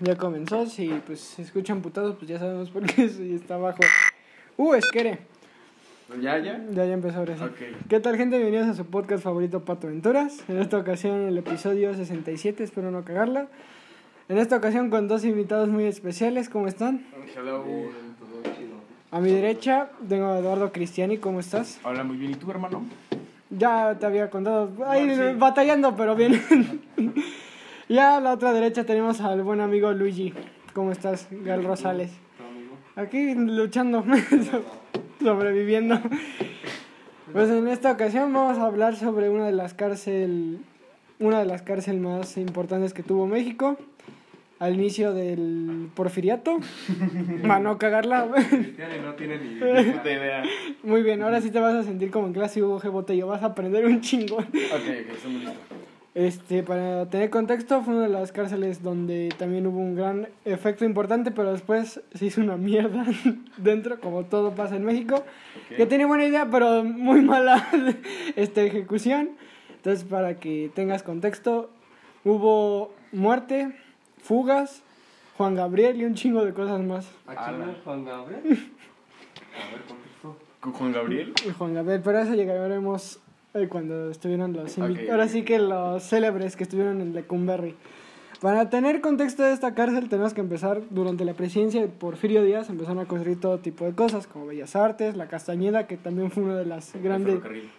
Ya comenzó, si pues se escuchan putados, pues ya sabemos por qué sí está abajo. Uh, esquere. ¿Ya, ya? Ya, ya empezó ahora sí. Ok. ¿Qué tal gente? Bienvenidos a su podcast favorito Pato Aventuras. En esta ocasión el episodio 67, espero no cagarla. En esta ocasión con dos invitados muy especiales, ¿cómo están? Hello. A mi derecha tengo a Eduardo Cristiani, ¿cómo estás? Hola, muy bien. ¿Y tú, hermano? Ya te había contado, ahí Bueno, sí. batallando, pero bien. ya a la otra derecha tenemos al buen amigo Luigi. ¿Cómo estás, Gal Rosales? Aquí luchando, sobreviviendo. Pues en esta ocasión vamos a hablar sobre una de las cárcel, una de las cárceles más importantes que tuvo México al inicio del porfiriato. Para no cagarla. No tiene ni ni puta idea. Muy bien, ahora sí te vas a sentir como en clase Hugo G. Botello, vas a aprender un chingón. Ok, ok, estamos listos. Este, para tener contexto, fue una de las cárceles donde también hubo un gran efecto importante, pero después se hizo una mierda dentro, como todo pasa en México. Ok. Que tenía buena idea, pero muy mala este, ejecución. Entonces, para que tengas contexto, hubo muerte, fugas, Juan Gabriel y un chingo de cosas más. ¿A quién Juan Gabriel? A ver, contexto. ¿Con Juan Gabriel? Y Juan Gabriel, pero a eso llegaremos cuando estuvieron los invi- Ok, ahora sí que los célebres que estuvieron en Lecumberri. Para tener contexto de esta cárcel tenemos que empezar durante la presidencia de Porfirio Díaz empezaron a construir todo tipo de cosas como Bellas Artes, la Castañeda que también fue una de las grandes Ferrocarril.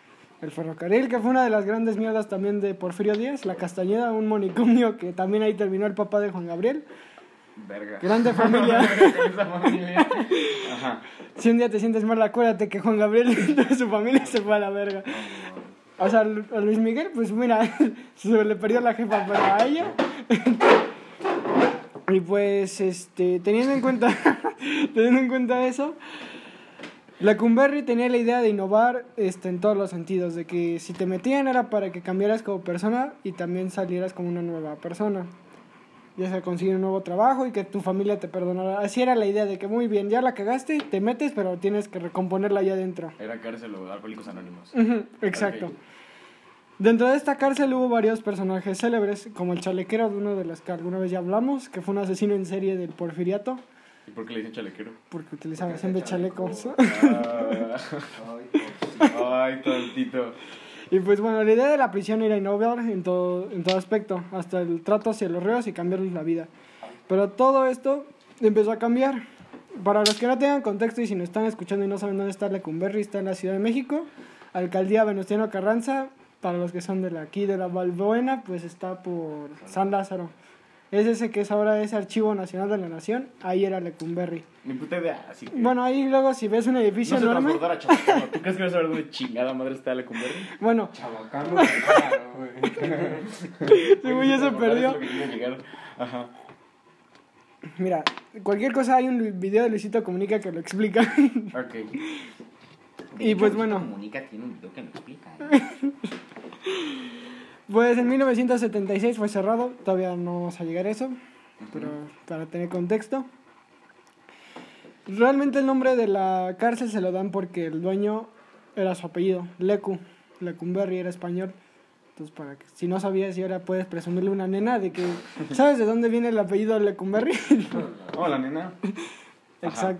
el ferrocarril que fue una de las grandes mierdas también de Porfirio Díaz, la Castañeda un manicomio que también ahí terminó el papá de Juan Gabriel. Verga. Grande familia. Con esa familia. Ajá. Si un día te sientes mal, acuérdate que Juan Gabriel y toda su familia se fue a la verga. O sea, a Luis Miguel, pues mira, se le perdió la jefa, pero a ella. Y pues, este, teniendo en cuenta, teniendo en cuenta eso, Lecumberri tenía la idea de innovar este, en todos los sentidos, de que si te metían era para que cambiaras como persona y también salieras como una nueva persona. Ya sea conseguir un nuevo trabajo y que tu familia te perdonara. Así era la idea de que muy bien, ya la cagaste, te metes, pero tienes que recomponerla allá adentro. Era cárcel o alcohólicos anónimos. Exacto. Dentro de esta cárcel hubo varios personajes célebres, como el chalequero de uno de las que alguna vez ya hablamos, que fue un asesino en serie del porfiriato, ¿Y por qué le dicen chalequero? porque utilizaba siempre hacía chalecos. Ah. Ay, tontito. Y pues bueno, la idea de la prisión era innovar en todo, en todo aspecto, hasta el trato hacia los reos y cambiarles la vida. Pero todo esto empezó a cambiar. Para los que no tengan contexto y si nos están escuchando y no saben dónde está Lecumberri, está en la Ciudad de México. Alcaldía Venustiano Carranza, para los que son de la, aquí de la Valbuena, pues está por San Lázaro. Es ese que es ahora ese Archivo Nacional de la Nación, ahí era Lecumberri. Ni puta idea. Así que. Bueno, ahí luego si ves un no edificio se enorme, a Chabacano. ¿Tú crees que vas a ver dónde chingada madre está la Cumberry? bueno, Chabacano, claro, güey. ese güey ya se perdió. Ajá. Mira, cualquier cosa hay un video de Luisito Comunica que lo explica. Ok. y pues bueno, Comunica tiene un video que lo explica. ¿eh? pues en 1976 fue cerrado, todavía no vamos a llegar a eso, pero para tener contexto. Realmente el nombre de la cárcel se lo dan porque el dueño era su apellido, Lecu, Lecumberri era español. Entonces, para que si no sabías y ahora puedes presumirle una nena de que, ¿sabes de dónde viene el apellido Lecumberri? Hola, nena. Ajá.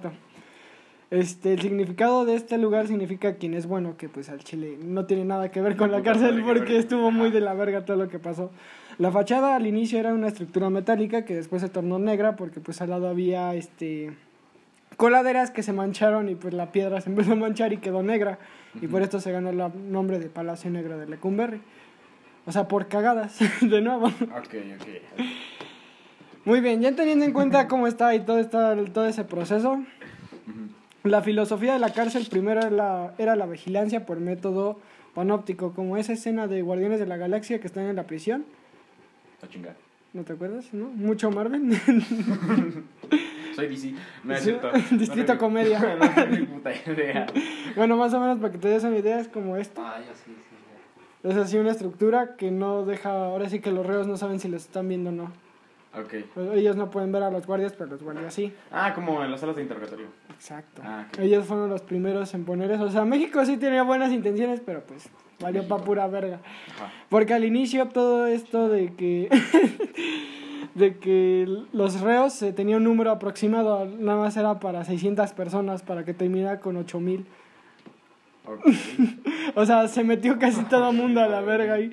Este, el significado de este lugar significa quien es bueno, que pues al Chile no tiene nada que ver con la cárcel porque estuvo muy de la verga todo lo que pasó. La fachada al inicio era una estructura metálica que después se tornó negra porque pues al lado había este coladeras que se mancharon y pues la piedra se empezó a manchar y quedó negra y por esto se ganó el nombre de Palacio Negro de Lecumberri. O sea, por cagadas, de nuevo. Ok, ok. Muy bien, ya teniendo en cuenta cómo está y todo, está, todo ese proceso, Ujú. La filosofía de la cárcel primero era la, era la vigilancia por método panóptico, como esa escena de Guardianes de la Galaxia que están en la prisión. A chingar. ¿No te acuerdas? ¿No? Mucho Marvel. Soy DC. No es cierto. Distrito No Comedia. No tengo ni puta idea. bueno, más o menos para que te des una idea, es como esto. Ah, ya sí, sí. Es así una estructura que no deja, ahora sí que los reos no saben si los están viendo o no. Ok. Ellos no pueden ver a los guardias, pero los guardias sí. Ah, como en las salas de interrogatorio. Exacto. Ah. Ellos fueron los primeros en poner eso. O sea, México sí tenía buenas intenciones, pero pues valió pa' pura verga. Ajá. Porque al inicio todo esto de que de que los reos se tenía un número aproximado, nada más era para 600 personas, para que terminara con 8000. Ok. O sea, se metió casi todo el mundo a la verga ahí.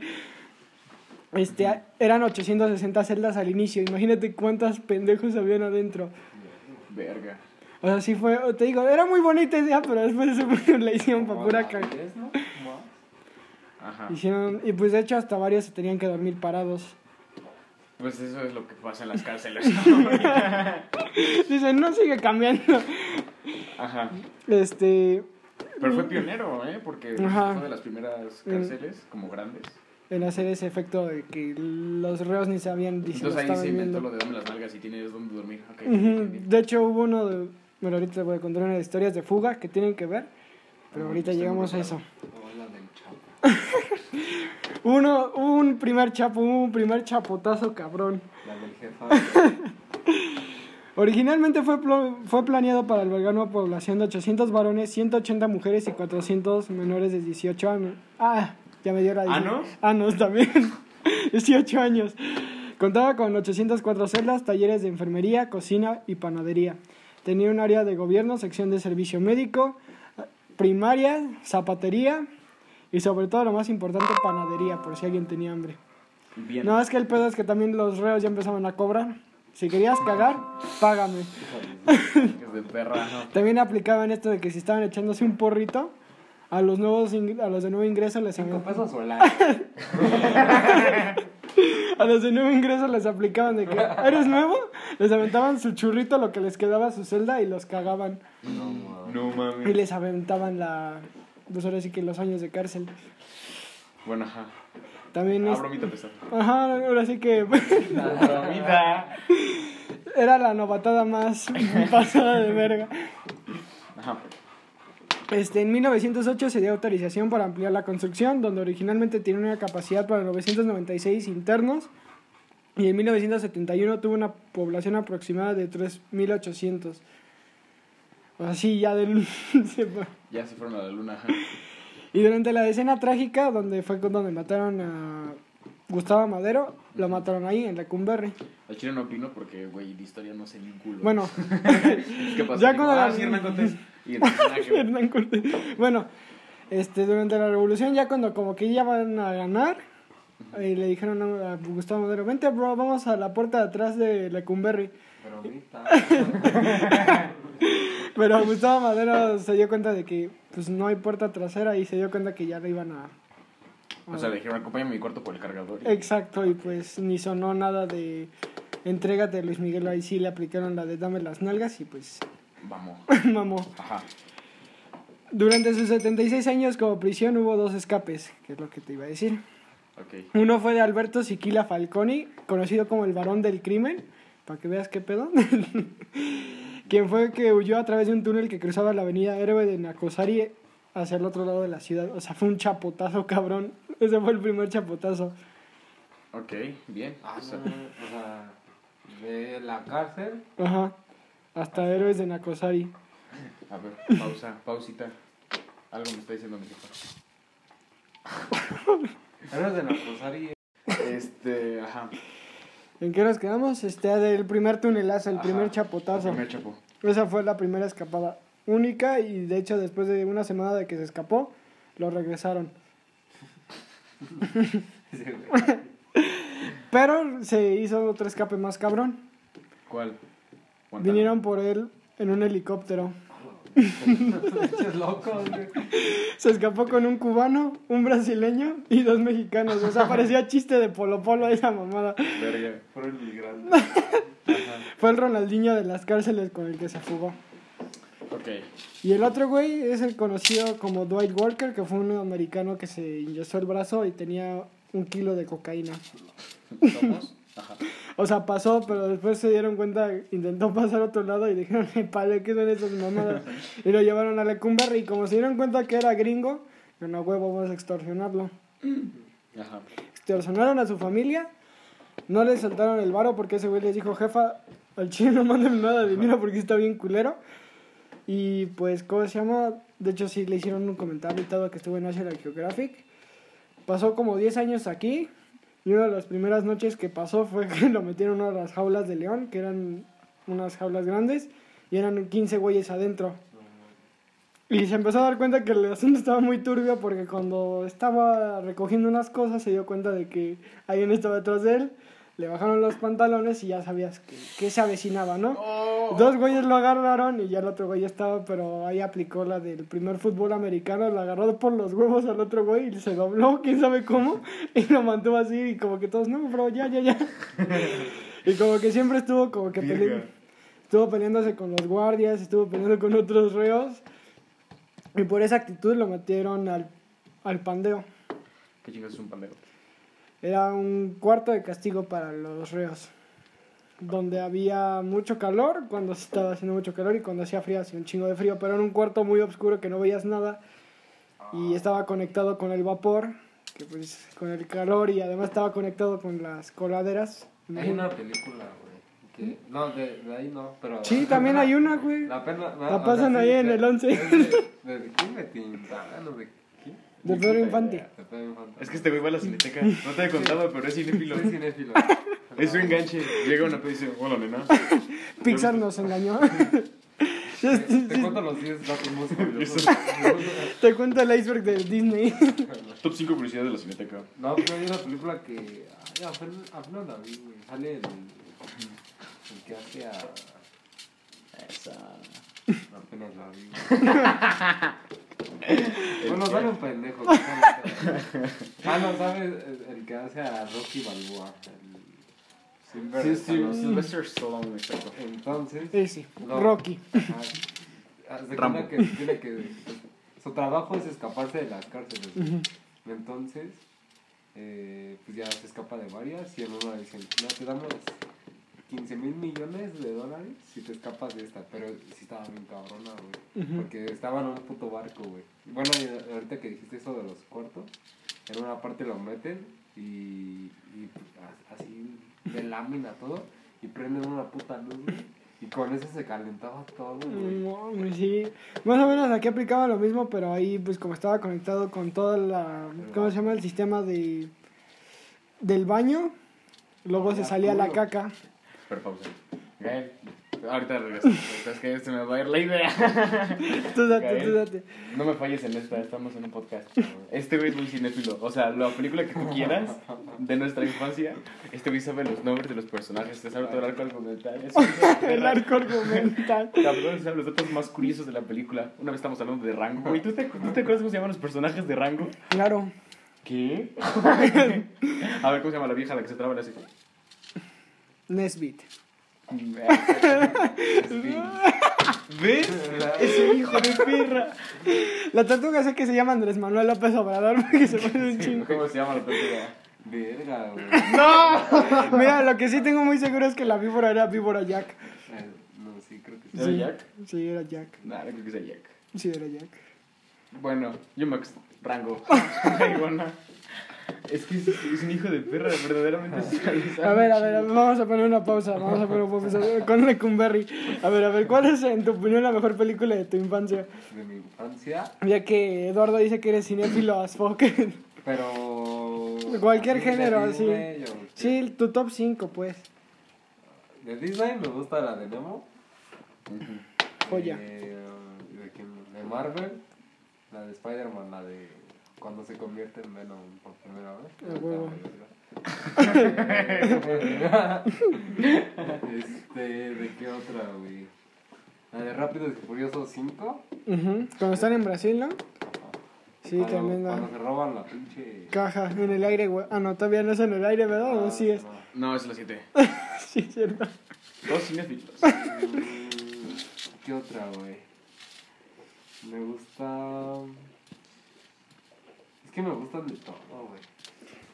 Este, eran 860 celdas al inicio. Imagínate cuántas pendejos habían adentro. Verga. O sea, sí fue, te digo, era muy bonita idea, pero después se la hicieron para pura. ¿Ves, no? Ajá. Hicieron, y pues de hecho hasta varios se tenían que dormir parados. Pues eso es lo que pasa en las cárceles. Dicen, no sigue cambiando. Ajá. Este, Pero fue pionero, ¿eh? Porque Ajá. fue de las primeras cárceles como grandes. en hacer ese efecto de que los reos ni sabían, Entonces ahí se inventó viendo. lo de dame las nalgas y tienes donde dormir. De hecho, hubo uno de. Bueno, ahorita les voy a contar una de historias de fuga que tienen que ver. Pero Ah, ahorita está llegamos a eso. Uno, un primer chapo, un primer chapotazo cabrón. La del jefa. Originalmente fue, plo- fue planeado para albergar una población de 800 varones, 180 mujeres y 400 menores de 18 años. Ah, ya me dio la ¿Años? Años también. 18 años. Contaba con 804 celdas, talleres de enfermería, cocina y panadería. Tenía un área de gobierno, sección de servicio médico, primaria, zapatería y sobre todo lo más importante, panadería, por si alguien tenía hambre. Bien. No, es que el pedo es que también los reos ya empezaban a cobrar. Si querías cagar, págame. De perra, ¿no? También aplicaban esto de que si estaban echándose un porrito, a los nuevos a los de nuevo ingreso les Cinco pesos o a los de nuevo ingreso les aplicaban de que eres nuevo, les aventaban su churrito lo que les quedaba a su celda y los cagaban No, mames. No y mames. les aventaban la pues ahora sí que los años de cárcel. Bueno, ajá. También Ah, es, bromita pesada. ajá, ahora sí que Bromita. era la novatada más pasada de verga. Ajá. Este, en 1908 se dio autorización para ampliar la construcción, donde originalmente tenía una capacidad para 996 internos y en 1971 tuvo una población aproximada de 3.800. Así ya del... se. Ya se fueron a la luna, y durante la escena trágica, donde fue donde mataron a Gustavo Madero, lo mataron ahí, en Lecumberri. Al chile no opino porque, güey, de historia no sé ni un culo. Bueno, ¿qué pasó? ya cuando ah, la- sí, Hernán Cortés. Y Hernán Cortés. Bueno, este, durante la revolución, ya cuando como que ya van a ganar, eh, le dijeron a Gustavo Madero, vente bro, vamos a la puerta de atrás de Lecumberri. Pero ahorita. Pero Gustavo Madero se dio cuenta de que pues no hay puerta trasera y se dio cuenta que ya le iban a... O sea, le dijeron, acompáñame a mi cuarto por el cargador. y- Exacto, y pues ni sonó nada de entrégate Luis Miguel, ahí sí le aplicaron la de dame las nalgas y pues Vamos. mamó. Ajá. Durante sus 76 años como prisión hubo dos escapes, que es lo que te iba a decir. Ok. Uno fue de Alberto Siquila Falconi, conocido como el varón del crimen, para que veas qué pedo. Quien fue que huyó a través de un túnel que cruzaba la avenida Héroe de Nacosari hacia el otro lado de la ciudad. O sea, fue un chapotazo, cabrón. Ese fue el primer chapotazo. Ok, bien. Ah, O sea, no, o sea, de la cárcel. Ajá. Hasta Héroes de Nacosari. a ver, pausa, pausita. Algo me está diciendo mi jefa. Eres de Nacosari. Este, ajá. ¿En qué nos quedamos? Este, del primer tunelazo, el Ajá, primer El chapotazo. primer chapo. Esa fue la primera escapada única y de hecho después de una semana de que se escapó, lo regresaron. Sí. Pero se hizo otro escape más cabrón. ¿Cuál? Vinieron por él en un helicóptero. Se escapó con un cubano, un brasileño y dos mexicanos. O sea, parecía chiste de Polo Polo esa mamada. Verga. Fueron. Fue el Ronaldinho de las cárceles con el que se fugó. Y el otro güey es el conocido como Dwight Walker, que fue un americano que se inyectó el brazo y tenía un kilo de cocaína. Ajá. O sea, pasó, pero después se dieron cuenta, intentó pasar a otro lado y dijeron, pale, ¿qué son esas mamadas? Y lo llevaron a Lecumberri y como se dieron cuenta que era gringo, no, huevo, vamos a extorsionarlo. Ajá. Extorsionaron a su familia, no le soltaron el varo porque ese güey les dijo, jefa, al chile no manden nada de dinero porque está bien culero. Y pues, ¿cómo se llama? De hecho, sí le hicieron un comentario y todo que estuvo en National Geographic. Pasó como 10 años aquí Y una de las primeras noches que pasó fue que lo metieron de las jaulas de león, que eran unas jaulas grandes, y eran 15 güeyes adentro. Y se empezó a dar cuenta que el asunto estaba muy turbio porque cuando estaba recogiendo unas cosas se dio cuenta de que alguien estaba detrás de él, le bajaron los pantalones y ya sabías que, que se avecinaba, ¿no? Dos güeyes lo agarraron y ya el otro güey estaba, pero ahí aplicó la del primer fútbol americano, lo agarró por los huevos al otro güey y se dobló, quién sabe cómo, y lo mantuvo así y como que todos, no, bro, ya, ya, ya. y como que siempre estuvo como que pele- estuvo peleándose con los guardias, estuvo peleando con otros reos y por esa actitud lo metieron al, al pandeo. ¿Qué chingados es un pandero? Era un cuarto de castigo para los reos. Donde había mucho calor, cuando estaba haciendo mucho calor y cuando hacía frío hacía un chingo de frío. Pero era un cuarto muy oscuro que no veías nada. Y estaba conectado con el vapor, que pues con el calor y además estaba conectado con las coladeras. Hay una película, güey. que- No, de, de ahí no, pero. Sí, también hay una, güey. La, pena, La pasan ahí en el 11. ¿De, de, de quién? ¿De Tintano? ¿De De Pedro Infante. De Pedro Infante. Es que este güey va a la cineteca. No te he contado, pero es cinéfilo. Soy cinéfilo. Es su enganche. Llega una peli y dice, hola, nena. Pixar nos engañó. Te, te cuento los 10 datos más curiosos. Te cuento el iceberg de Disney. Top 5 curiosidades de la cineteca. No, pero hay una película que. Ay, apenas, apenas la vi, güey. Sale el. El que hace a. Esa. Apenas la vi. Bueno, sale un pendejo. ah, no, ¿sabes? El, que hace a Rocky Balboa. El Sí, sí, Stallone. Sylvester Stallone, exacto. Entonces. Ese, No. Rocky. Rambo. que tiene que. Su trabajo es escaparse de las cárceles. Entonces, eh, pues ya se escapa de varias y en una dicen, no, te damos 15 mil millones de dólares si te escapas de esta. Pero sí estaba bien cabrona, güey. Porque estaba en un puto barco, güey. Bueno, y ahorita que dijiste eso de los cuartos, en una parte lo meten y, y así de lámina todo y prenden una puta luz. Y con eso se calentaba todo, güey. Pues sí. Más o menos aquí aplicaba lo mismo, pero ahí pues como estaba conectado con toda la... ¿Cómo se llama? El sistema de... Del baño. Luego se salía la caca. Pero pausa. Ahorita regreso. Es que se me va a ir la idea. Tú date, tú date. No me falles en esta, estamos en un podcast. Este güey es muy cinéfilo. O sea, la película que tú quieras de nuestra infancia, este güey sabe los nombres de los personajes, te sabe todo el arco argumental. El arco argumental. Cabrón, sabe los datos más curiosos de la película. Una vez estamos hablando de Rango. Güey, ¿tú te, ¿tú te acuerdas cómo se llaman los personajes de Rango? Claro. ¿Qué? A ver, ¿cómo se llama la vieja la que se traba así? Nesbit. ¿Ves? Es un hijo de perra. La tortuga sé que se llama Andrés Manuel López Obrador porque se parece un chingo. ¿Cómo se llama la tortuga? Verga, güey. ¡No! Mira, lo que sí tengo muy seguro es que la víbora era víbora Jack. Eh, no, sí, creo que sí. ¿Era Sí. Jack? Sí, era Jack. Nah, no creo que sea Jack. Sí, era Jack. Bueno, yo Max Rango. Es que es, es un hijo de perra, verdaderamente. A ver, a ver, vamos a poner una pausa. Vamos a poner una pausa con Lecumberry. A ver, a ver, ¿cuál es en tu opinión la mejor película de tu infancia? De mi infancia, Ya que Eduardo dice que eres cinéfilo as fuck. pero. Cualquier así género, Disney, sí. tu top 5, pues. De Disney me gusta la de Nemo. Joya. Eh, ¿De? De Marvel. La de Spider-Man, la de. Cuando se convierte en Venom por primera vez. Este, ¿de qué otra, güey? La de Rápidos y Furiosos 5. Ujú. Cuando están en Brasil, ¿no? Sí, cuando, tremenda. Cuando se roban la pinche. Caja en el aire, güey. Ah, no, todavía no es en el aire, ¿verdad? ¿O Ah, sí es? no. No, es la 7. Sí, es cierto. Dos cinéfilos. Mm, ¿Qué otra, güey? Me gusta. Es que me gustan de todo, güey.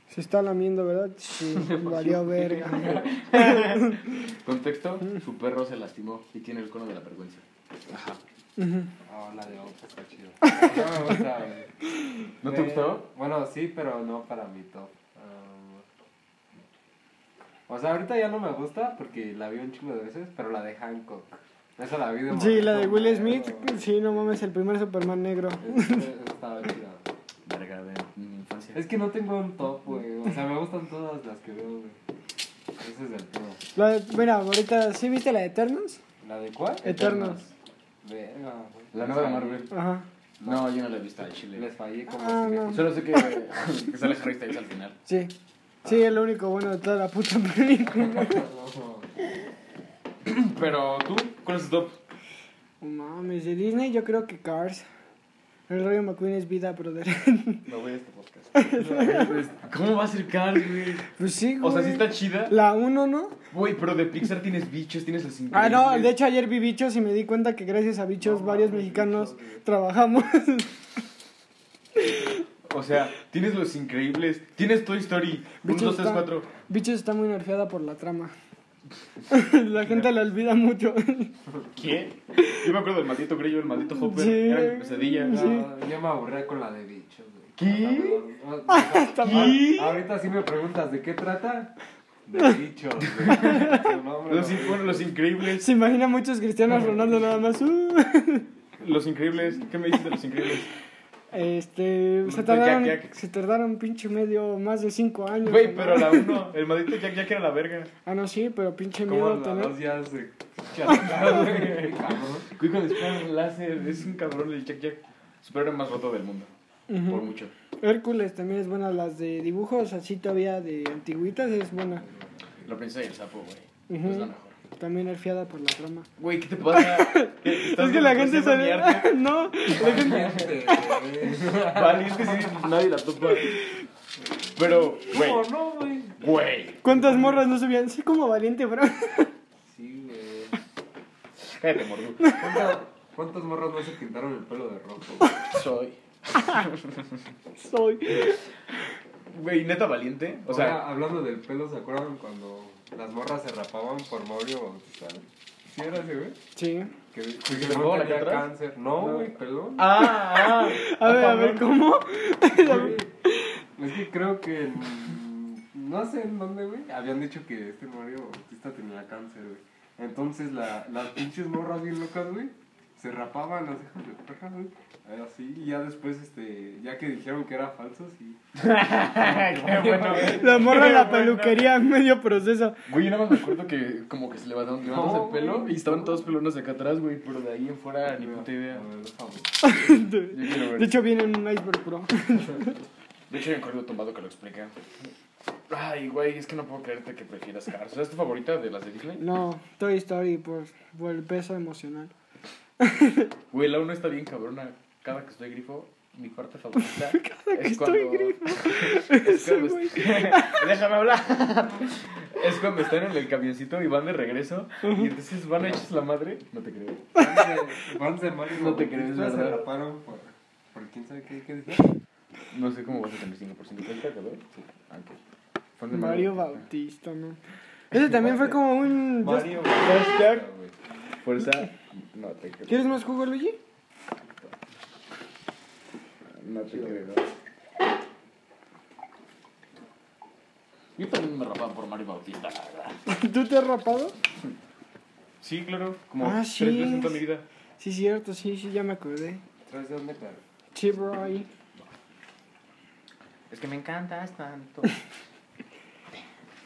Se está lamiendo, ¿verdad? Sí, valió verga. Contexto: su perro se lastimó y tiene el cono de la vergüenza. Ajá. Ujú. Ah, la de Opa está chido. No me gusta, güey. ¿No te Eh, gustó? Bueno, sí, pero no para mi top. Ah, o sea, ahorita ya no me gusta porque la vi un chingo de veces, pero la de Hancock. Esa la vi de Sí, la de Will. Smith. Sí, no mames, el primer Superman negro. Estaba chida. Verga. en mi infancia. Es que no tengo un top, güey. O sea, me gustan todas las que veo, güey. Ese es el tema. La de- mira, ahorita, ¿sí viste la de Eternos? ¿La de cuál? Eternos. Verga, güey. La nueva de Marvel. Ajá. No, yo no la he visto en Les Chile. fallé como Ah, si no. Solo sé que, que sale Harry Styles al final. Sí. Sí, es lo único bueno de toda la puta película. Pero tú, ¿cuál es tu top? No Mames, de Disney yo creo que Cars. El Rayo McQueen es vida, brother. No voy a este podcast. ¿Cómo va a ser Cars, güey? Pues sí, O sea, güey. sí está chida. La 1, ¿no? Güey, pero de Pixar tienes bichos, tienes los Ah, increíbles. no, de hecho ayer vi bichos y me di cuenta que gracias a bichos No varios mexicanos bichos, güey. trabajamos. O sea, tienes los increíbles. Tienes Toy Story. 1, Bichos 2, 3, está- 4. bichos está muy nerfeada por la trama. La gente la olvida mucho. ¿Qué? Yo me acuerdo del maldito grillo, el maldito Hopper. Sí. Era mi pesadilla. Sí. Yo me aburrí con la de bichos, güey. ¿Qué? Ah, ¿Qué? ah, Ahorita sí me preguntas, ¿de qué trata? De bichos, güey. Nombre, Los, bueno, los increíbles. Se imagina muchos cristianos Ronaldo nada más. uh. Los increíbles. ¿Qué me dices de los increíbles? Este, se Jack, tardaron, Jack. se tardaron pinche medio, más de 5 años. Güey, pero la 1, el maldito Jack Jack era la verga. Ah, no, sí, pero pinche miedo la tener. dos ya se chataron, güey. Cabrón. Güey, con disparos láser. Es un cabrón el Jack Jack. Superhéroe más roto del mundo. Por mucho. Hércules también es buena, las de dibujos así todavía de antiguitas es buena. La princesa y el sapo, güey. Es la mejor. También nerfeada por la trama. Güey, ¿qué te pasa? ¿Qué- Es que la gente se... no, la gente... Valiente, güey. Valiente, sí, nadie la topa. Pero, güey, ¿Cómo no, güey? güey. ¿Cuántas morras no subían? Sí, como valiente, bro. Sí, güey. Cállate. ¿Cuántas, ¿Cuántos morros no se pintaron el pelo de rojo? güey? Soy. Soy. Güey, neta valiente. O Ahora, sea, hablando del pelo, ¿se acuerdan cuando las morras se rapaban por Mario Bautista? ¿Sí era ese, güey? Sí. Que, la tenía atrás? cáncer. No, güey, pelón. ah, ah. A ver, a ver, ¿cómo? Es que creo que en- no sé en dónde, güey, habían dicho que este Mario Bautista tenía cáncer, güey. Entonces la, las pinches morras bien locas, güey, se rapaban las hijas de perra, güey. Así, y ya después, este, ya que dijeron que era falso, sí. Qué bueno. La morra en la peluquería en medio proceso. Güey, yo nada más me acuerdo que como que se levantaron levantándose No, el pelo güey. y estaban todos pelones acá atrás, güey, pero de ahí en fuera ni puta idea. A ver, déjame. Yo quiero ver. De hecho, viene en un iceberg pro. De hecho, hay un correo tomado que lo explica. Ay, güey, es que no puedo creerte que prefieras Cars. ¿Es tu favorita de las de Disney? No, Toy Story por, por el peso emocional. Güey, la 1 está bien cabrona. Cada que estoy grifo, mi parte favorita que es estoy cuando... grifo. es cuando... Déjame hablar. es cuando están en el camioncito y van de regreso y entonces van hechos la madre. No te creo. Fans de- fans de Mario No te crees, Se ¿verdad? raparon por, por quién sabe qué, qué decía. No sé cómo vas a tener 5% de cuenta, ¿verdad? Sí. Ah, ok. Fan de Mario Bautista, ¿no? Ese también fue como un... Mario. Bautista, güey. Fuerza. No te creo. ¿Quieres más jugo, Luigi? No te creo. Yo también me rapaba por Mario Bautista, la verdad. ¿Tú te has rapado? Sí, claro. Como Ah, tres sí. veces en toda mi vida. Sí, cierto, sí, sí, ya me acordé. ¿Traes de dónde, claro? Sí, bro, ahí. Es que me encantas tanto.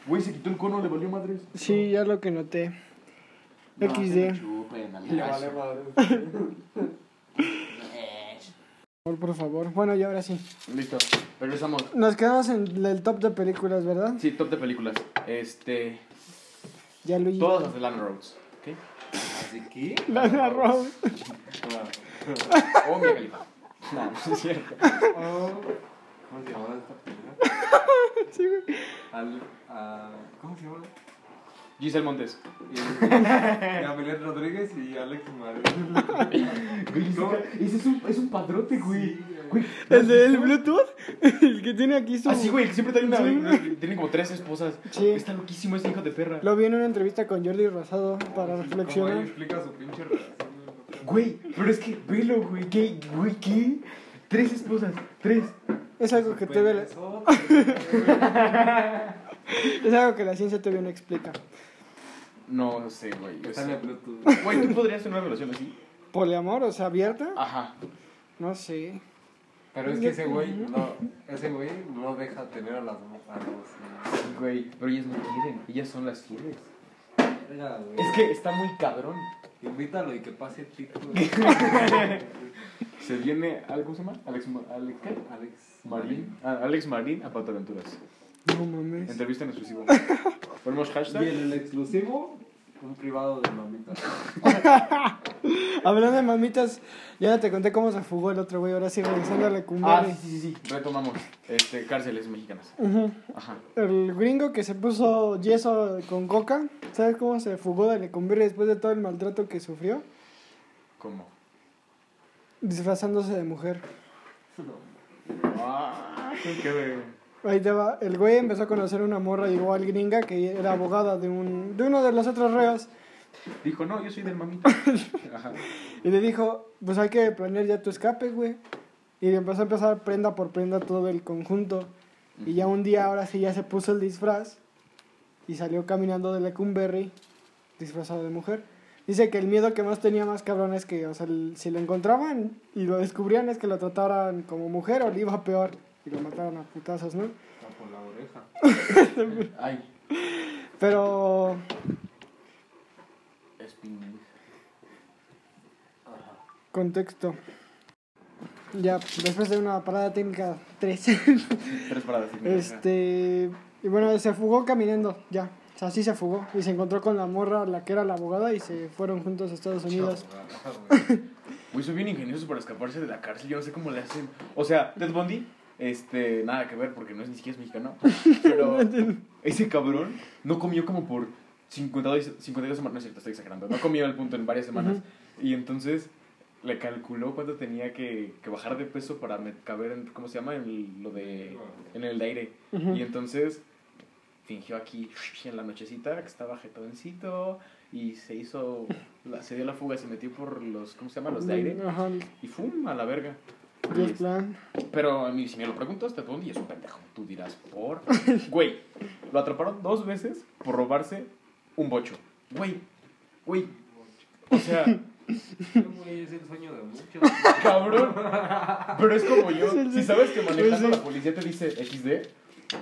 Güey, se quitó el cono, le valió madres. Sí, ya lo que noté. No, XD. se me chupen, al Le vale caso. madre. Por, por favor. Bueno, y ahora sí. Listo, regresamos. Nos quedamos en el top de películas, ¿verdad? Sí, top de películas. Este. Ya Luigi. Todas las de Lana Rhodes. ¿Ok? ¿Así que? Lana Rhodes. O Mia Khalifa. No, no es cierto. Oh, ¿Cómo se llamaba esta película? Sí, güey. Al, a, ¿Cómo se llama? Giselle Montes. Y, Gabriel Rodríguez y Alex Madrid. Ese es un, es un padrote, güey. Güey, El del Bluetooth. El que tiene aquí su. Ah, sí, güey, que siempre trae una. Sí. Tiene como tres esposas. Sí. Está loquísimo ese hijo de perra. Lo vi en una entrevista con Jordi Rosado para reflexionar. explica su pinche relación. Güey, pero es que, velo, güey. ¿Qué? Güey, ¿qué? Tres esposas. Tres. Es algo que todavía la, es algo que la ciencia todavía no explica. No, no sé, güey. yo sé. Bluetooth. Güey, ¿tú podrías tener una relación así? ¿Poliamor? O sea, abierta. Ajá. No sé. Pero es que ese güey, no, ese güey no deja tener a las mu- a los... Güey, pero ellas no quieren, ellas son las fieles. Güey. Es que está muy cabrón. Invítalo y que pase el. Se viene, ¿algo se llama? Alex, Alex, ¿qué? Alex Marín. Ah, Alex Marín a Pato Aventuras. No mames. Entrevista en exclusivo. Ponemos Y hashtag. en el exclusivo, un privado de mamita. Hablando de mamitas, ya te conté cómo se fugó el otro güey. Ahora sí, regresando a la Ah, cumbre. sí, sí, sí, sí. Retomamos. Este, cárceles mexicanas. Ujú. Ajá. El gringo que se puso yeso con coca, ¿sabes cómo se fugó de Lecumberri después de todo el maltrato que sufrió? ¿Cómo? Disfrazándose de mujer. Ah, qué Ahí te va. El güey empezó a conocer una morra igual gringa que era abogada de, un, de uno de los otros reos. Dijo, no, yo soy del mamita. Ajá. Y le dijo, pues hay que planear ya tu escape, güey. Y le empezó a empezar prenda por prenda todo el conjunto. Y ya un día, ahora sí, ya se puso el disfraz. Y salió caminando de Lecumberri disfrazado de mujer. Dice que el miedo que más tenía más cabrón es que, o sea, el- si lo encontraban y lo descubrían es que lo trataran como mujer o le iba peor. Y lo mataran a putazos, ¿no? Está por la oreja. Ay, Pero. Contexto. Ya, después de una parada técnica 3. Tres paradas. sí, este. Y bueno, se fugó caminando, ya. O sea, sí se fugó. Y se encontró con la morra, la que era la abogada, y se fueron juntos a Estados Unidos. Güey, son bien ingeniosos para escaparse de la cárcel. Yo no sé cómo le hacen. O sea, Ted Bundy, este, nada que ver porque no es ni siquiera es mexicano. Pero ese cabrón no comió como por 52, 52 semanas. No es cierto, estoy exagerando. No comió al punto en varias semanas. Y entonces le calculó cuánto tenía que, que bajar de peso para caber en, ¿cómo se llama? En lo de, en el de aire. Y entonces fingió aquí en la nochecita que estaba jetoncito y se hizo, la- se dio la fuga, se metió por los, ¿cómo se llama? Los de aire Ajá, y ¡fum! a la verga. Dios plan. pero a mí, si me lo preguntas, te y es un pendejo. Tú dirás, ¿por? Güey, lo atraparon dos veces por robarse un bocho. Güey, güey. O sea, Güey, es el sueño de muchos. cabrón. Pero es como yo. Si sabes que manejando sí. la policía te dice XD,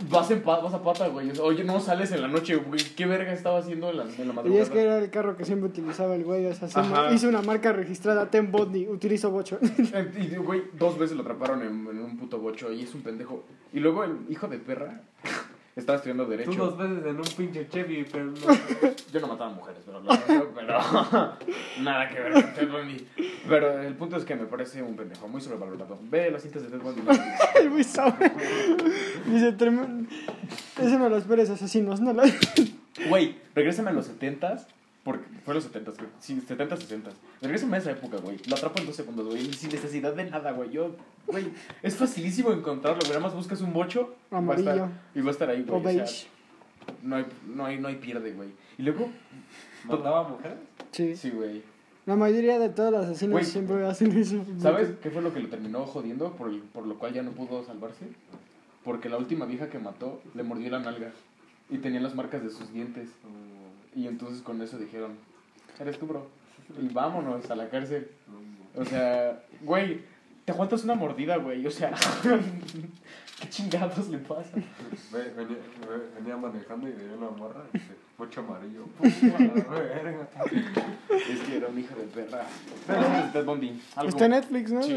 vas, en pa- vas a pata, güey. O sea, Oye, no sales en la noche, güey. ¿Qué verga estaba haciendo en la, en la Y madrugada? es que era el carro que siempre utilizaba el güey. O sea, siempre- hizo una marca registrada, Ten Bodney, utilizo bocho. Eh, Y, güey, dos veces lo atraparon en, en un puto bocho y es un pendejo. Y luego el hijo de perra estaba estudiando Derecho. Tú dos veces en un pinche Chevy, pero no. Yo no mataba mujeres, pero, lo- pero nada que ver con Ted Bundy. Pero el punto es que me parece un pendejo, muy sobrevalorado. Ve las cintas de Ted Bundy. el güey sabe. Dice, "Trem- ese me lo esperes, asesinos. No lo... Güey, regrésame a los 70s. Porque fue los 70s, creo. Sí, 70s, 60s. Regrésame a esa época, güey. Lo atrapo en dos segundos, güey. Sin necesidad de nada, güey. Yo, güey, es facilísimo encontrarlo, güey. Nada más buscas un bocho. va a Amarillo. estar- y va a estar ahí, güey. O o sea, beige. no, hay, no, hay, no hay pierde, güey. Y luego, ¿Mataba mujeres? Sí. sí, güey. La mayoría de todos los asesinos Güey. siempre hacen eso. ¿Sabes qué fue lo que lo terminó jodiendo? Por, el- por lo cual ya no pudo salvarse. Porque la última vieja que mató le mordió la nalga. Y tenía las marcas de sus dientes. Y entonces con eso dijeron, eres tú, bro. Y vámonos a la cárcel. O sea, güey, te aguantas una mordida, güey. O sea, ¿qué chingados le pasa? Ve- Venía, ve- venía manejando y veía una morra y dice, bocho amarillo. Verga. Es que era un hijo de perra. Pero sí, es Ted Bundy. Algo- Está en Netflix, ¿no? Sí.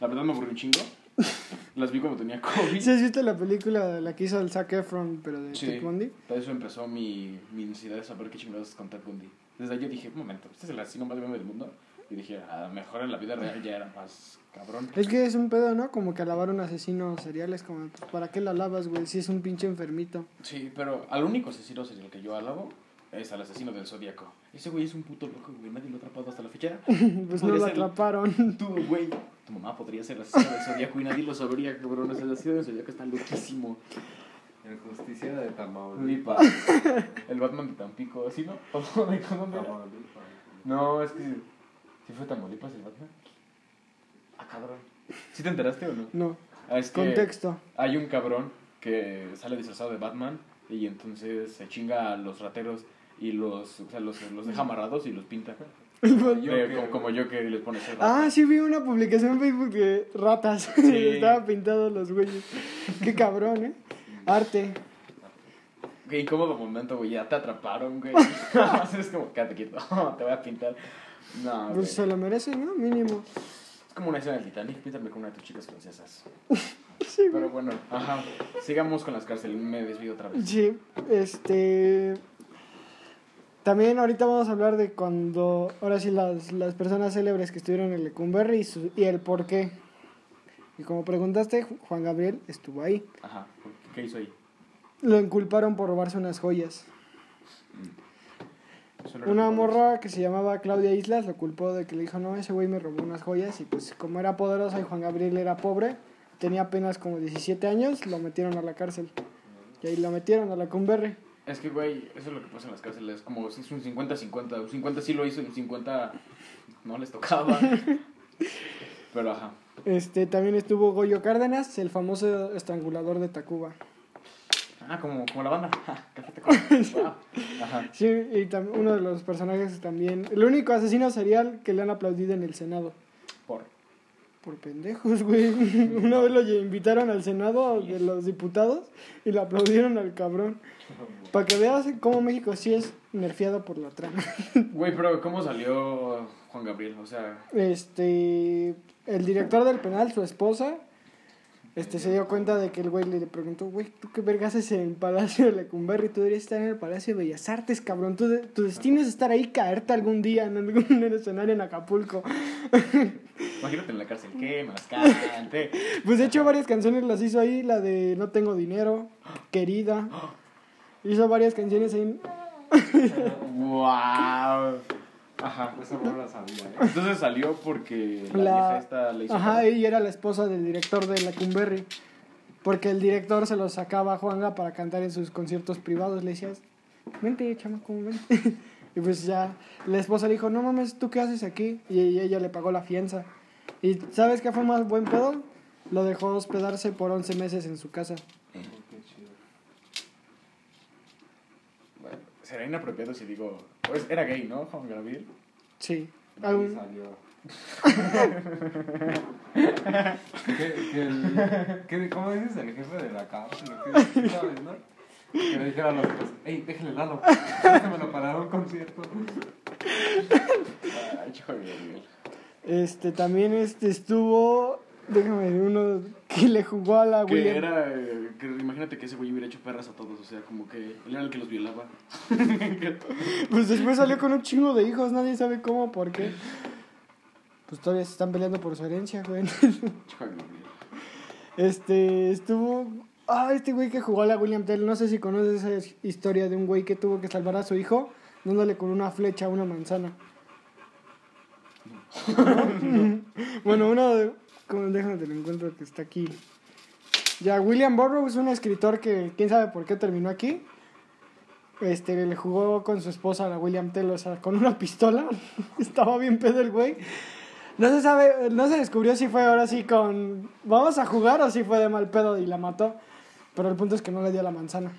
La verdad me aburrió un chingo. Las vi cuando tenía COVID. ¿Sí has visto la película la que hizo el Zac Efron, pero de Sí. Ted Bundy? Por eso empezó mi, mi necesidad de saber qué chingados es con Ted Bundy. Desde ahí yo dije, un momento, este es el asesino más grande del mundo. Y dije, a lo mejor en la vida real ya era más cabrón. Es que es un pedo, ¿no? Como que alabar a un asesino serial es como, pues, ¿para qué lo alabas, güey? Si es un pinche enfermito. Sí, pero al único asesino serial que yo alabo es al asesino del Zodíaco. Ese güey es un puto loco, güey. Nadie lo ha atrapado hasta la fecha. pues no lo ser- atraparon. Tú, güey. Tu mamá podría ser el asesino del Zodíaco y nadie lo sabría, cabrón. El asesino del Zodíaco está loquísimo. El justiciero de Tamaulipas. Lipa. El Batman de Tampico, ¿así no? ¿O de dónde era? Tamaulipas. No, es que sí fue Tamaulipas el Batman. Ah, cabrón. ¿Sí te enteraste o no? No. Ah, es que Contexto. hay un cabrón que sale disfrazado de Batman y entonces se chinga a los rateros y los, o sea, los, los deja amarrados y los pinta. Como, como yo que les pone Ah, sí vi una publicación en Facebook de ratas. Sí. Estaban pintados los güeyes. Qué cabrón, ¿eh? Arte. Qué incómodo momento, güey. Ya te atraparon, güey. es como, quédate quieto. te voy a pintar. No, güey. Pues se lo merece, ¿no? Mínimo. Es como una escena del Titanic. Píntame con una de tus chicas francesas. Sí, güey. Pero bueno, ajá. Sigamos con las cárceles. Me desvío otra vez. Sí, este... También ahorita vamos a hablar de cuando, ahora sí, las, las personas célebres que estuvieron en Lecumberri y, su- y el por qué. Y como preguntaste, Ju- Juan Gabriel estuvo ahí. Ajá. ¿Qué hizo ahí? Lo inculparon por robarse unas joyas. Era Una morra que se llamaba Claudia Islas lo culpó de que le dijo, no, ese güey me robó unas joyas. Y pues como era poderosa y Juan Gabriel era pobre, tenía apenas como 17 años, lo metieron a la cárcel. Y ahí lo metieron a la Cumberry. Es que, güey, eso es lo que pasa en las cárceles. Como si es un 50-50. Un 50 sí lo hizo y un 50 no les tocaba. Pero ajá. Este, también estuvo Goyo Cárdenas, el famoso estrangulador de Tacuba. Ah, como, como la banda. Café Tacuba. Wow. Ajá. Sí, y tam- uno de los personajes también, el único asesino serial que le han aplaudido en el Senado. Por. Por pendejos, güey. Una vez lo invitaron al Senado de los diputados y le aplaudieron al cabrón. Para que veas cómo México sí es nerfeado por la trama. Güey, pero ¿cómo salió Juan Gabriel? O sea, Este, el director del penal, su esposa, este se dio cuenta de que el güey le preguntó, güey, ¿tú qué vergas haces en el Palacio de Lecumberri? Tú deberías estar en el Palacio de Bellas Artes, cabrón. Tu, de- tu destino es estar ahí, caerte algún día en algún escenario en Acapulco. imagínate en la cárcel. ¿Qué? Más cante. Pues de hecho varias canciones las hizo ahí, la de No tengo dinero, Querida. Hizo varias canciones ahí. wow. Ajá. Eso no lo sabía, ¿eh? Entonces salió porque la, La- vieja esta le hizo. Ajá, ella era la esposa del director de Lecumberri. Porque el director se lo sacaba a Juanga para cantar en sus conciertos privados. Le decías, vente, chamaco, vente. y pues ya, la esposa le dijo, no mames, ¿tú qué haces aquí? Y ella le pagó la fianza. ¿Y sabes qué fue más buen pedo? Lo dejó hospedarse por 11 meses en su casa. Qué chido. Bueno, será inapropiado si digo. Pues era gay, ¿no? Juan Gabriel. Sí. Ahí Algún- salió. que, que el, que, ¿Cómo dices? El jefe de la. ¿qué- qué ¿Sabes, no? Que le dijera a los otros, ey, déjenle lado. Déjenmelo para un concierto. Ay, Juan Gabriel. Este, también este estuvo, déjame uno que le jugó a la Que William. era. Que imagínate que ese güey hubiera hecho perras a todos. O sea, como que él era el que los violaba. Pues después salió con un chingo de hijos, nadie sabe cómo, por qué. Pues todavía se están peleando por su herencia, güey. Este, estuvo... Ah, este güey que jugó a la William Tell, no sé si conoces esa historia de un güey que tuvo que salvar a su hijo dándole con una flecha a una manzana. ¿No? bueno, uno de... como- Déjame te lo encuentro que está aquí. Ya, William Burroughs, un escritor que quién sabe por qué terminó aquí. Este, le jugó con su esposa, la William Tell, o sea, con una pistola. Estaba bien pedo el güey. No se sabe, no se descubrió si fue ahora sí con vamos a jugar o si fue de mal pedo y la mató. Pero el punto es que no le dio la manzana.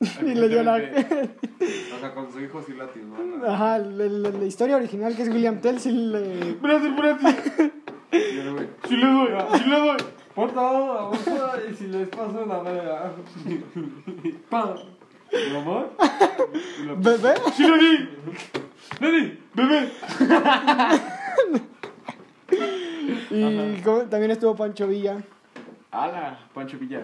y le dio la. O sea, con su hijo sí la tiró. ¿no? Ajá, la, la- la historia original que es William Tell sí le. Espérate, espérate. Y el güey, Sí le doy, sí le doy. Por todo, porfa, y si les paso una verga. ¡Pam! ¿Mi amor? Lo- ¿Bebé? Sí le di. Le di, bebé. Y como- también estuvo Pancho Villa, Ala, Pancho Villa.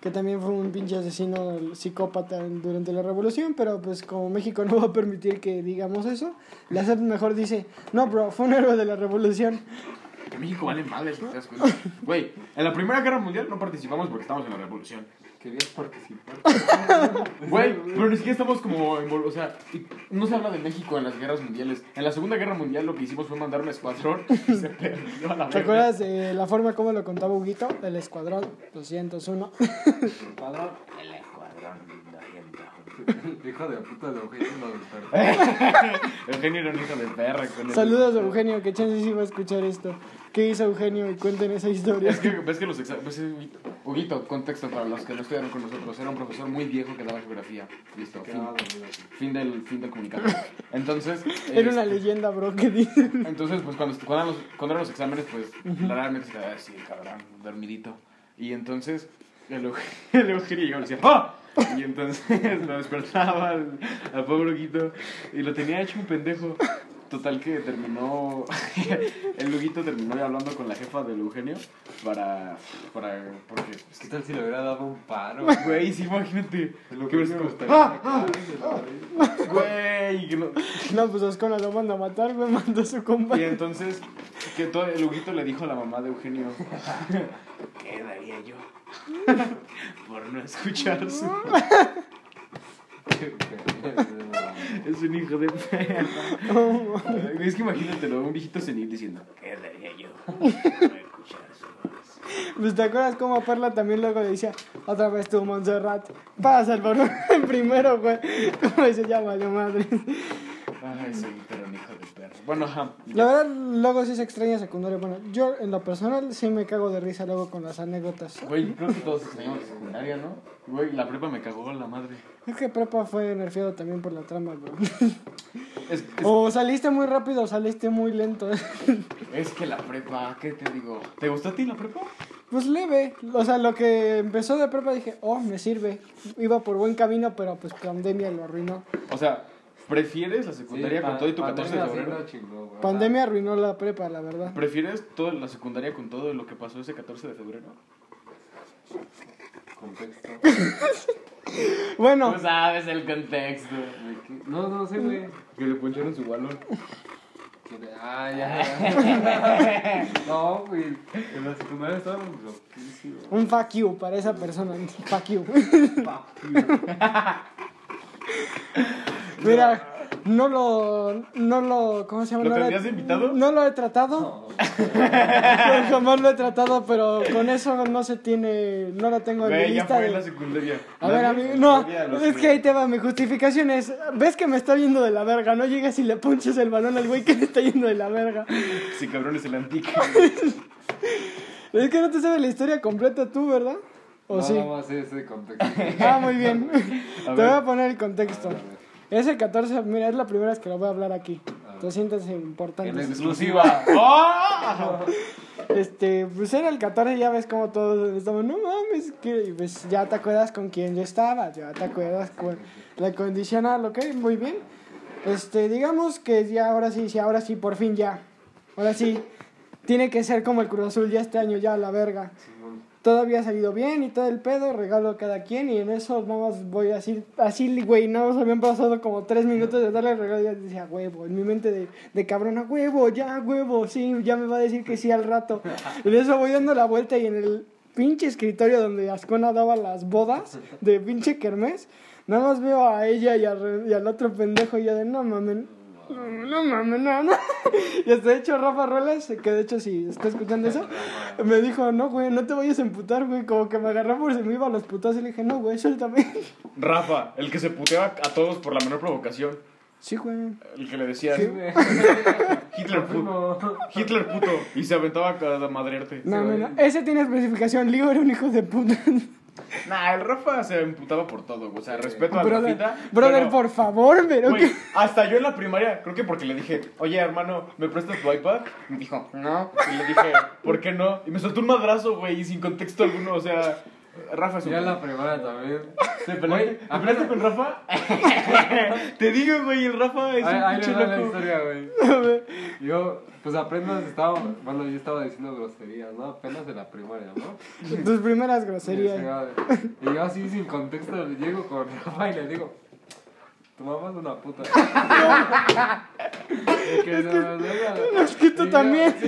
que también fue un pinche asesino psicópata durante la revolución, pero pues como México no va a permitir que digamos eso, la SEP mejor dice, no, bro, fue un héroe de la revolución. Que México vale madres, ¿te das cuenta? Güey, en la Primera Guerra Mundial no participamos porque estamos en la revolución. Querías participar. Güey, pero ni siquiera estamos como envol- O sea, no se habla de México en las guerras mundiales. En la Segunda Guerra Mundial lo que hicimos fue mandar un escuadrón y se perdió a la ¿Te verga. acuerdas de la forma como lo contaba Huguito? El escuadrón 201. Padrón. El escuadrón Hijo de puta de Eugenio lo despertó. Eugenio era un hijo de perra con el- Saludos a Eugenio, que chance sí va a escuchar esto. ¿Qué hizo Eugenio? Y cuenten esa historia. Es que ves que los ves, Huguito, contexto para los que no estudiaron con nosotros. Era un profesor muy viejo que daba geografía. Listo, fin, fin del, fin del comunicado. Entonces. Era una este, leyenda, bro, que dice. Entonces, pues cuando, cuando, eran los, cuando eran los exámenes, pues claramente se quedaba así, cabrón, dormidito. Y entonces el, Eug- el Eugenio llegaba y decía ¡Ah! Y entonces lo despertaba al, al pobre Huguito y lo tenía hecho un pendejo. Total que terminó, el Huguito terminó hablando con la jefa del Eugenio para, para, porque, pues, ¿Qué tal si le hubiera dado un paro? güey, sí, imagínate, Lo que que ves ¡Ah! ¡Ah! ¡Ah! güey, que no- No, pues Ascona lo manda a matar, güey, mandó a su compa. Y entonces, que todo el Huguito le dijo a la mamá de Eugenio, ¿qué daría yo por no escuchar su... Es un hijo de perra. Es que imagínatelo, un viejito senil diciendo, ¿qué daría yo por no escuchar su voz? Pues te acuerdas cómo Perla también luego le decía, otra vez tú, Montserrat, pasa el balón primero, güey. ¿Cómo se llama la madre? Ay, soy pero un hijo de perra. Bueno, ajá. La verdad, luego sí se extraña secundaria. Bueno, yo en lo personal sí me cago de risa luego con las anécdotas. Güey, creo que todos extrañamos secundaria, ¿no? Güey, la prepa me cagó la madre. Es que prepa fue nerfeado también por la trama, bro. Es, es, O saliste muy rápido o saliste muy lento. es que la prepa, ¿qué te digo? ¿Te gustó a ti la prepa? Pues leve. O sea, lo que empezó de prepa dije, oh, me sirve. Iba por buen camino, pero pues pandemia lo arruinó. O sea, ¿prefieres la secundaria con todo y tu 14 de febrero? Pandemia arruinó la prepa, la verdad. ¿Prefieres toda la secundaria con todo lo que pasó ese 14 de febrero? Contexto. Bueno, Tú sabes el contexto. No, no sé, güey. Que le poncharon su balón. Ah, ya, ya. No, güey. En la secundaria estaban loquísimos. un fuck you para esa persona. Fuck you. Mira, no lo, no lo, ¿cómo se llama? ¿Lo no tendrías invitado? No lo he tratado, jamás lo he tratado, pero con eso no se tiene, no lo tengo en mi ya lista fue en la de... secundaria. A ver, amigo, en no, es que ahí te va, mi justificación es, ves que me está yendo de la verga, no llegas y le ponches el balón al güey que le está yendo de la verga. Sí, cabrón, es el antique. Es que no te sabes la historia completa tú, ¿verdad? ¿O no, sí? Más ese contexto. Ah, muy bien. Te voy a poner el contexto. Ese 14, mira, es la primera vez que lo voy a hablar aquí. ver. Entonces siéntense En. Exclusiva. ¡Oh! Este, pues era el 14, ya ves como todos estamos, no mames, que pues ya te acuerdas con quién yo estaba, ya te acuerdas con la condicional, ok, muy bien. Este, digamos que ya ahora sí, sí, ahora sí, por fin ya. Ahora sí, tiene que ser como el Cruz Azul ya este año, ya la verga. Todo había salido bien y todo el pedo, regalo a cada quien y en eso nada más voy a decir, así, güey, nada más habían pasado como tres minutos de darle el regalo y ya decía, huevo, en mi mente de, de cabrona, huevo, ya, huevo, sí, ya me va a decir que sí al rato. Y en eso voy dando la vuelta y en el pinche escritorio donde Ascona daba las bodas de pinche kermés, nada más veo a ella y, al- y al otro pendejo y yo de, no mames, no, no mames, no, no. Y hasta de hecho Rafa Roles, que de hecho si está escuchando eso, me dijo, no, güey, no te vayas a emputar, güey. Como que me agarró por si me iba a los putas y le dije, no, güey, suéltame. Rafa, el que se puteaba a todos por la menor provocación. Sí, güey. El que le decía Sí, güey. Hitler puto. Hitler puto. Y se aventaba a madrearte. No, no, no. Ese tiene especificación. Leo era un hijo de puta. Nah, el Rafa se emputaba por todo. O sea, respeto a brother, Rafita. brother pero- por favor, pero Güey, que... hasta yo en la primaria, creo que porque le dije, oye hermano, ¿me prestas tu iPad? Me dijo, no. Y le dije, ¿por qué no? Y me soltó un madrazo, güey, y sin contexto alguno, o sea, Rafa es un... Ya en la primaria también. ¿Te Güey, peleaste, ¿te apenas- peleaste con Rafa? Te digo, güey, el Rafa es Ahí, un ahí pinche va la loco. historia, güey. Yo, pues apenas estaba, bueno, yo estaba diciendo groserías, ¿no? Apenas en la primaria, ¿no? Tus primeras groserías. Y yo así sin contexto llego con Rafa y le digo, tu mamá es una puta. Y que se me venga- Es que tú y yo, también. Sí.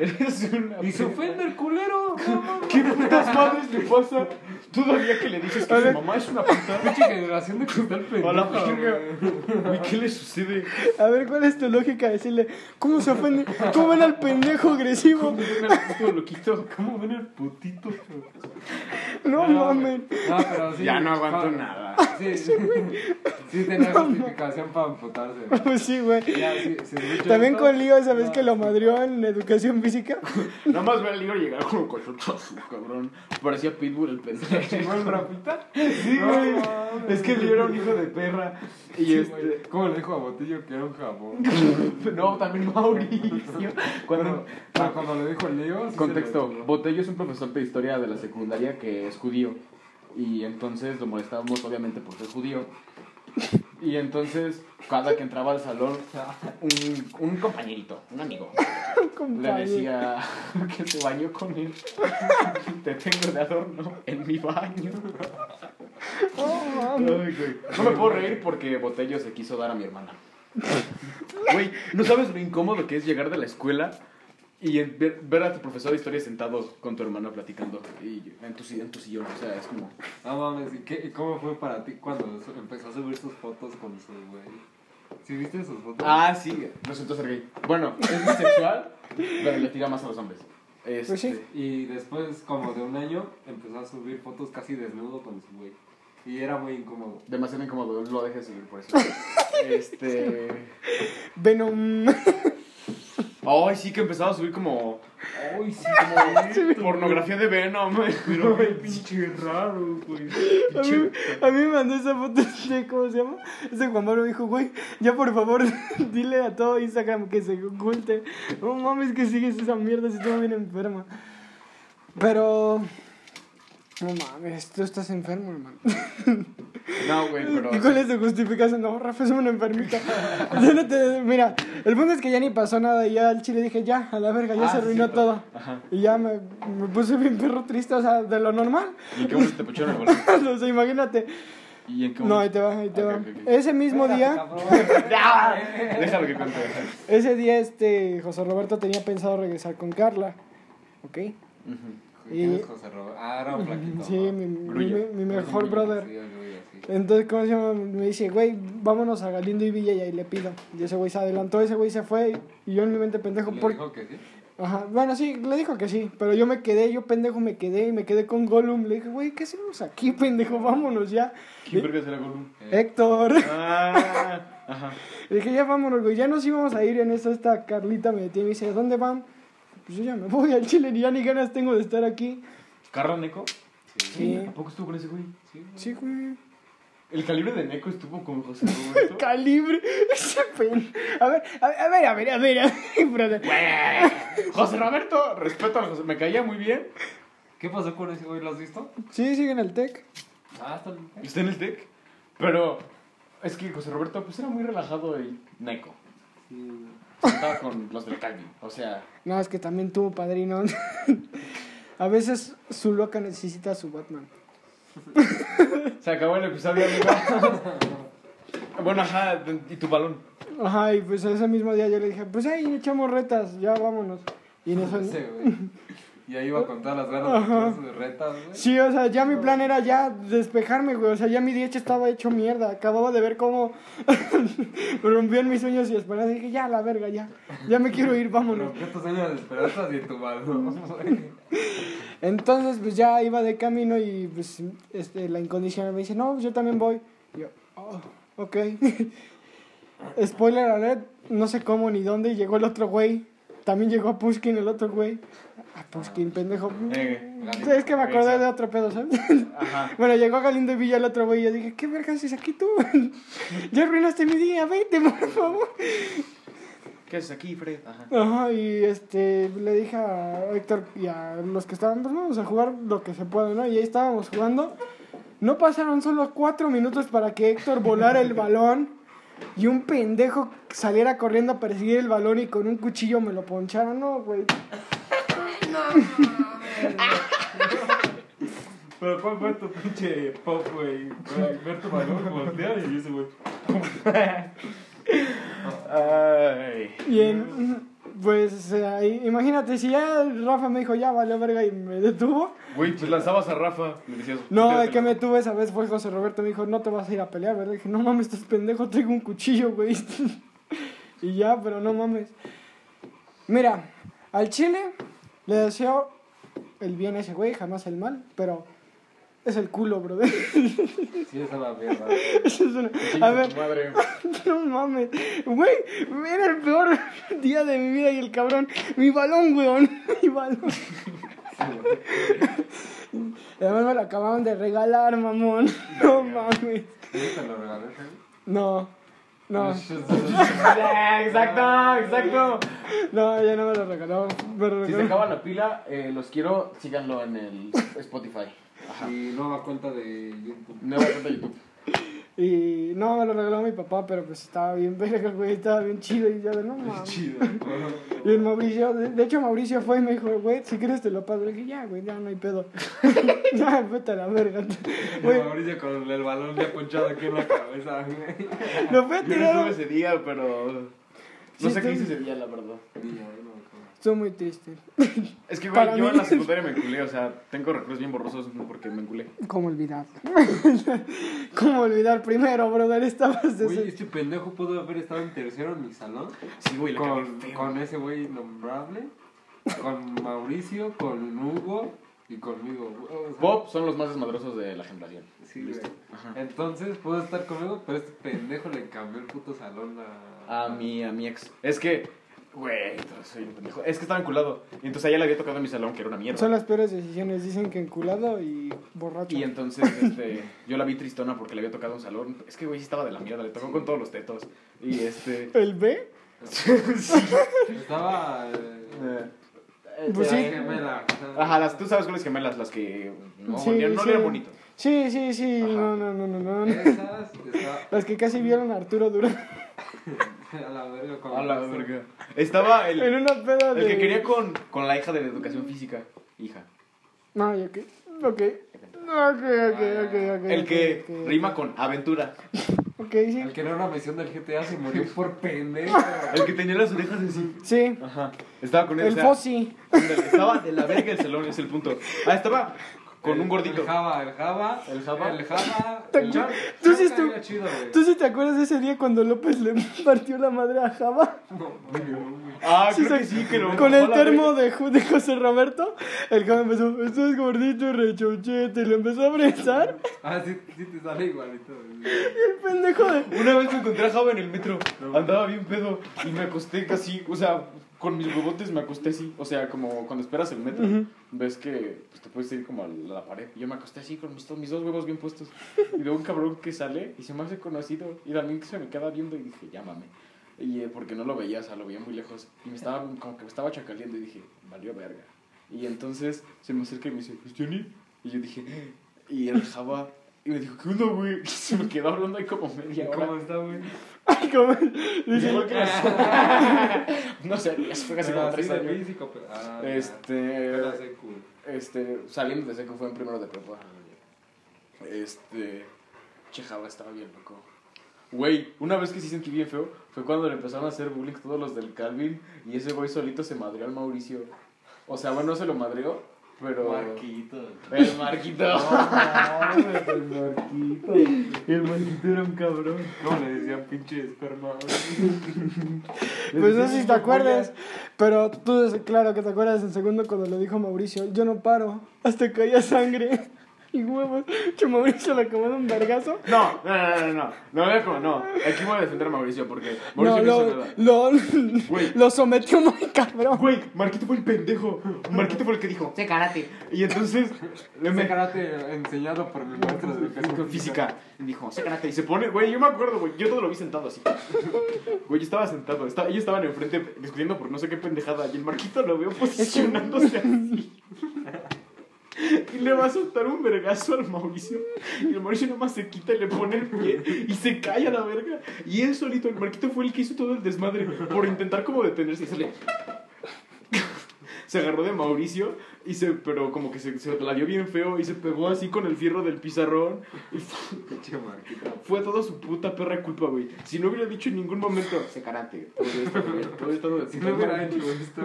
Eres una... Y se ofende el culero. no. ¿Qué putas madres le pasa? Todavía que le dices que su mamá es una puta. Pinche generación de cristal pendejo. A la verga. ¿qué le sucede? A ver, ¿cuál es tu lógica? Decirle, ¿cómo se ofende? ¿Cómo ven al pendejo agresivo? ¿Cómo ven al puto loquito? ¿Cómo ven al putito? No mames. No, pero sí. Ya no aguanto nada. Sí, sí, sí justificación para amputarse. Pues sí, güey. Ya, sí, sí, mucho También esto, con Lío esa vez no. que lo madrió en educación física. Nada más ve al libro llegar con un colchotazo, cabrón. Parecía Pitbull el pendejo. ¿Chingó el rapita? Sí, güey. Es que el libro era un hijo de perra. Y Sí, este. güey. ¿Cómo le dijo a Botillo que era un jabón? No, también Mauricio. Cuando. Cuando, ah, cuando le dijo se Contexto. Botello es un profesor de historia de la secundaria que es judío. Y entonces lo molestábamos, obviamente, por ser judío. Y entonces, cada que entraba al salón, un, un compañerito, un amigo, le decía que se bañó con él. Te tengo de adorno en mi baño. Oh, Ay, mames. güey. No me puedo reír porque Botello se quiso dar a mi hermana. Güey, ¿no sabes lo incómodo que es llegar de la escuela y ver, ver a tu profesor de historia sentado con tu hermana platicando y en tu, si- en tu sillón? O sea, es como... No mames, ¿y qué, ¿cómo fue para ti cuando empezó a subir sus fotos con su güey? ¿Sí viste sus fotos? Ah, sí, resultó ser gay. Bueno, es bisexual, pero le tira más a los hombres. Este, Pues sí. Y después, como de un año, empezó a subir fotos casi desnudo con su güey. Y era muy incómodo. Demasiado incómodo, lo dejé de seguir por eso. Este... Venom. Ay, sí que empezaba a subir como... Ay, sí, como pornografía de Venom. Pero, pinche raro, güey. A mí, a mí me mandó esa foto de, ¿cómo se llama? Ese Juan Pablo me dijo, güey, ya por favor, dile a todo Instagram que se oculte. No mames que sigues esa mierda si estoy bien enferma. Pero... No mames, tú estás enfermo, hermano. No, güey, pero... ¿Y cuál es tu justificación? No, Rafa es un enfermito. Yo no te- Mira, el punto es que ya ni pasó nada y ya al chile dije, ya, a la verga, ya Ah, se sí, arruinó todo. Ajá. Y ya me, me puse bien perro triste, o sea, de lo normal. ¿Y en qué momento te pucharon el o sea, imagínate. ¿Y en qué No, ahí te va, ahí te Ok, va. ok, ok. Ese mismo día, Déjalo que cuente. ese día este José Roberto tenía pensado regresar con Carla. ¿Ok? ¿Quién es José Roberto? Ah, era un flaquito. Sí, mi, mi, mi- mi mejor brother. sí, sí, sí. Entonces, ¿cómo se llama? Me dice, güey, vámonos a Galindo y Villa y ahí le pido. Y ese güey se adelantó, ese güey se fue y yo en mi mente pendejo. ¿Le ¿por dijo que sí? Ajá, bueno, sí, le dijo que sí, pero yo me quedé, yo pendejo me quedé y me quedé con Gollum. Le dije, güey, ¿qué hacemos aquí, pendejo? Vámonos ya. ¿Quién verga será Gollum? Eh, Héctor. Ah, ajá. Le dije, ya vámonos, güey, ya nos íbamos a ir en eso. Esta Carlita me detiene y me dice, ¿dónde van? Pues yo ya me voy al Chile, ni ya ni ganas tengo de estar aquí. ¿Carla Neco? Sí. ¿A poco estuvo con ese güey? sí, güey. Sí, güey. El calibre de Neco estuvo con José Roberto. Calibre, ese pen. A ver, a ver, a ver, a ver, a ver, a ver, brother. José Roberto, respeto a José, me caía muy bien. ¿Qué pasó con ese güey? ¿Lo has visto? Sí, sigue en el TEC. Ah, está bien. Está en el TEC. Pero es que José Roberto pues era muy relajado y Neco. Sí. Estaba con los del Calvin. O sea, No, es que también tuvo padrino. A veces su loca necesita a su Batman. se acabó el episodio, amigo. bueno, ajá, y tu balón. Ajá, y pues ese mismo día yo le dije, pues ahí echamos retas, ya vámonos. Y en eso... Y ahí iba con todas las ganas de retas, güey. Sí, o sea, ya mi plan era ya despejarme, güey. O sea, ya mi día estaba hecho mierda. Acababa de ver cómo rompían mis sueños y esperanzas. Dije, ya, la verga, ya. Ya me quiero ir, vámonos. Rompió tus años de esperanzas y tu güey. Entonces, pues ya iba de camino y pues este, la incondicional me dice, no, pues yo también voy. Y yo, oh, ok. Spoiler alert, no sé cómo ni dónde, llegó el otro güey. También llegó a Pushkin el otro güey. A Pushkin, pendejo. Eh, es que me acordé de otro pedo, ¿sabes? Ajá. Bueno, llegó Galindo y Villa el otro güey y yo dije, ¿qué vergas haces aquí tú? ya arruinaste mi día, vete, por favor. ¿Qué haces aquí, Fred? Ajá. Ajá, y este, le dije a Héctor y a los que estaban, pues vamos a jugar lo que se pueda, ¿no? Y ahí estábamos jugando. No pasaron solo cuatro minutos para que Héctor volara el balón y un pendejo saliera corriendo a perseguir el balón y con un cuchillo me lo ponchara, no, güey. Pero ¿cuál fue tu pinche pop, güey? Ver tu balón, voltear y ese güey. Ay. Y en, pues ahí, imagínate, si ya Rafa me dijo, ya vale verga y me detuvo. Güey, pues lanzabas a Rafa. Le decías, No, el que me tuvo esa vez fue José Roberto. Me dijo, no te vas a ir a pelear, ¿verdad? dije, no mames, estás pendejo, traigo un cuchillo, güey. y ya, pero no mames. Mira, al chile le deseo el bien a ese güey, jamás el mal, pero es el culo, brother. Sí, es una mierda. Es una- A ver, madre. no mames. Güey, era el peor día de mi vida y el cabrón. Mi balón, weón. Mi balón. Además me lo acababan de regalar, mamón. No mames. ¿Sí te lo regalé, Javi? No. No. Exacto, exacto. No, ya no me lo regaló. Me lo Si se acaba la pila, eh, los quiero, síganlo en el Spotify. Ajá. Y nueva cuenta de YouTube. Nueva cuenta de YouTube. Y no, me lo regaló mi papá, pero pues estaba bien verga, güey. Estaba bien chido y ya de no mames. Chido. Y el Mauricio, de, de hecho Mauricio fue y me dijo, güey, si quieres te lo pago. Le dije, ya, güey, ya no hay pedo. ya, vete a la verga. Güey, Mauricio con el balón ya ponchado aquí en la cabeza, güey. lo fue a Yo no tirar. ese día, pero. No Sí, sé qué hice ese día, la verdad. No acuerdo. Estuvo muy triste. Es que, Para güey, yo mí- en la secundaria me enculé, o sea, tengo recuerdos bien borrosos porque me enculé. ¿Cómo olvidar? ¿Cómo olvidar primero, brother? Estabas de Güey, ese- este pendejo pudo haber estado en tercero en mi salón. Sí, güey, la cagué Con, feo. con ese güey innombrable. Con Mauricio, con Hugo y conmigo. güey, o sea, Bob son los más desmadrosos de la generación. Sí, güey. Listo. Ajá. Entonces pudo estar conmigo, pero este pendejo le cambió el puto salón a. A mi, a mi ex. Es que, güey, soy un pendejo. Es que estaba enculado. Y entonces a ella le había tocado en mi salón, que era una mierda. Son las peores decisiones. Dicen que enculado y borracho. Y entonces, este, yo la vi tristona porque le había tocado un salón. Es que, güey, sí estaba de la mierda, le tocó con todos los tetos. Y este. ¿El B? Estaba. Eh, eh, Pues la sí. gemela. Ajá, las, tú sabes cuáles gemelas, las que no, Sí, no sí. eran bonitos. Sí, sí, sí. Ajá. No, no, no, no, no. Esas, está Las que casi vieron a Arturo Durán a la verga con A la verga. Estaba el, en una peda de... el que quería con, con la hija de la educación física. Hija. No, ¿y ok? Ok. Ok, ok, ok, ok. El que rima con aventura. Ok, sí. El que era una misión del GTA se murió por pendejo. El que tenía las orejas así. Sí. Ajá. Estaba con él. El o sea, Fossi. Estaba de la verga el salón, es el punto. Ah, estaba con un gordito. El Java, el Java. El Java. El Java. Tú- El Java. tú sí Java estu- era chido, güey. ¿Tú sí te acuerdas de ese día cuando López le partió la madre a Java? No. Ah, Sí, creo que sí, que lo Con el termo de, José Roberto, el Java empezó, estás gordito, rechochete, y le empezó a abrazar. Ah, sí, sí te sale igualito. güey. Y el pendejo de... Una vez me encontré a Java en el metro. Andaba bien pedo y me acosté casi, o sea, con mis huevotes me acosté así. O sea, como cuando esperas el metro, Ujú. ves que pues, te puedes ir como a la pared. Yo me acosté así con mis, mis dos huevos bien puestos. Y veo un cabrón que sale y se me hace conocido. Y también que se me queda viendo y dije, llámame. Y eh, porque no lo veía, o sea, lo veía muy lejos. Y me estaba, como que me estaba chacaleando y dije, valió verga. Y entonces se me acerca y me dice, ¿es Johnny? Y yo dije, y el Java. Y me dijo, ¿qué onda, güey? Y se me quedó hablando ahí como media hora. ¿Cómo está, güey? Ay, como... Dice, Igual que las- no sé, ya fue hace como tres años. físico, pero. Ah. Este. Este, saliendo de seco fue en primero de prepa. Este. Che, Java estaba bien loco. Güey, una vez que sí sentí bien feo fue cuando le empezaron a hacer bullying todos los del Calvin y ese güey solito se madreó al Mauricio. O sea, bueno, no se lo madreó, pero. Marquito. El Marquito. el Marquito. El Marquito era un cabrón. ¿Cómo le decían pinche esperma? Pues no sé si te acuerdas, pero tú, claro que te acuerdas en segundo cuando le dijo Mauricio, yo no paro, hasta que haya sangre y huevos. Que Mauricio le acabó de un vergazo. No, no, no, no, no. No, no, no, no. Aquí voy a defender a Mauricio porque No, Mauricio no, hizo lo, nada. lo, Güey. lo sometió muy cabrón. Güey, Marquito fue el pendejo. Marquito fue el que dijo, sé karate. Y entonces le me karate enseñado por mis maestros de educación física. Y dijo, sé karate. Y se pone, güey, yo me acuerdo, güey. Yo todo lo vi sentado así. Güey, yo estaba sentado. Estaba, ellos estaban enfrente discutiendo por no sé qué pendejada. Y el Marquito lo veo posicionándose así. Y le va a soltar un vergazo al Mauricio. Y el Mauricio nomás se quita y le pone el pie. Y se cae a la verga. Y él solito, el Marquito fue el que hizo todo el desmadre. Por intentar como detenerse y sale. Se agarró de Mauricio, y se, pero como que se, se la dio bien feo y se pegó así con el fierro del pizarrón. Y fue, fue toda su puta perra culpa, güey. Si no hubiera dicho en ningún momento, se karate, todo esto, todo esto de Si no hubiera hecho esto.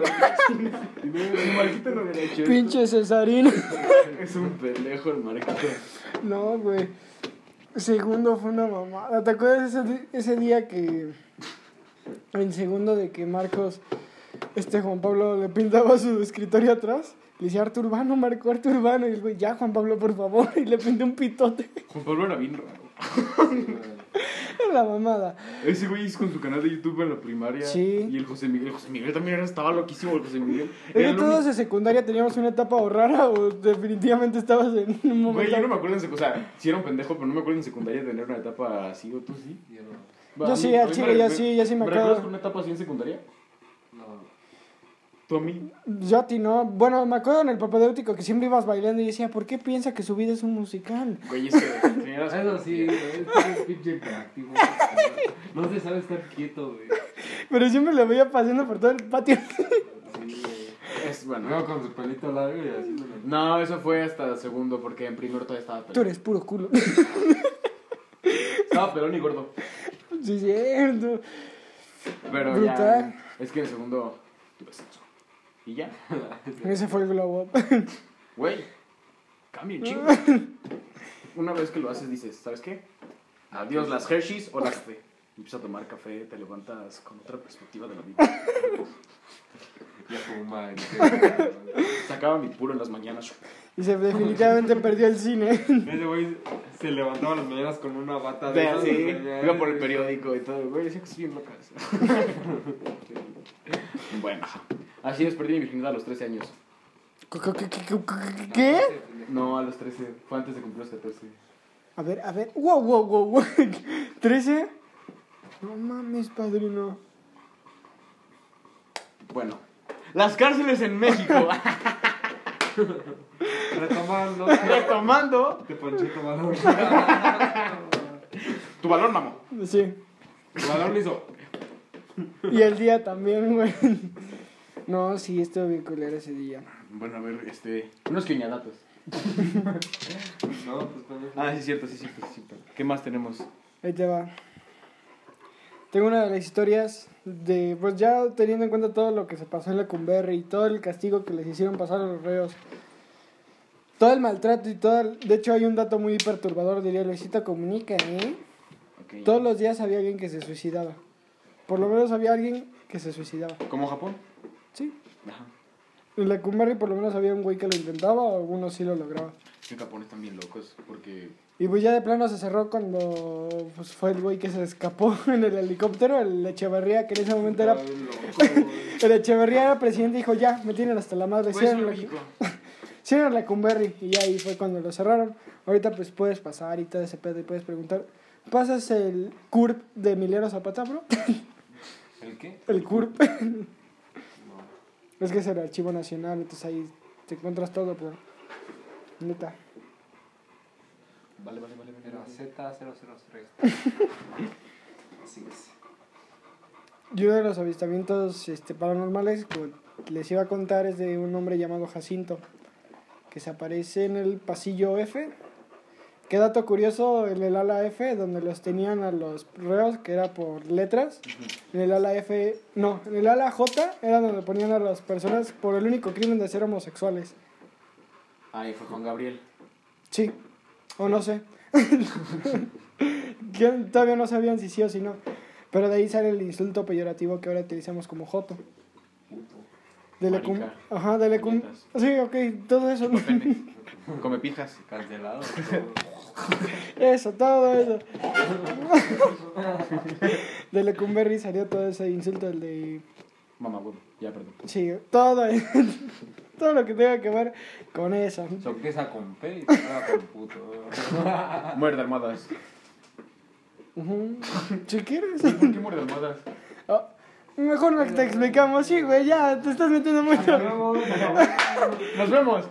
El Marquito no hubiera hecho esto. Pinche Cesarín. Es un pendejo el Marquito. No, güey. Segundo fue una mamada. ¿Te acuerdas ese, ese día que. En segundo de que Marcos. Este Juan Pablo le pintaba su escritorio atrás. Le decía Artur Urbano, marcó Artur Urbano. Y el güey, ya, Juan Pablo, por favor. Y le prendió un pitote Juan Pablo era bien raro. la mamada. Ese güey es con su canal de YouTube en la primaria. Sí. Y el José Miguel. El José Miguel también era, estaba loquísimo, el José Miguel. Es Era todos en secundaria teníamos una etapa o rara o definitivamente estabas en un momento. Güey, yo no me acuerdo en secundaria. O sea, sí era un pendejo, pero no me acuerdo en secundaria tener una etapa así. ¿O tú sí? Yo no. Yo sí, a chile, ya sí, ya sí me recuerdas acuerdo. con una etapa así en secundaria? No. ¿Tú a mí? Yo a ti no. Bueno, me acuerdo en el propedéutico que siempre ibas bailando y decía, ¿por qué piensa que su vida es un musical? Güey, es que tenías- Eso sí, güey, es un pinche hiperactivo. No se sabe estar quieto, güey. Pero siempre lo veía paseando por todo el patio. Sí. Es bueno. Luego con su pelito largo y así. No, eso fue hasta segundo, porque en primero todavía estaba pelón. Tú eres puro culo. Estaba pelón y gordo. sí, cierto. Pero Brutal. ya. Es que en segundo sexo. Y ya. Ese fue el glow up. Güey, cambia un chingo. Una vez que lo haces, dices, ¿sabes qué? Adiós las Hershey's o las té. Empiezas a tomar café, te levantas con otra perspectiva de la vida. Ya fuma. Sacaba mi puro en las mañanas. Y se definitivamente perdió el cine. Ese güey se levantaba las mañanas con una bata de. Así, güey. iba por el periódico y todo. Güey, decía que estoy bien loca. bueno, así es, perdí mi virginidad a los 13 años. ¿Qué? ¿Qué? ¿Qué? No, a los 13. Fue antes de cumplir los 14. A ver, a ver. Wow, wow, wow, wow. ¿13? No mames, padrino. Bueno, las cárceles en México. Retomando. Retomando. Te ponchito balón. Tu balón, mamo. Sí. Balón hizo. Y el día también, güey. No, sí, estuvo bien culero ese día. Bueno, a ver, este. Unos quiñadatos. No, pues con eso. Ah, sí, es cierto, sí, cierto, sí, cierto. ¿Qué más tenemos? Ahí te va. Tengo una de las historias de, pues ya teniendo en cuenta todo lo que se pasó en la Cumberry y todo el castigo que les hicieron pasar a los reos. Todo el maltrato y todo el- De hecho hay un dato muy perturbador, diría Luisito Comunica, ¿eh? Ok. Todos los días había alguien que se suicidaba. Por lo menos había alguien que se suicidaba. ¿Como Japón? Ajá. En la Cumberry por lo menos había un güey que lo intentaba o algunos sí lo lograba. En Japón están bien locos porque. Y pues ya de plano se cerró cuando pues, fue el güey que se escapó en el helicóptero, el Echeverría, que en ese momento era... El Echeverría era presidente y dijo, ya, me tienen hasta la madre, Puede ser cierren la, México. cierren la Cumberry. Y ahí fue cuando lo cerraron. Ahorita pues puedes pasar y todo ese pedo y puedes preguntar. ¿Pasas el CURP de Emiliano Zapata, bro? ¿El qué? El CURP. No. es que es el archivo nacional, entonces ahí te encuentras todo, pero... Neta. Vale, vale, vale. vale. Z003. Así es. Y uno de los avistamientos este, paranormales que les iba a contar es de un hombre llamado Jacinto, que se aparece en el pasillo F. Qué dato curioso, en el ala F, donde los tenían a los reos, que era por letras. En el ala F, no, en el ala J era donde ponían a las personas por el único crimen de ser homosexuales. Ahí fue Juan Gabriel. Sí, o no sé. Todavía no sabían si sí o si no. Pero de ahí sale el insulto peyorativo que ahora utilizamos como joto. Dele cum-. Ajá, dele cum-. Sí, ok, todo eso. Come pijas. Cancelado. Eso, todo eso. de Lecumberri salió todo ese insulto, el de. Mamá, huevo. Ya, perdón. Sí, todo. todo lo que tenga que ver con eso. So empieza con P y con puto. Muerde almohadas. Ujú. Si quieres. ¿Por qué muerde almohadas? Ah, mejor no te explicamos, sí, güey, ya te estás metiendo mucho. ¡Nos vemos!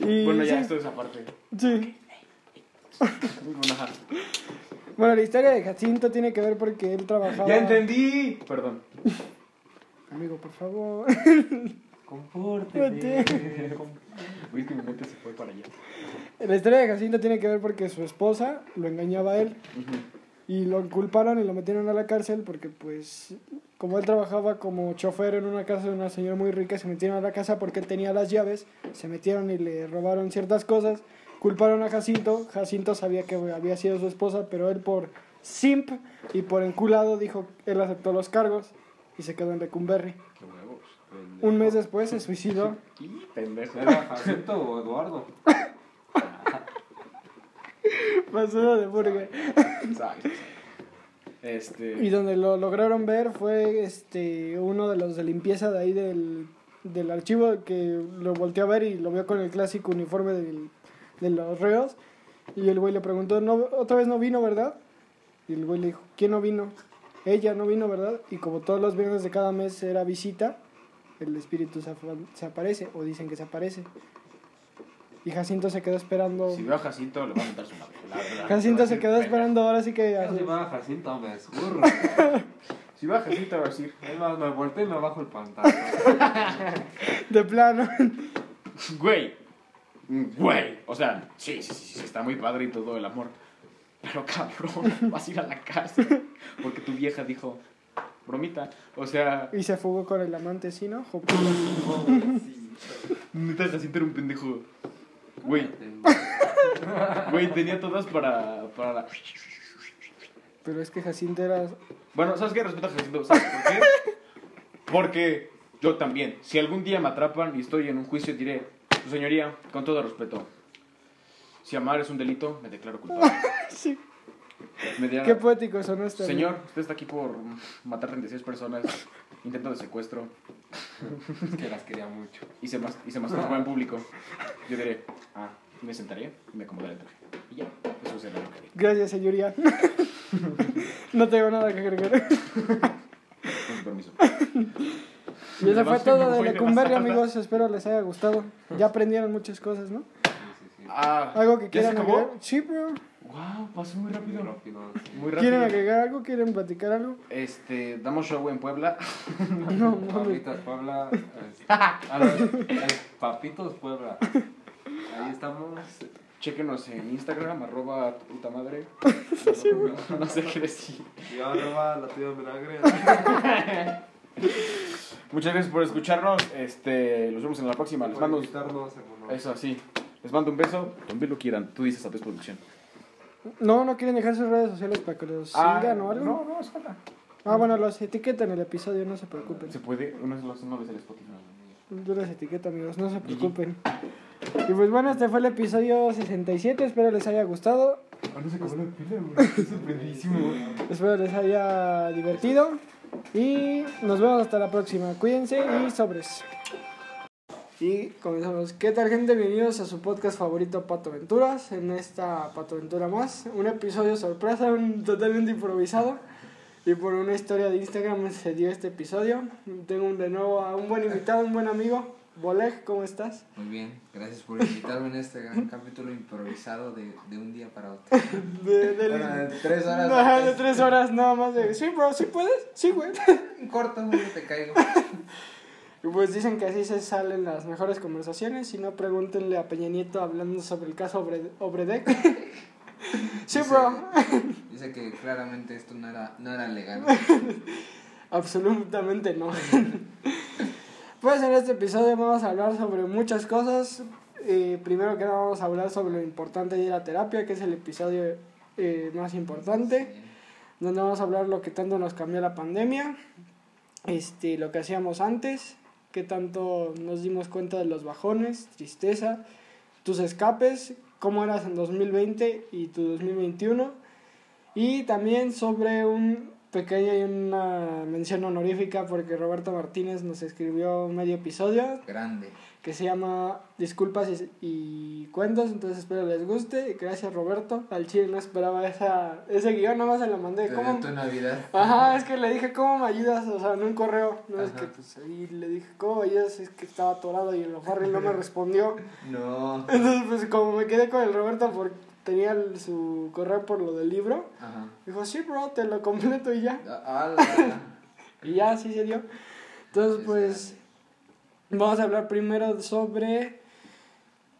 Y, Bueno, ya, sí, esto es aparte. sí. Bueno, la historia de Jacinto tiene que ver porque él trabajaba. ¡Ya entendí! Perdón. Amigo, por favor. Compórtete. Uy, que mi mente se fue para allá. La historia de Jacinto tiene que ver porque su esposa lo engañaba a él y lo culparon y lo metieron a la cárcel porque pues como él trabajaba como chofer en una casa de una señora muy rica, se metieron a la casa porque él tenía las llaves, se metieron y le robaron ciertas cosas, culparon a Jacinto, Jacinto sabía que había sido su esposa, pero él por simp y por enculado dijo, él aceptó los cargos y se quedó en Lecumberri. ¡Qué huevos! Un mes después se suicidó. Y pendejo. ¿Era Jacinto o Eduardo? Basura de burger. Este. Y donde lo lograron ver fue este uno de los de limpieza de ahí del, del archivo que lo volteó a ver y lo vio con el clásico uniforme del- de los reos. Y el güey le preguntó, no, otra vez no vino, ¿verdad? Y el güey le dijo, ¿quién no vino? Ella no vino, ¿verdad? Y como todos los viernes de cada mes era visita, el espíritu se, apa- se aparece, o dicen que se aparece. Y Jacinto se quedó esperando. Si veo a Jacinto, le va a montar su madre. la verdad. Jacinto va se quedó esperando, ahora sí que... Si va a Jacinto, me escurro. Si veo a Jacinto, va a decir. Es más, me volteo y me bajo el pantalón. De plano. Güey. Güey. O sea, sí, sí, sí, sí, está muy padre y todo el amor. Pero cabrón, vas a ir a la cárcel. Porque tu vieja dijo, bromita. O sea, Y se fugó con el amante, ¿sí, no? Jo- neta Jacinto era un pendejo. Güey, güey, tenía todas para, para la... Pero es que Jacinto era... Bueno, ¿sabes qué? Respeto a Jacinto. ¿Sabes por qué? Porque yo también. Si algún día me atrapan y estoy en un juicio, diré, su señoría, con todo respeto, si amar es un delito, me declaro culpable. Sí. Me dirán, Qué poético son estos. señor, usted está aquí por matar 36 personas, intento de secuestro Es que las quería mucho. y se, mas- y se masturbó en público. Yo diré, ah, me sentaré y me acomodaré el traje. Y ya, eso será lo que haré. Gracias, señoría. no tengo nada que agregar. Con su permiso. Y eso fue todo de Lecumberri, amigos. Espero les haya gustado. Ya aprendieron muchas cosas, ¿no? Sí, sí, sí. Ah, ¿Algo que ¿ya quieran agregar? Sí, bro. Wow, pasó muy rápido. Rápido, sí. Muy rápido. ¿Quieren agregar algo? ¿Quieren platicar algo? Este, damos show en Puebla. No, no. Papitas Puebla. es- Ah, no, es Papitos Puebla. Ahí estamos. Chéquenos en Instagram, arroba tu puta madre. No sé qué decir. Yo arroba la tía vinagre. Muchas gracias por escucharnos. Este, los vemos en la próxima. Les mando un... Eso, sí. Les mando un beso. Donde lo quieran. Tú dices a tu producción. No, no quieren dejar sus redes sociales para que los sigan o algo. No, no, es falta. Ah, bueno, los etiquetan en el episodio, no se preocupen. Se puede. Uno es los no les el Spotify. Yo les etiqueto, amigos, no se preocupen. Y pues bueno, este fue el episodio 67. Espero les haya gustado. Ah, no se acabó la pila, güey. Estoy sorprendidísimo. Espero les haya divertido. Y nos vemos hasta la próxima. Cuídense y sobres. Y comenzamos. ¿Qué tal, gente? Bienvenidos a su podcast favorito, Pato Aventuras. En esta Pato Aventura más. Un episodio sorpresa, un totalmente improvisado. Y por una historia de Instagram se dio este episodio. Tengo de nuevo a un buen invitado, un buen amigo. Boleg, ¿cómo estás? Muy bien, gracias por invitarme en este gran capítulo improvisado de, de un día para otro. De, del- Bueno, de tres horas. Ajá, de tres horas nada más de... Sí, bro, ¿sí puedes? Sí, güey. Corto, no te caigo. Pues dicen que así se salen las mejores conversaciones. Si no, pregúntenle a Peña Nieto hablando sobre el caso Obre- Obredec. sí, Dice- bro. Dice que claramente esto no era, no era legal. Absolutamente no. Pues en este episodio vamos a hablar sobre muchas cosas. Eh, primero que nada vamos a hablar sobre lo importante de la terapia, que es el episodio eh, más importante. donde vamos a hablar lo que tanto nos cambió la pandemia, este, lo que hacíamos antes, qué tanto nos dimos cuenta de los bajones, tristeza, tus escapes, cómo eras en 2020 y tu 2021, y también sobre un pequeña y una mención honorífica porque Roberto Martínez nos escribió un medio episodio Grande. que se llama Disculpas y, y Cuentos, entonces espero les guste. Gracias Roberto, al chile no esperaba esa, ese guion, nada más se lo mandé. Te ¿Cómo? tu Navidad. Ajá, es que le dije, ¿cómo me ayudas? O sea, en un correo. No es que pues ahí le dije, ¿cómo me ayudas? Es que estaba atorado y el Farrell no me respondió. No. Entonces, pues como me quedé con el Roberto porque tenía el- su correo por lo del libro, Ajá. dijo, sí, bro, te lo completo y ya. Ah, ala. Y ya, así se dio. Entonces, Sí, pues, sí. vamos a hablar primero sobre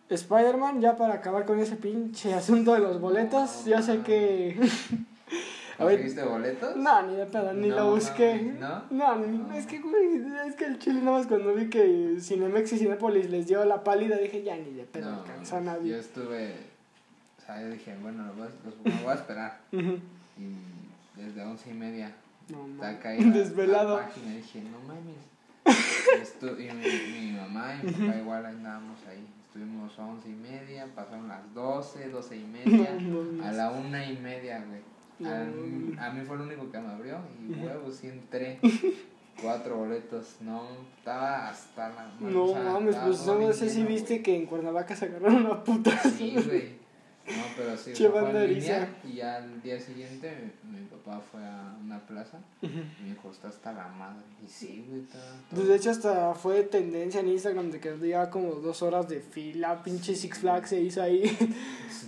Spider-Man, ya para acabar con ese pinche asunto de los boletos. Ya sé que... ¿Conseguiste boletos? no, ni de pedo, ni No, lo busqué. ¿no? No, No. es que, güey, es que el chile nada más cuando vi que Cinemex y Cinépolis les dio la pálida, dije, ya ni de pedo alcanzó a yo nadie. estuve. O sea, yo dije, bueno, lo voy a, los- me voy a esperar. Ujú. Y desde once y media. No, Está caída Desvelado. La página y dije, no mames. Y mi, mi mamá y mi papá igual andábamos ahí. Estuvimos once y media, pasaron las doce, doce y media, No a la una y media, güey. Al- a mí fue el único que me abrió y huevos, sí entré. Cuatro boletos, no, estaba hasta la No o sea, mames, pues sé si lleno, viste que en Cuernavaca se agarraron una puta. Sí, güey. No, pero sí, fue línea, y ya al día siguiente mi, mi papá fue a una plaza y me dijo, está hasta la madre. Y sí, güey, está todo- Pues de hecho hasta fue tendencia en Instagram de que había como dos horas de fila, pinche Six Flags se hizo ahí.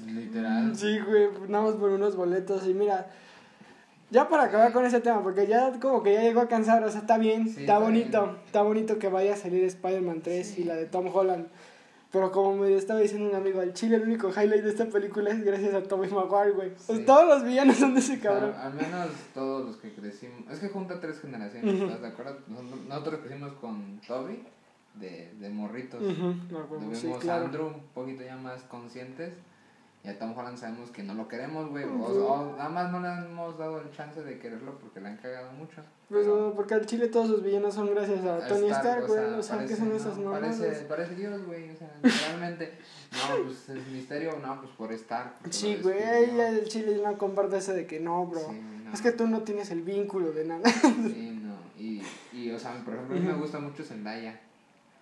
Literal. Sí, güey, nada más por unos boletos. Y mira, ya para acabar con ese tema, porque ya como que ya llegó a cansar, o sea, está bien, Sí, está, está bonito, bien. está bonito que vaya a salir Spider-Man 3 Sí. y la de Tom Holland. Pero como me estaba diciendo un amigo, al chile el único highlight de esta película es gracias a Tobey Maguire, güey. Todos los villanos son de ese cabrón. al menos todos los que crecimos. Es que junta tres generaciones. ¿estás de acuerdo? Nosotros, crecimos con Toby de, de morritos. No, sí, a claro. Andrew un poquito ya más conscientes. Y a Tom Holland sabemos que no lo queremos, güey. O, o nada más no le hemos dado el chance de quererlo porque le han cagado mucho. Pues, Pero- no, porque al chile todos sus villanos son gracias a a Tony Stark, güey. O sea, que son no, esas mamadas. Parece, parece Dios, güey. O sea, realmente. No, pues el misterio, no, pues por Stark. Sí, güey, despidió. el chile no comparte ese de que no, bro. Sí, no. Es que tú no tienes el vínculo de nada. Sí, no. Y, y, o sea, por ejemplo, a mí me gusta mucho Zendaya,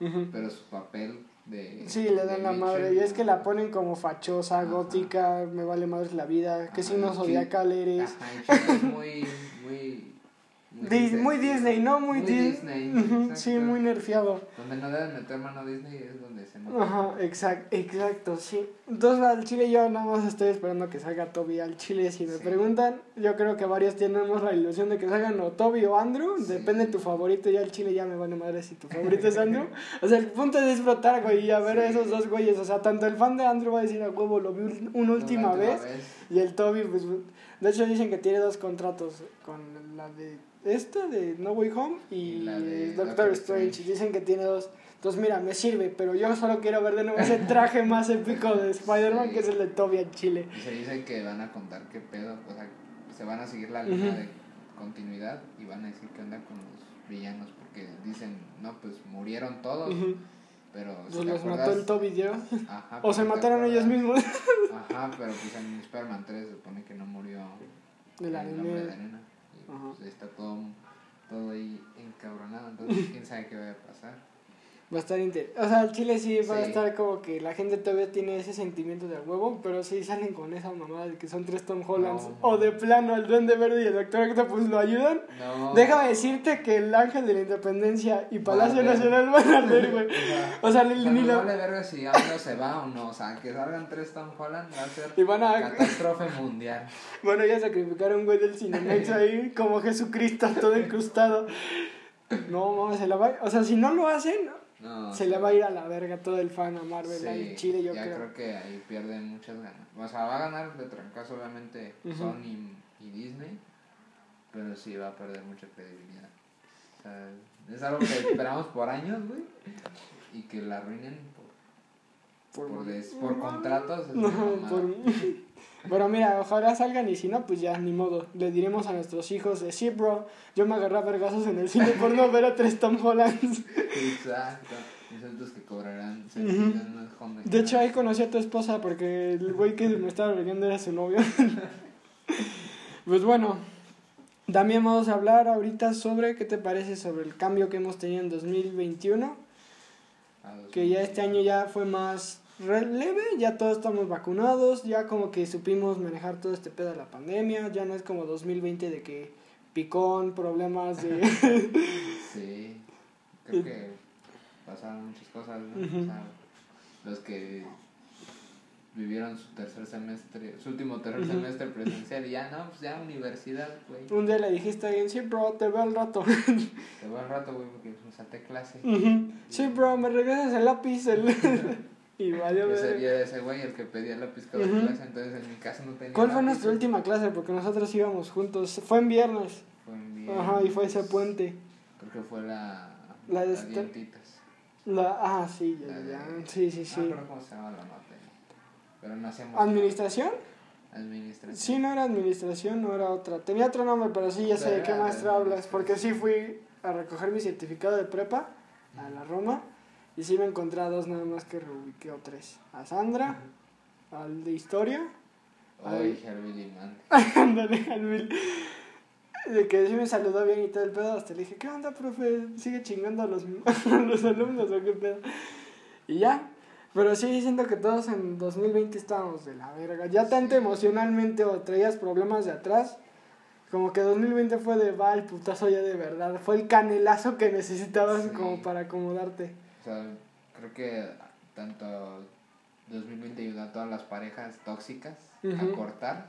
Ujú. pero su papel de. Sí, le dan la madre. Y es que la ponen como fachosa, Ajá. gótica, me vale madre la vida. ¿Qué Ajá, signo y Chip- zodiacal eres? Ajá, y Chip es muy. Muy. Dis- muy Disney, ¿no? Muy, Muy Dis- Disney, Sí, muy nerfeado. Donde no deben meter mano Disney es donde se nota. Ajá, exacto, exacto, sí. Entonces al chile yo nada más estoy esperando que salga Toby. Al chile si me Sí. preguntan, yo creo que varios tenemos la ilusión de que salgan o Toby o Andrew. Sí. Depende de tu favorito. Ya al chile ya me vale madre si tu favorito es Andrew. O sea, el punto es disfrutar, güey, y a ver a esos dos güeyes. O sea, tanto el fan de Andrew va a decir a huevo, lo vi un- una última vez. Y el Toby, pues, de hecho dicen que tiene dos contratos con la de esta, de No Way Home, y, la de Doctor, Strange. Strange. Dicen que tiene dos. Entonces, mira, me sirve, pero yo solo quiero ver de nuevo ese traje más épico de Spider-Man, Sí. que es el de Toby en Chile. Y se dice que van a contar qué pedo, o sea, se van a seguir la línea de continuidad y van a decir qué onda con los villanos, porque dicen, no, pues murieron todos, pero si Pues los mató el Toby, ¿yo? Ajá, O se pero te mataron ellos mismos. Ajá, pero pues en Spider-Man 3 se supone que no murió De la de arena. Pues está todo, todo ahí encabronado, entonces quién sabe qué vaya a pasar. Va a estar interesante. O sea, Chile sí va a estar como que la gente todavía tiene ese sentimiento de huevo, pero sí salen con esa mamada de que son tres Tom Hollands. No. O de plano, el Duende Verde y el Doctor Octopus lo ayudan. No. Déjame decirte que el Ángel de la Independencia y Palacio Vale. Nacional van a ver, güey. O sea, ni, ni lo- vale verga si AMLO se va o no, o sea, que salgan tres Tom Holland va a ser Y van a. catástrofe mundial. Bueno, ya sacrificaron güey del Cinemex ahí, como Jesucristo, todo incrustado. No, mames, se la va. O sea, si no lo hacen, No, se le va a ir a la verga todo el fan a Marvel Sí, ahí en Chile, yo ya creo. creo. que ahí pierden muchas ganas. O sea, va a ganar de trancazo obviamente. Sony y Disney, pero sí va a perder mucha credibilidad. O sea, es algo que esperamos por años, güey, y que la arruinen por, por, des- por contratos. es No, mamada. Pero mira, ojalá salgan y si no, pues ya, ni modo. Le diremos a nuestros hijos de sí, bro. Yo me agarré a vergazos en el cine por no ver a tres Tom Hollands. Exacto. Los que cobrarán. unas Honda. De hecho, ahí conocí a tu esposa porque el güey que me estaba leyendo era su novio. Pues bueno, también vamos a hablar ahorita sobre qué te parece sobre el cambio que hemos tenido en 2021. A dos Que ya este año ya fue más re- leve, ya todos estamos vacunados, ya como que supimos manejar todo este pedo de la pandemia, ya no es como 2020 de que picón, problemas de... Sí, creo que pasaron muchas cosas, ¿no? Ujú. O sea, los que vivieron su tercer semestre, su último tercer semestre presencial y ya, no, pues ya universidad, güey. Un día le dijiste a alguien, sí, bro, te veo al rato. Te voy al rato, güey, porque me salté clase. Ujú. sí, bro, me regresas el lápiz. El... y valió Yo sería ese güey el que pedía la pizca de Ujú. clase, entonces en mi casa no tenía ¿Cuál fue lápiz, nuestra última clase? Porque nosotros íbamos juntos. Fue en viernes. Fue en viernes. Ajá, y fue ese puente. Creo que fue la... La de dientitas. La... Ah, sí, ya, de- ya. Sí, sí, No sí. me acuerdo cómo se llama la materia. Pero no hacíamos... ¿Administración? Administración. Sí, no era administración, no era otra. Tenía otro nombre, pero sí, ya sé de qué maestra hablas. Porque sí fui a recoger mi certificado de prepa a la Roma. Y sí me encontré a dos nada más que reubiqué o tres. A Sandra, al de historia. Ay. Ándale, al Bill. De que sí me saludó bien y todo el pedo. Hasta le dije, ¿qué onda, profe? ¿Sigue chingando a los, a los alumnos o qué pedo? Y ya. Pero sí, siento que todos en 2020 estábamos de la verga. Ya tanto emocionalmente o traías problemas de atrás. Como que 2020 fue de va el putazo ya de verdad. Fue el canelazo que necesitabas Sí. como para acomodarte. O sea, creo que tanto 2020 ayudó a todas las parejas tóxicas a cortar.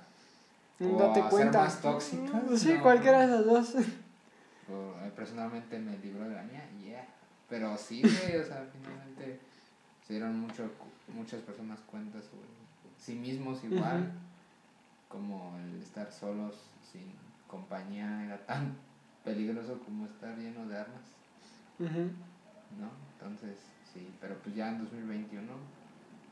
O date a ser cuenta. más tóxicas, Sí, no. cualquiera de esas dos. Eh, personalmente me libró de la mía, yeah. Pero sí, güey, o sea, finalmente se dieron mucho, muchas personas cuenta sobre sí mismos igual, como el estar solos, sin compañía, era tan peligroso como estar lleno de armas, Ujú. ¿No? Entonces, sí, pero pues ya en 2021,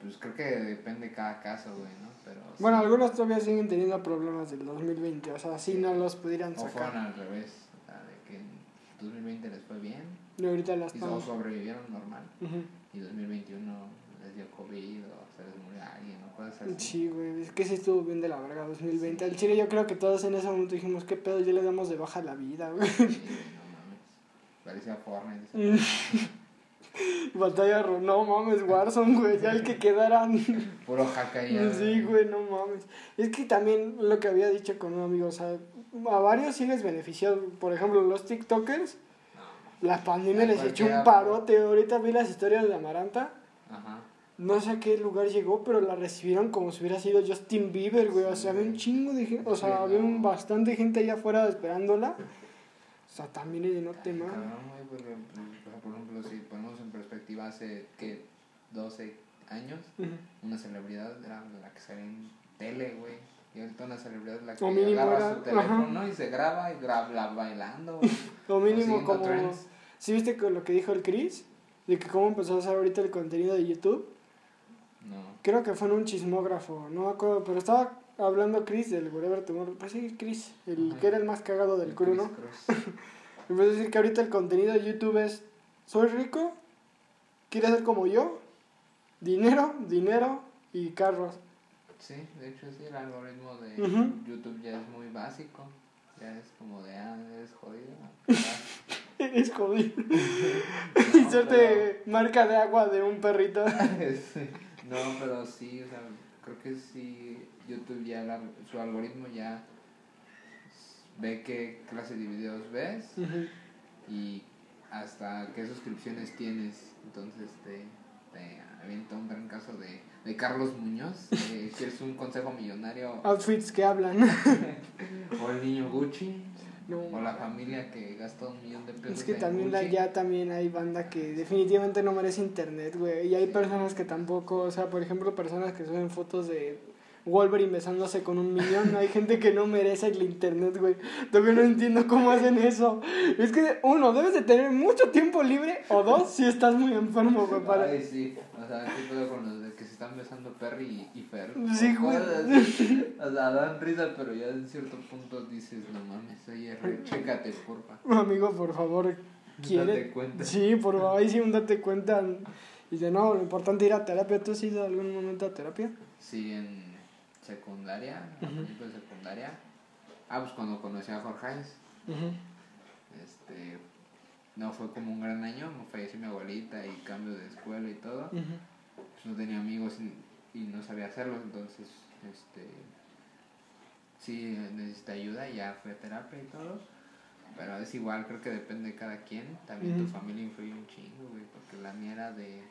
pues creo que depende de cada caso, güey, ¿no? Pero Bueno, sí. algunos todavía siguen teniendo problemas del 2020. O sea, sí no los pudieran O fueron sacar. al revés, o sea, de que en 2020 les fue bien Y ahorita las y estamos. sobrevivieron normal. Ujú. y 2021 les dio COVID o se les murió alguien o cosas así. Sí, güey, es que sí estuvo bien de la verga 2020. Al chile yo creo que todos en ese momento dijimos, ¿qué pedo? Ya le damos de baja la vida, güey. Sí, no. Parecía Fortnite. Batalla, no mames, Warzone, güey, ya el que quedaran. Puro hack ahí. ah, Sí, güey, no mames. Es que también lo que había dicho con un amigo, o sea, a varios sí les benefició. Por ejemplo, los TikTokers, la pandemia les echó un parote. Ahorita vi las historias de Amaranta. Ajá. No sé a qué lugar llegó, pero la recibieron como si hubiera sido Justin Bieber, güey. O sea, había un chingo de gente, o sea, había no. un bastante gente allá afuera esperándola. O sea, también es de no te mames. Cabrón, güey, porque, por- ejemplo, si ponemos en perspectiva hace, que 12 años, una celebridad era la que salía en tele, güey. Y ahorita una celebridad la que agarra era- su teléfono y se graba y graba bailando. güey. O mínimo como... trends. ¿Sí viste lo que dijo el Chris? De que cómo empezó a hacer ahorita el contenido de YouTube. No. Creo que fue en un chismógrafo, no me acuerdo, pero estaba hablando Chris del Whatever Tomorrow. Pues sí, Chris, el Ajá. que era el más cagado del El crew, ¿no? Chris. Empezó a decir que ahorita el contenido de YouTube es, soy rico, quieres ser como yo, dinero, dinero y carros. Sí, de hecho sí, el algoritmo de. YouTube ya es muy básico. Ya es como de, ah, eres jodido. ah, Es jodido. No, Inserte marca de agua de un perrito. Sí. No, pero sí, o sea, creo que sí, YouTube ya, su algoritmo ya ve qué clase de videos ves y hasta qué suscripciones tienes. Entonces te, te avienta un gran caso de, de Carlos Muñoz, que quieres un consejo millonario Outfits que hablan. o el niño Gucci No, o la familia que gasta un millón de pesos Es que en también Gucci. allá también hay banda que definitivamente no merece internet, güey. Y hay personas que tampoco, o sea, por ejemplo, personas que suben fotos de Wolverine besándose con un millón. Hay gente que no merece el internet, güey. Todavía no entiendo cómo hacen eso. Es que, uno, debes de tener mucho tiempo libre. O dos, si estás muy enfermo, güey. Para... Ay, sí, o sea, ¿qué pedo con los de que se están besando Perry y, y Fer? Sí, güey. O sea, dan risa, pero ya en cierto punto dices, no mames, oye, re- chécate, porfa. Amigo, por favor, quiere. Date cuenta. Sí, por favor, ahí sí, un date cuenta. Y de no, lo importante es ir a terapia. ¿Tú has ido algún momento a terapia? Sí, en secundaria, a Ujú. principios de secundaria. Ah, pues cuando conocí a Jorge, Ujú. este, no fue como un gran año, me falleció mi abuelita y cambio de escuela y todo. Pues no tenía amigos y, y no sabía hacerlo, entonces este sí necesité ayuda y ya fue a terapia y todo. Pero es igual, creo que depende de cada quien. También tu familia influye un chingo, güey, porque la mía era de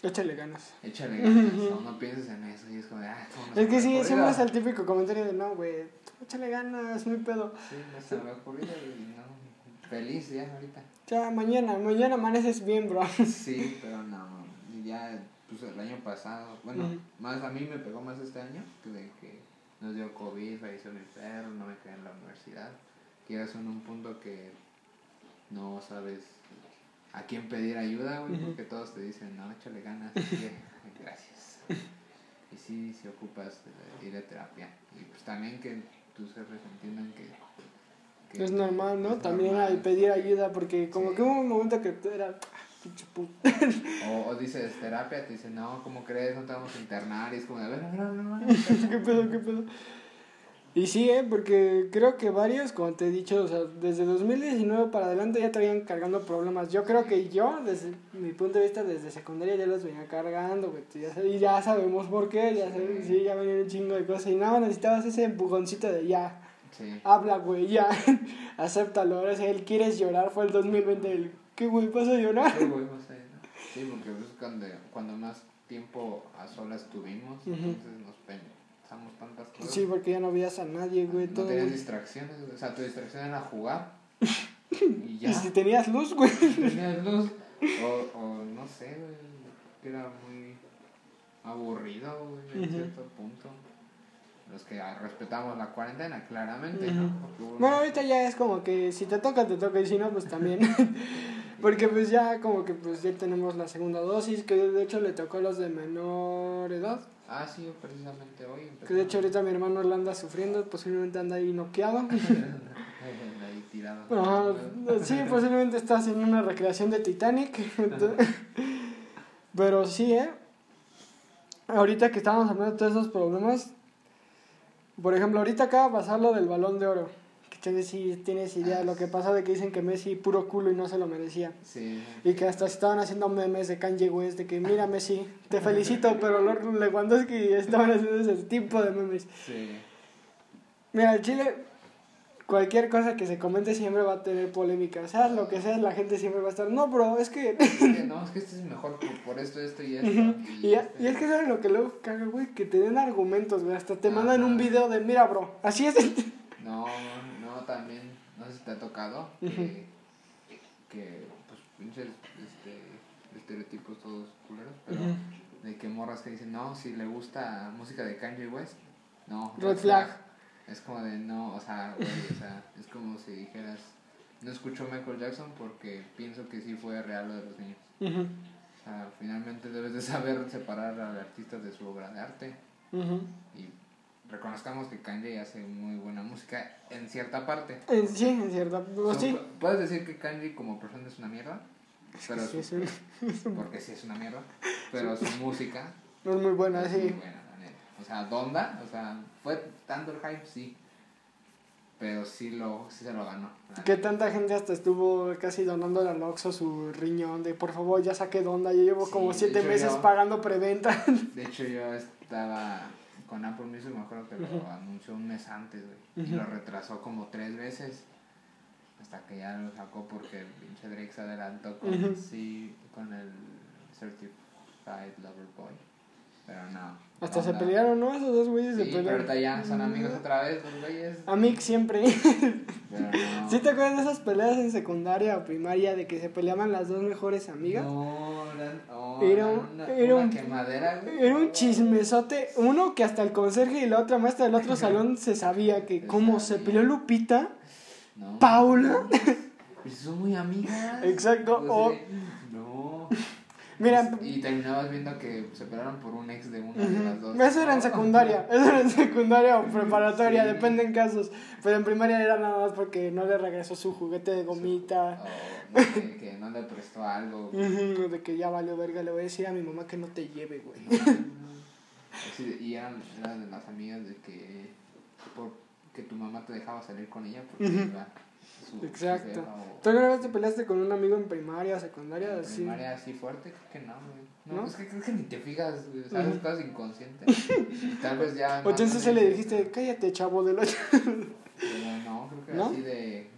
Échale ganas. échale ganas, no pienses en eso y es como ah, ¿cómo no Es que sí, ocurrió? siempre es el típico comentario de no, güey, échale ganas, muy pedo. Sí, no se me ha ocurrido y no, feliz ya ahorita. Ya, mañana, mañana amaneces bien, bro. Sí, pero no, ya, pues el año pasado, bueno, más a mí me pegó más este año, que de que nos dio COVID, falleció mi perro, no me quedé en la universidad. Quedas en un punto que no sabes a quién pedir ayuda, güey, porque todos te dicen, no, échale ganas, así que, gracias. Y sí, si ocupas de ir a terapia. Y pues también que tus jefes entiendan que que- Es normal, ¿no? es También normal. al pedir ayuda, porque como Sí. que hubo un momento que era... "Ah, pinche puto". O, o dices terapia, te dicen, no, ¿cómo crees? No te vamos a internar. Y es como a ver, a ver, a ver, a ver. ¿Qué pedo, qué pedo? Y sí, ¿eh? Porque creo que varios, como te he dicho, o sea, desde 2019 para adelante ya traían cargando problemas. Yo creo que yo, desde mi punto de vista, desde secundaria ya los venía cargando, güey. Y ya sabemos por qué, ya sabemos, sí, ya venían un chingo de cosas. Y nada, necesitabas ese empujoncito de ya, Sí. habla, güey, ya, acéptalo. Ahora si él quieres llorar, fue el 2020, el, ¿qué güey, vas a llorar? Sí, güey, o sea, ¿no? Sí, porque pues, cuando, cuando más tiempo a solas tuvimos, Ujú. entonces nos pensamos tantas cosas. Sí, porque ya no veías a nadie, güey, no todo. tenías distracciones, güey, o sea, tu distracción era jugar. Y ya. Y si tenías luz, güey. tenías luz. O, o no sé, güey, era muy aburrido, güey, en cierto punto. Los que respetamos la cuarentena, claramente, Bueno, ahorita ya es como que si te toca, te toca, y si no, pues también. Porque pues ya como que pues ya tenemos la segunda dosis, que de hecho le tocó a los de menor edad. Ah, sí, precisamente hoy. Que de hecho ahorita mi hermano la anda sufriendo, posiblemente anda ahí noqueado. Ahí tirado. Ajá, sí, posiblemente está haciendo una recreación de Titanic. Pero sí, ¿eh? Ahorita que estábamos hablando de todos esos problemas, por ejemplo, ahorita acaba de pasar lo del balón de oro. Que tienes, si tienes idea de lo que pasa de que dicen que Messi puro culo y no se lo merecía. Sí. Y que hasta estaban haciendo memes de Kanye West, de que mira Messi, te felicito, pero Lord Lewandowski estaban haciendo ese tipo de memes. Sí. Mira, el Chile, cualquier cosa que se comente siempre va a tener polémica. O sea, lo que sea, la gente siempre va a estar, no, bro, es que... Es que no, es que este es mejor por, por esto, esto y esto. y, este- y es que sabes lo que luego caga, güey, que te den argumentos, güey. Hasta te mandan Ajá. un video de, mira, bro, así es. No, no, también, no sé si te ha tocado que, que pues, pinches este, estereotipos todos culeros, pero de que morras que dicen, no, si le gusta música de Kanye West, no. Red flag. Es como de, no, o sea, güey, o sea, es como si dijeras, no escucho Michael Jackson porque pienso que sí fue real lo de los niños. O sea, finalmente debes de saber separar al artista de su obra de arte y reconozcamos que Kanye hace muy buena música en cierta parte. Eh, Sí, en. O sea, sí. pu- Puedes decir que Kanye como persona es una mierda, pero Sí, su- sí, porque sí es una mierda, pero su música no es muy buena, es muy sí. buena, la neta. O sea, Donda, o sea, fue tanto el hype, sí, pero sí, lo, sí se lo ganó. Que tanta gente hasta estuvo casi donando al Oxxo su riñón de por favor ya saqué donda, yo llevo Sí, como siete hecho, meses yo- pagando preventa. De hecho, yo estaba con Apple Music, me acuerdo que lo anunció un mes antes, güey, y Ujú. lo retrasó como tres veces. Hasta que ya lo sacó porque el pinche Drake se adelantó con, Ujú. sí, con el Certified Lover Boy. Pero no. Hasta se Onda. pelearon, ¿no? Esos dos güeyes se Sí, pero pelearon. ahorita ya son amigos otra vez, los güeyes. A Mick siempre. Pero no. ¿Sí te acuerdas de esas peleas en secundaria o primaria de que se peleaban las dos mejores amigas? No, no, Era un- una, era una un- quemadera, güey. Era un chismesote. Uno que hasta el conserje y la otra maestra del otro salón se sabía que como se peleó Lupita, No. Paula. Pues son muy amigas. Exacto, o-. Mira, Y terminabas viendo que se pelearon por un ex de una de las dos. Eso era en secundaria, eso era en secundaria o preparatoria, Sí. depende en casos. Pero en primaria era nada más porque no le regresó su juguete de gomita. O no sé, que no le prestó algo. De que ya valió verga, le voy a decir a mi mamá que no te lleve, güey. De- y eran, eran las amigas de que, por, que tu mamá te dejaba salir con ella porque Ujú. iba su, Exacto. o- ¿Tú alguna vez te peleaste con un amigo en primaria secundaria? En Así? primaria así fuerte, creo que no, güey. No, ¿No? es que creo que ni te fijas, güey. Sabes, Ujú. estás inconsciente. Tal vez ya. O entonces se le dijiste, cállate, chavo del ocho. Pero no, creo que ¿No? así de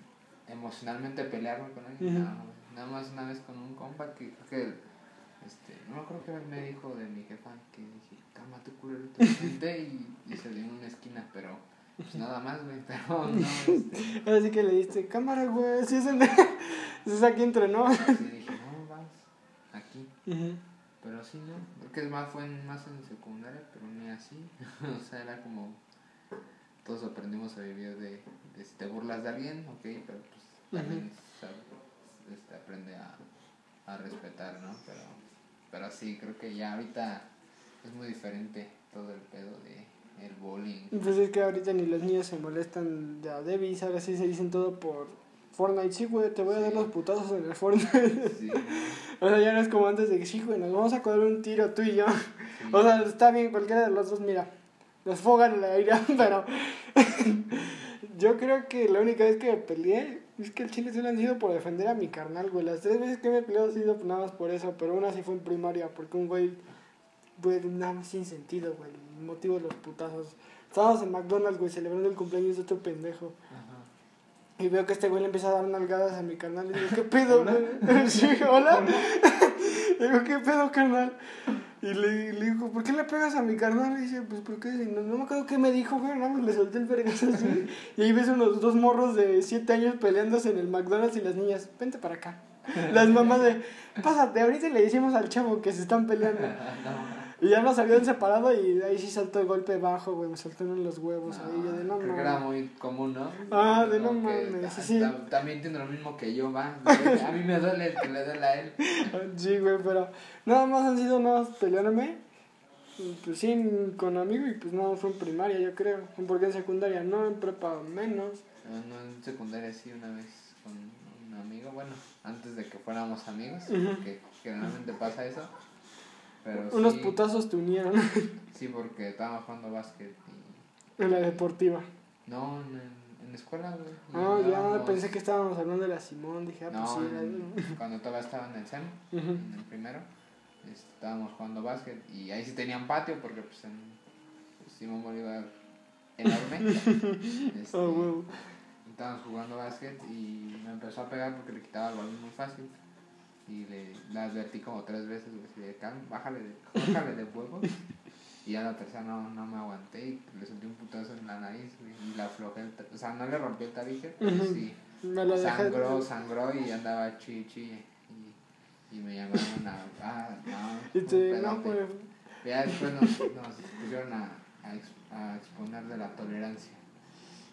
emocionalmente pelearme con alguien. Ujú. no, güey. Nada más una vez con un compa que creo que. Este, no acuerdo que me dijo de mi jefa que dije, cálmate culero, te senté y, y se dio en una esquina, pero pues nada más, güey. Pero no, este. Así que le diste, cámara, güey, si es, en... es aquí entre no. Sí dije, no, vas aquí. Pero sí, ¿no? Creo que es más, fue en- más en secundaria, pero ni así. o sea, era como. Todos aprendimos a vivir de, de si te burlas de alguien, ok, pero pues también este, aprende a, a respetar, ¿no? Pero, pero sí, creo que ya ahorita es muy diferente todo el pedo de el bullying. Pues es que ahorita ni los niños se molestan ya Davis, ahora sí se dicen todo por Fortnite. Sí, güey, te voy a dar los putazos en el Fortnite. Sí, o sea, ya no es como antes de que sí, güey, nos vamos a coger un tiro tú y yo. sí. O sea, está bien, cualquiera de los dos, mira, nos fogan en el aire, pero yo creo que la única vez que me peleé es que el chile solo han sido por defender a mi carnal, güey. Las tres veces que me he peleado ha sido nada más por eso, pero una sí fue en primaria, porque un güey, güey, nada más sin sentido, güey, el motivo de los putazos. Estábamos en McDonald's, güey, celebrando el cumpleaños de otro pendejo. Ajá. Y veo que este güey le empieza a dar nalgadas a mi carnal. Y digo, ¿qué pedo? güey?" Sí, hola. Y digo, ¿qué pedo, carnal? Y le, le digo, ¿por qué le pegas a mi carnal? Y dice, pues, ¿por qué? Y no, no me acuerdo qué me dijo, güey. Nada más le solté el vergazo así. Y ahí ves unos dos morros de 7 años peleándose en el McDonald's y las niñas, vente para acá. Las mamás de, pásate, ahorita le decimos al chavo que se están peleando. Y ya nos habían separado y ahí sí saltó el golpe bajo, güey. Me saltaron los huevos ahí. Yo de no, creo que mames". era muy común, ¿no? Ah, de no Como mames, ah, sí. tam- También tiene lo mismo que yo, va. A mí me duele el que le duele a él. Sí, güey, pero nada más han sido nada más peleándome. y, Pues sí, con amigo y pues nada más fue en primaria, yo creo. Porque en secundaria no, en prepa menos. No, en secundaria sí, una vez con un amigo, bueno, antes de que fuéramos amigos, Ujú. que generalmente pasa eso. Pero Unos sí, putazos te unieron Sí, porque estábamos jugando básquet y... en la deportiva. No, en, en la escuela, güey. Ah, ya pensé que estábamos hablando de la Simón. Dije, ah, pues sí. era- cuando todavía estaba en el SEM, en el primero, estábamos jugando básquet y ahí sí tenían patio porque pues en pues, Simón Bolívar enorme. este, Ah, huevo. Estábamos jugando básquet y me empezó a pegar porque le quitaba el balón muy fácil. Y le, le advertí como tres veces, güey, así de, "Calma, bájale de, bájale de huevos. Y ya la tercera no, no me aguanté y le solté un putazo en la nariz güey, y la aflojé. el o sea, no le rompí el tabique, pero sí. Dejé. Sangró, sangró y andaba chi, chi. Y, y me llamaron a. Ah, no. Y te, un no, pedote. pues. Ya después nos, nos pusieron a, a, ex- a exponer de la tolerancia.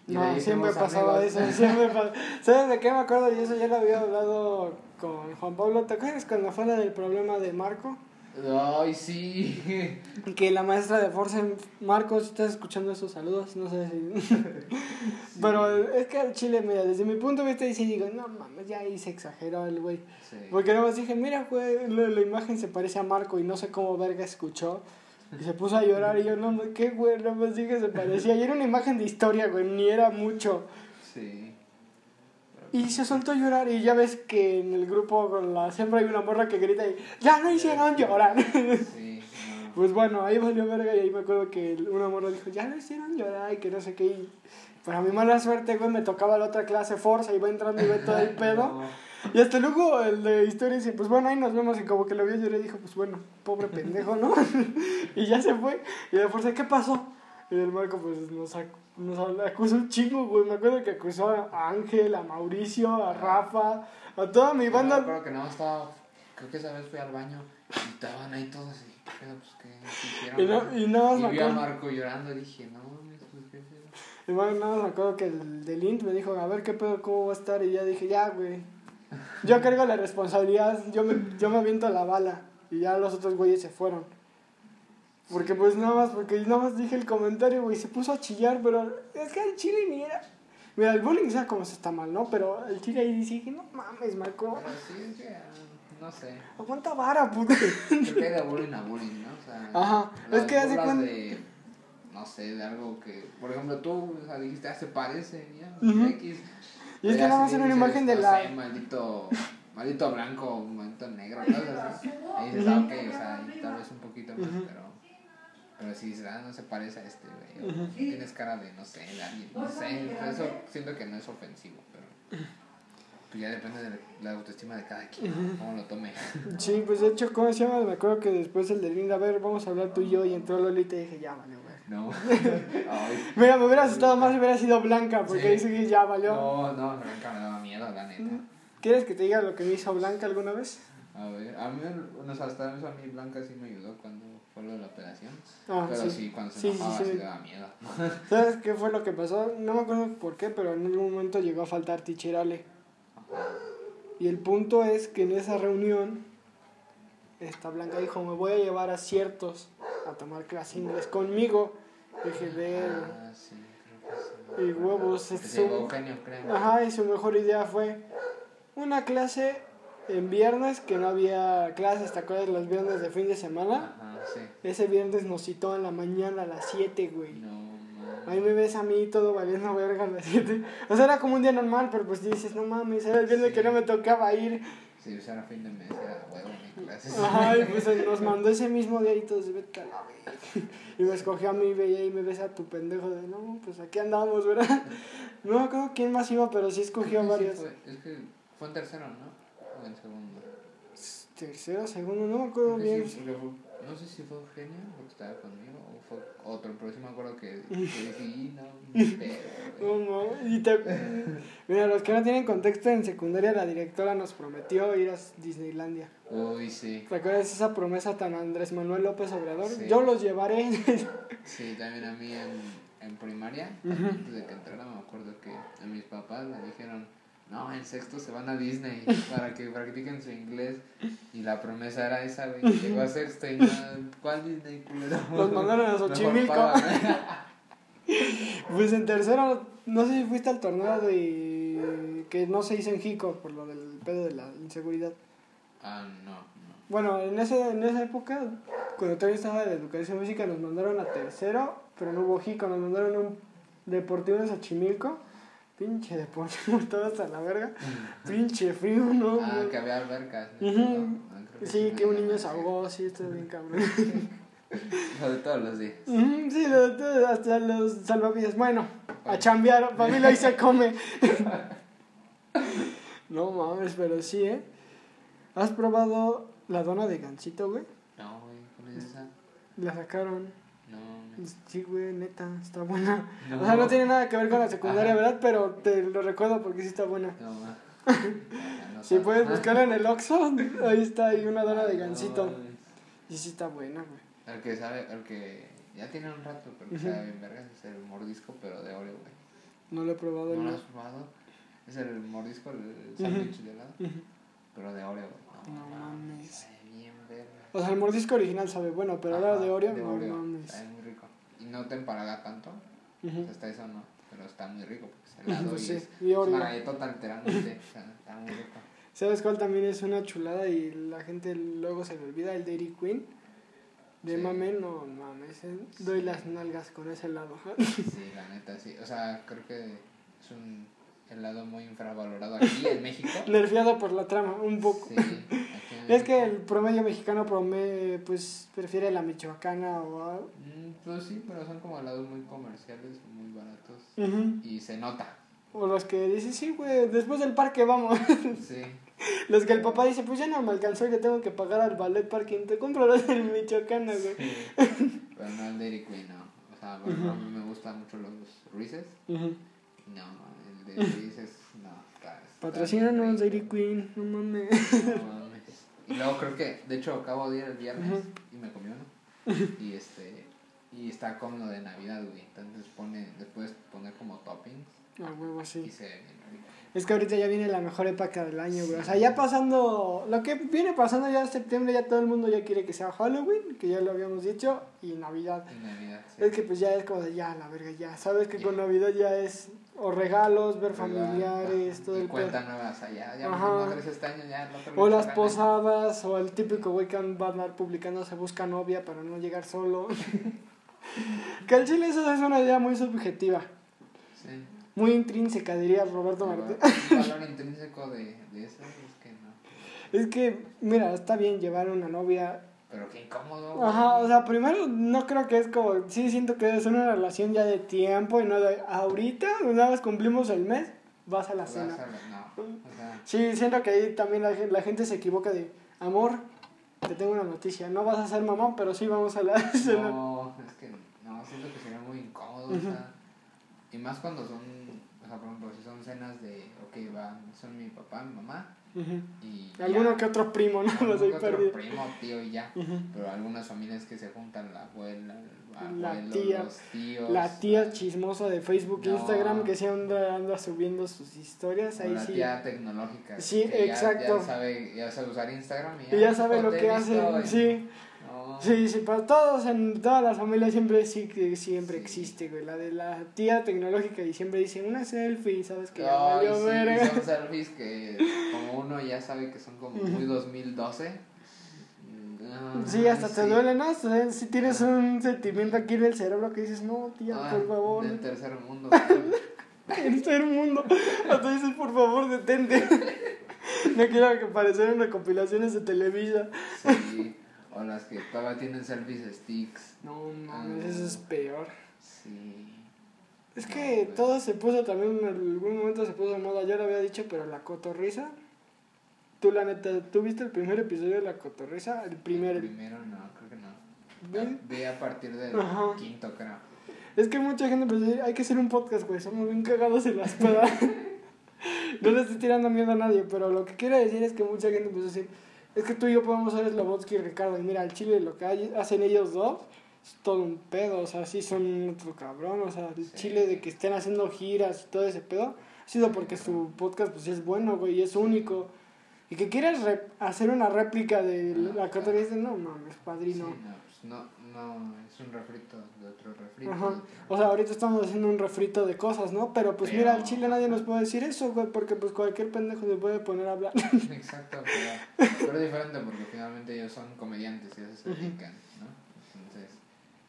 Y No, siempre pasaba amigos. eso, siempre pasaba. ¿Sabes de qué me acuerdo? Y eso ya lo había hablado con Juan Pablo. ¿Te acuerdas cuando fue la del problema de Marco? Ay, sí. Que la maestra de Force, Marcos, estás escuchando esos saludos, no sé si... Pero es que al chile, mira, desde mi punto de vista, y sí digo, no mames, ya ahí se exageró el güey. Sí. Porque nada más dije, mira, güey, la, la imagen se parece a Marco y no sé cómo verga escuchó. Y se puso a llorar y yo, no, mames, qué güey, nada más dije se parecía. Y era una imagen de historia, güey, ni era mucho. Sí. Y se soltó a llorar y ya ves que en el grupo con la siempre hay una morra que grita y ya no hicieron llorar. Sí. no. Pues bueno, ahí valió verga y ahí me acuerdo que una morra dijo, ya no hicieron llorar y que no sé qué. Y para mi mala suerte, güey, me tocaba la otra clase Forza y va entrando y ve todo el pedo. Y hasta luego el de historia dice, pues bueno, ahí nos vemos y como que lo vio llorar y dijo, pues bueno, pobre pendejo, ¿no? y ya se fue. Y de Forza, ¿qué pasó? Y el Marco pues nos, ac- nos acusó un chingo, güey. Me acuerdo que acusó a Ángel, a Mauricio, a Rafa, a toda mi Yo me banda. acuerdo que no estaba. Creo que esa vez fui al baño y estaban ahí todos y. ¿qué pedo? Pues, ¿qué, qué hicieron? Y, no, y nada más Y me vi a. Marco llorando y dije, no, mames, pues qué. Y bueno, nada más me acuerdo que el del Int me dijo, a ver qué pedo, cómo va a estar. Y ya dije, ya, güey. Yo cargo la responsabilidad, yo me, yo me aviento la bala. Y ya los otros güeyes se fueron. Porque pues nada más, porque nada más dije el comentario, güey, se puso a chillar, pero es que el chile ni era. Mira, el bullying sea como se está mal, ¿no? Pero el chile ahí dije, no mames, Marco, Pero sí, es que. ah, No sé. aguanta vara, puta. Creo que hay de bullying a bullying, ¿no? O sea, Ajá, es que hace cuando- de, no sé, de algo que, por ejemplo, tú o sea, dijiste, ah, se parece, ya, Ujú. X. Y es que nada más era una imagen de no la- sé, maldito, maldito blanco, maldito negro, cosas así. Ahí dices, ah, ok, o sea, tal vez un poquito más, Ujú. pero, pero si dices, ah, no se parece a este, güey, tienes cara de, no sé, de alguien, no sé, eso siento que no es ofensivo, pero pues ya depende de la autoestima de cada quien, cómo lo tome. Sí, pues de hecho, ¿cómo se llama? Me acuerdo que después el del Int, a ver, vamos a hablar tú y yo. Y entró Lolita y dije, ya valió, güey. No. Ay. Mira, me hubiera asustado más si hubiera sido Blanca, porque ahí sí que ya valió. No, no, Blanca me daba miedo, la neta. ¿Quieres que te diga lo que me hizo Blanca alguna vez? A ver, a mí, bueno, hasta eso a mí Blanca sí me ayudó cuando lo de la operación. Ah, pero sí. sí, cuando se Sí, enojaba sí. sí, daba miedo. ¿Sabes qué fue lo que pasó? No me acuerdo por qué, pero en algún momento llegó a faltar Ticherale. Y el punto es que en esa reunión, esta Blanca dijo, me voy a llevar a ciertos a tomar clase inglés conmigo. Ah, creo que sí. y huevos. Llevó su- Eugenio, creo. Ajá, y su mejor idea fue una clase en viernes que no había clases, ¿te acuerdas? Los viernes de fin de semana. Ajá, sí. Ese viernes nos citó en la mañana a las 7, güey. No, mames. Ahí me ves a mí todo valiendo verga a las 7. O sea, era como un día normal, pero pues dices, no mames, era el viernes Sí. que no me tocaba ir. Sí, o sea, era fin de mes, era huevo mi clase. Ajá, y pues nos mandó ese mismo día y todos, vete a la verga. Y me escogió a mí, veía y me ves a tu pendejo de, no, pues aquí andamos, ¿verdad? No me acuerdo quién más iba, pero sí escogió a Sí, varios. fue- es que fue en tercero, ¿no? O en segundo. Tercero, segundo, no me acuerdo bien. sí, no sé si fue Eugenio lo que estaba conmigo o fue otro, pero sí me acuerdo que, que dije, "Y no, ni pedo, No, güey". no, y te... Mira, los que no tienen contexto, en secundaria la directora nos prometió ir a Disneylandia. Uy, sí. ¿Recuerdas esa promesa tan Andrés Manuel López Obrador? Sí. Yo los llevaré. Sí, también a mí en, en primaria, antes de que entrara, me acuerdo que a mis papás me dijeron, no, en sexto se van a Disney para que practiquen su inglés. Y la promesa era esa, güey. Llegó a sexto y no, ¿cuál Disney, culero? Los mandaron a Xochimilco. paga, Pues en tercero, no sé si fuiste al torneo de... que no se hizo en Jico por lo del pedo de la inseguridad. Ah, no, no. Bueno, en, ese, en esa época, cuando todavía estaba de educación física, nos mandaron a tercero, pero no hubo Jico, nos mandaron a un deportivo en Xochimilco. Pinche deportivo, todo hasta la verga. Pinche frío, ¿no? Ah, que había albercas. Sí, que un niño se ahogó, sí, está bien cabrón. Lo de todos los días. Sí, lo- todo, hasta los salvavidas. Bueno, a chambear, familia ahí se come. No mames, pero sí, ¿eh? ¿Has probado la dona de gansito, güey? No, güey, ¿cuál es esa? La sacaron. Sí, güey, neta, está buena. No. O sea, no tiene nada que ver con la secundaria, Ajá. ¿verdad? Pero te lo recuerdo porque sí está buena. no, no Si puedes buscarla en el Oxxo, ahí está, hay una dona de gansito. Y sí está buena, güey. El que sabe, el que ya tiene un rato, pero que Ujú. sabe bien vergas, es el mordisco, pero de Oreo, güey. No lo he probado. ¿No lo el- has probado? Es el mordisco, el sándwich de helado, pero de Oreo, güey. No mames. Sabe bien verga. O sea, el mordisco original sabe bueno, pero ahora de Oreo, de no Oreo, mames. Sabe muy rico. Y no te empalaga tanto, Ujú. pues hasta eso no, pero está muy rico porque es helado Pues y sí, es, y es una literalmente, o sea, está muy rico. ¿Sabes cuál también es una chulada y la gente luego se le olvida? El Dairy Queen. De Sí. mame, no mames. eh, Doy las nalgas con ese helado. Sí, la neta, sí. O sea, creo que es un helado muy infravalorado aquí en México. Nerviado por la trama, un poco. Sí, Es que el promedio mexicano prome, pues prefiere la michoacana o... a- Mm, Pues sí, pero son como helados muy comerciales, muy baratos. Y se nota. O los que dicen, sí, güey, después del parque vamos. Sí. los que el papá dice, pues ya no me alcanzó y le tengo que pagar al ballet parking. Te compro los del michoacana, güey. Pero no el Dairy Queen, no. O sea, por ejemplo, a mí me gustan mucho los Reese's. No, el de Reese's, no. Patrocínanos, Dairy. Queen, no mames. No mames. Y luego creo que, de hecho, acabo de ir el viernes y me comió uno. Y este, y está con lo de Navidad, güey. Entonces pone, puedes poner como toppings A huevo, y sí. se ve bien rico. Es que ahorita ya viene la mejor época del año, güey. O sea, ya pasando. Lo que viene pasando ya en septiembre, ya todo el mundo ya quiere que sea Halloween, que ya lo habíamos dicho, y Navidad. Y Navidad, sí. Es que pues ya es como de ya, la verga, ya. Sabes que con Navidad ya es. O regalos, ver Regal, familiares, todo y el cuenta pedo. nueva, o sea, ya, Ajá. este año, ya no O le las posadas, o el típico güey que va a andar publicando se busca novia para no llegar solo. que al chile eso es una idea muy subjetiva, Sí. Muy intrínseca, diría Roberto Martínez. un valor intrínseco de, de eso es que no. Es que, mira, está bien llevar una novia Pero qué incómodo. güey. Ajá, o sea, primero no creo que es como, sí siento que es una relación ya de tiempo y no de ahorita, una vez cumplimos el mes, vas a la Vas cena. a la- no, o sea, Sí, siento que ahí también la, gen- la gente se equivoca de, amor, te tengo una noticia, no vas a ser mamá, pero sí vamos a la cena. no, es que no, siento que sería muy incómodo, o sea, y más cuando son, o sea, por ejemplo, si son cenas de, ok, van, son mi papá, mi mamá, y ya. Alguno que otro primo, no Alguno que otro primo, tío, y ya, pero algunas familias que se juntan, la abuela, el La tía, los tíos. La tía chismosa de Facebook, No. Instagram, que siempre anda subiendo sus historias, o ahí la sí. tía tecnológica. Sí, ya- exacto. Ya, sabe, ya sabe usar Instagram y ya, Y ya sabe lo que hace, sí. No, No. Sí, sí, para todos, en todas las familias siempre sí que siempre Sí. existe, güey. La de la tía tecnológica y siempre dice una selfie, ¿sabes? Que ya Ay, valió sí, son selfies que como uno ya sabe que son como muy 2012. Mm, Sí, hasta te duele, ¿no? Si tienes un sentimiento aquí en el cerebro que dices, no, tía, Ah, por favor. Del tercer mundo. El mundo. Hasta dices, por favor, detente. No quiero que parecieran recopilaciones de Televisa. Sí. O las que todavía tienen selfies sticks. No mames, eso es peor. Sí. Es No, que güey. todo se puso también, en algún momento se puso de moda, yo lo había dicho, pero la cotorriza. Tú, la neta, ¿tú viste el primer episodio de la cotorriza? El primero. Primero no, creo que no. Vi a partir del Ajá. quinto, creo. Es que mucha gente empezó a decir, hay que hacer un podcast, güey, somos bien cagados en las pedas. no le estoy tirando miedo a nadie, pero lo que quiero decir es que mucha gente empezó a decir, es que tú y yo podemos ser Slobotsky y Ricardo, y mira, al Chile lo que hay- hacen ellos dos es todo un pedo, o sea, sí son otro cabrón, o sea, el Sí. Chile de que estén haciendo giras y todo ese pedo, ha sido porque su podcast pues es bueno, güey, y es único. Y que quieras hacer una réplica de la cotorriza, no mames, padrino. Sí, no, pues no, no, es un refrito de otro refrito. Ajá. O sea, ahorita estamos haciendo un refrito de cosas, ¿no? Pero pues Pero- mira, al chile nadie nos puede decir eso, güey, porque pues cualquier pendejo se puede poner a hablar. Exacto, pero, pero es diferente porque finalmente ellos son comediantes y a eso se dedican,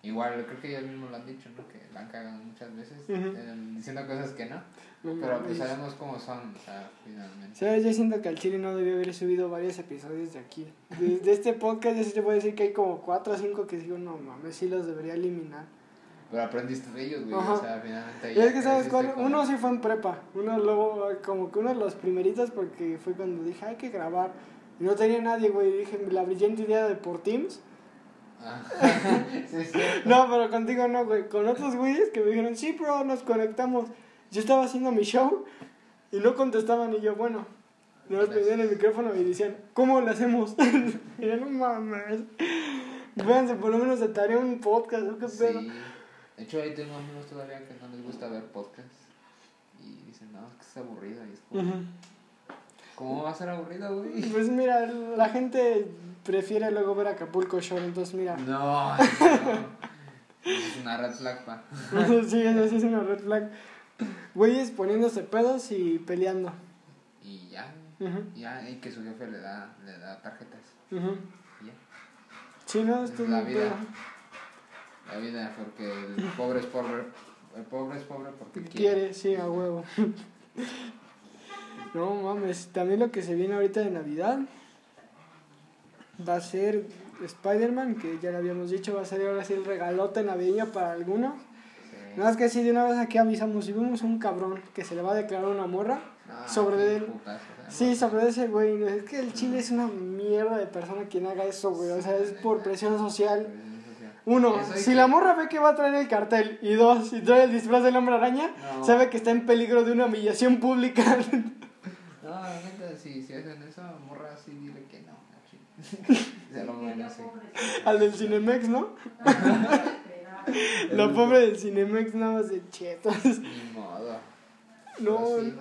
igual creo que ellos mismos lo han dicho, ¿no? Que la han cagado muchas veces Ujú. eh, diciendo cosas que no, No pero pues sabemos cómo son, o sea, finalmente. ¿Sabes? Yo siento que al chile no debió haber subido varios episodios de aquí. De, de este podcast yo sí te puedo decir que hay como cuatro o cinco que digo, no mames, sí los debería eliminar. Pero aprendiste de ellos, güey, Ajá. o sea, finalmente Y es que, ¿sabes cuál? con- Uno sí fue en prepa. Uno luego, como que uno de los primeritos, porque fue cuando dije, hay que grabar. Y no tenía nadie, güey. Dije, la brillante idea de por Teams. Sí, sí. No, pero contigo no, güey. Con otros güeyes que me dijeron, sí, bro, nos conectamos. Yo estaba haciendo mi show y no contestaban. Y yo, bueno, nos pedían el micrófono y decían, ¿cómo lo hacemos? y yo, no mames. Véanse, por lo menos tarea un podcast, ¿no? ¿Qué pedo? Sí. De hecho, ahí tengo amigos todavía que no les gusta ver podcast. Y dicen, no, es que es aburrido. Y es como. ¿cómo va a ser aburrido, güey? Pues mira, la gente prefiere luego ver Acapulco Shore, entonces mira. No, no. Es una red flag, pa. sí, eso sí es una red flag. Güeyes poniéndose pedos y peleando. Y ya, ya, y que su jefe le da, le da tarjetas. Y ya. Sí, no, Es esto la es vida. pedo. La vida, porque el pobre es pobre. El pobre es pobre porque quiere. Quiere, sí, a huevo. No mames, también lo que se viene ahorita de Navidad va a ser Spider-Man, que ya lo habíamos dicho, va a ser ahora sí el regalote navideño para algunos. Sí. Nada más que sí, de una vez aquí avisamos, si vemos un cabrón que se le va a declarar una morra, Ah, sobre él. sea, sí, sobre ese güey, es que el chile es una mierda de persona quien haga eso, güey, o sea, es por presión social. Uno, si la morra ve que va a traer el cartel, y dos, si trae el disfraz del hombre araña, No. sabe que está en peligro de una humillación pública. No, la neta, si, si hacen eso, morra, sí, dile que no. no. Al del Cinemex, ¿no? La pobre del Cinemex nada más de chetos. Ni modo. No, sí,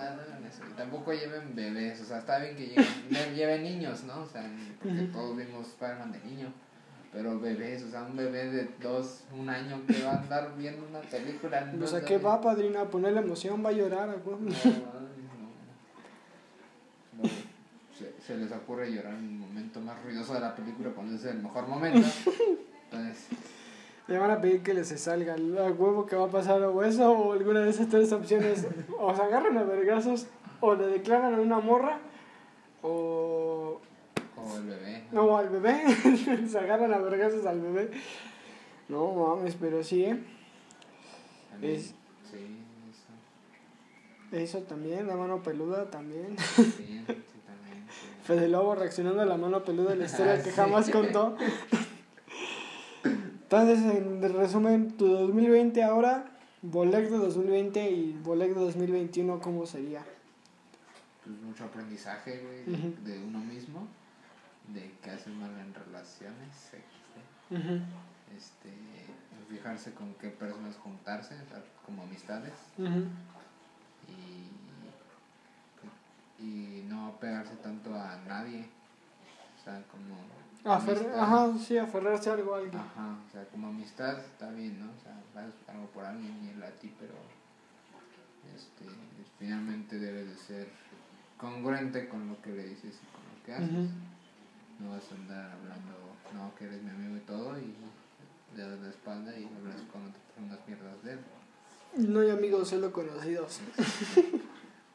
eso. Tampoco lleven bebés, o sea, está bien que lleven, lleven niños, ¿no? O sea, porque todos vimos Spider-Man de niño. Pero bebés, o sea, un bebé de dos, un año que va a andar viendo una película. no pues a sé. qué va, padrina, a ponerle emoción, va a llorar, güey. No, ay, no. No, Se, les ocurre llorar en el momento más ruidoso de la película cuando es el mejor momento. Entonces, Le van a pedir que les salga el huevo que va a pasar o eso o alguna de esas tres opciones. O se agarran a vergazos o le declaran a una morra o o el bebé. no al bebé. se agarran a vergazos al bebé. No mames, pero sí, ¿eh? También, Es- Sí, eso. Eso también, la mano peluda también. sí. Fede Lobo reaccionando a la mano peluda de la historia Ah, que sí. jamás contó. Entonces, en resumen, tu 2020 ahora, Bolek de 2020 y Bolek de 2021, ¿cómo sería? Pues mucho aprendizaje, güey, de, uno mismo, de qué hacer mal en relaciones. Ujú, este, fijarse con qué personas juntarse, como amistades, y, y no apegarse tanto a nadie. O sea, como... Afer-. Ajá, sí, aferrarse a algo a alguien. Ajá, o sea, como amistad está bien, ¿no? O sea, vas algo por alguien y él a ti, pero este, finalmente debes de ser congruente con lo que le dices y con lo que haces. No vas a andar hablando, no, que eres mi amigo y todo, y le das la espalda y hablas con otras personas mierdas de él. No hay amigos, solo conocidos.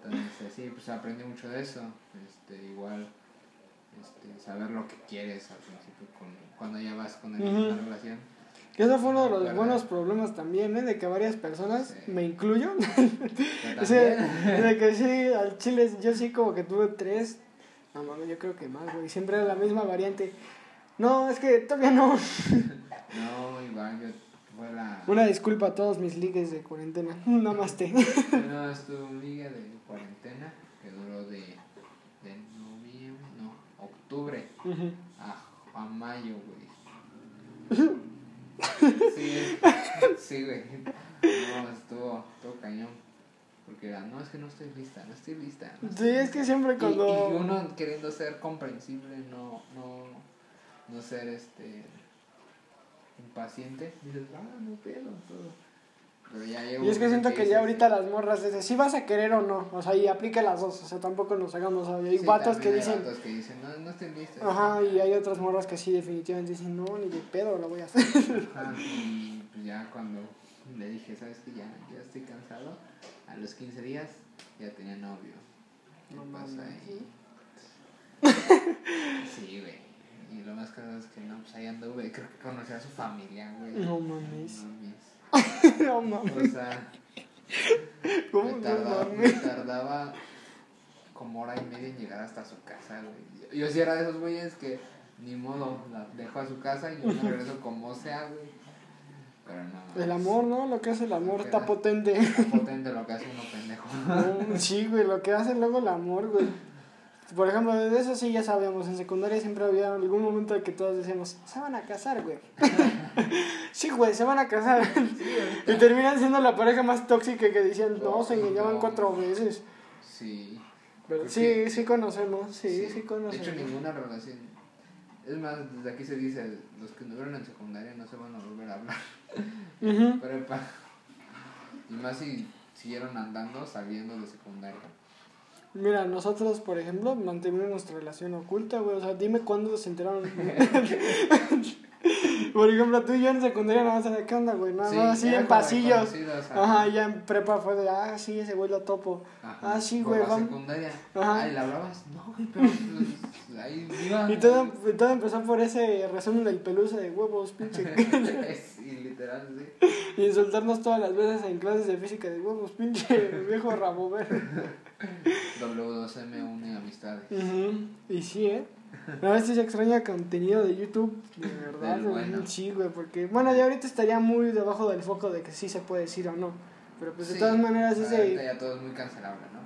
Entonces, sí, pues aprendí mucho de eso. Este, igual, este, saber lo que quieres al principio, con, cuando ya vas con Ujú. una relación. Que eso fue uno de los Verdad. buenos problemas también, ¿eh? De que varias personas, Sí. me incluyo, Yo Sí, también. de que sí, al chile yo sí como que tuve tres, no mames, yo creo que más, güey, siempre era la misma variante. No, es que todavía no. No, igual yo fue la. Una disculpa a todos mis ligues de cuarentena, namaste. No, estuvo un liga de cuarentena que duró de, de noviembre, no, octubre a, a mayo, güey. Sí, sí, güey. No, estuvo, estuvo cañón. Porque era, no, es que no estoy lista, no estoy lista. no Sí, es que siempre Y, cuando... y uno queriendo ser comprensible, no, no, no ser este impaciente, dices, ah, no pedo, todo. Pero ya llega Y es que siento que ya ahorita las morras dicen, si vas a querer o no, o sea, y aplica las dos, o sea, tampoco nos hagamos, o sea, hay sí, vatos que hay dicen, vatos que dicen, no, no estoy lista. ajá, y hay otras morras que sí definitivamente dicen, no, ni de pedo lo voy a hacer. Ajá, y pues ya cuando le dije, ¿sabes que Ya, ya estoy cansado, a los 15 días ya tenía novio. ¿Qué No pasa ahí? Sí, güey. Y lo más caro es que no, pues ahí anduve, creo que conocí a su familia, güey. No mames. mames. no O mames, sea, ¿cómo me no tardaba, me mames? tardaba como hora y media en llegar hasta su casa, güey. Yo sí era de esos güeyes que ni modo, la dejo a su casa y yo me regreso como sea, güey. Pero no. El amor, ¿no? Lo que hace el amor está potente. Es potente lo que hace uno pendejo. No, sí, güey, lo que hace luego el amor, güey. Por ejemplo, de eso sí ya sabíamos. En secundaria siempre había algún momento en que todos decíamos, se van a casar, güey. sí, güey, se van a casar. y terminan siendo la pareja más tóxica que decían, no, se engañaban cuatro veces. Sí. Pero sí, sí conocemos, sí, sí, De conocemos. hecho, ninguna relación. Es más, desde aquí se dice: los que anduvieron en secundaria no se van a volver a hablar. Ujú. Prepa. Y más si siguieron andando saliendo de secundaria. Mira, nosotros, por ejemplo, mantuvimos nuestra relación oculta, güey. O sea, dime cuándo se enteraron. por ejemplo, tú y yo en secundaria nada más era, ¿qué onda, güey? Nada Sí, más así en pasillos. ajá. Y ya en prepa fue de, ah, sí, ese güey lo topo. Ajá. Ah, sí, Por güey, la vamos. secundaria. Ajá. Ay, ¿la hablabas? No, güey, pero pues, ahí iba. Y todo, y todo empezó por ese resumen del peluche de huevos, pinche. sí, literal, sí. y insultarnos todas las veces en clases de física de huevos, pinche viejo rabo verde. W2M une amistades. Ujú, Y sí, ¿eh? A veces se extraña contenido de YouTube, de verdad. Del bueno. Sí, güey, porque, bueno, ya ahorita estaría muy debajo del foco de que sí se puede decir o no. Pero pues de Sí, todas maneras ese... ya todo es muy cancelable, ¿no?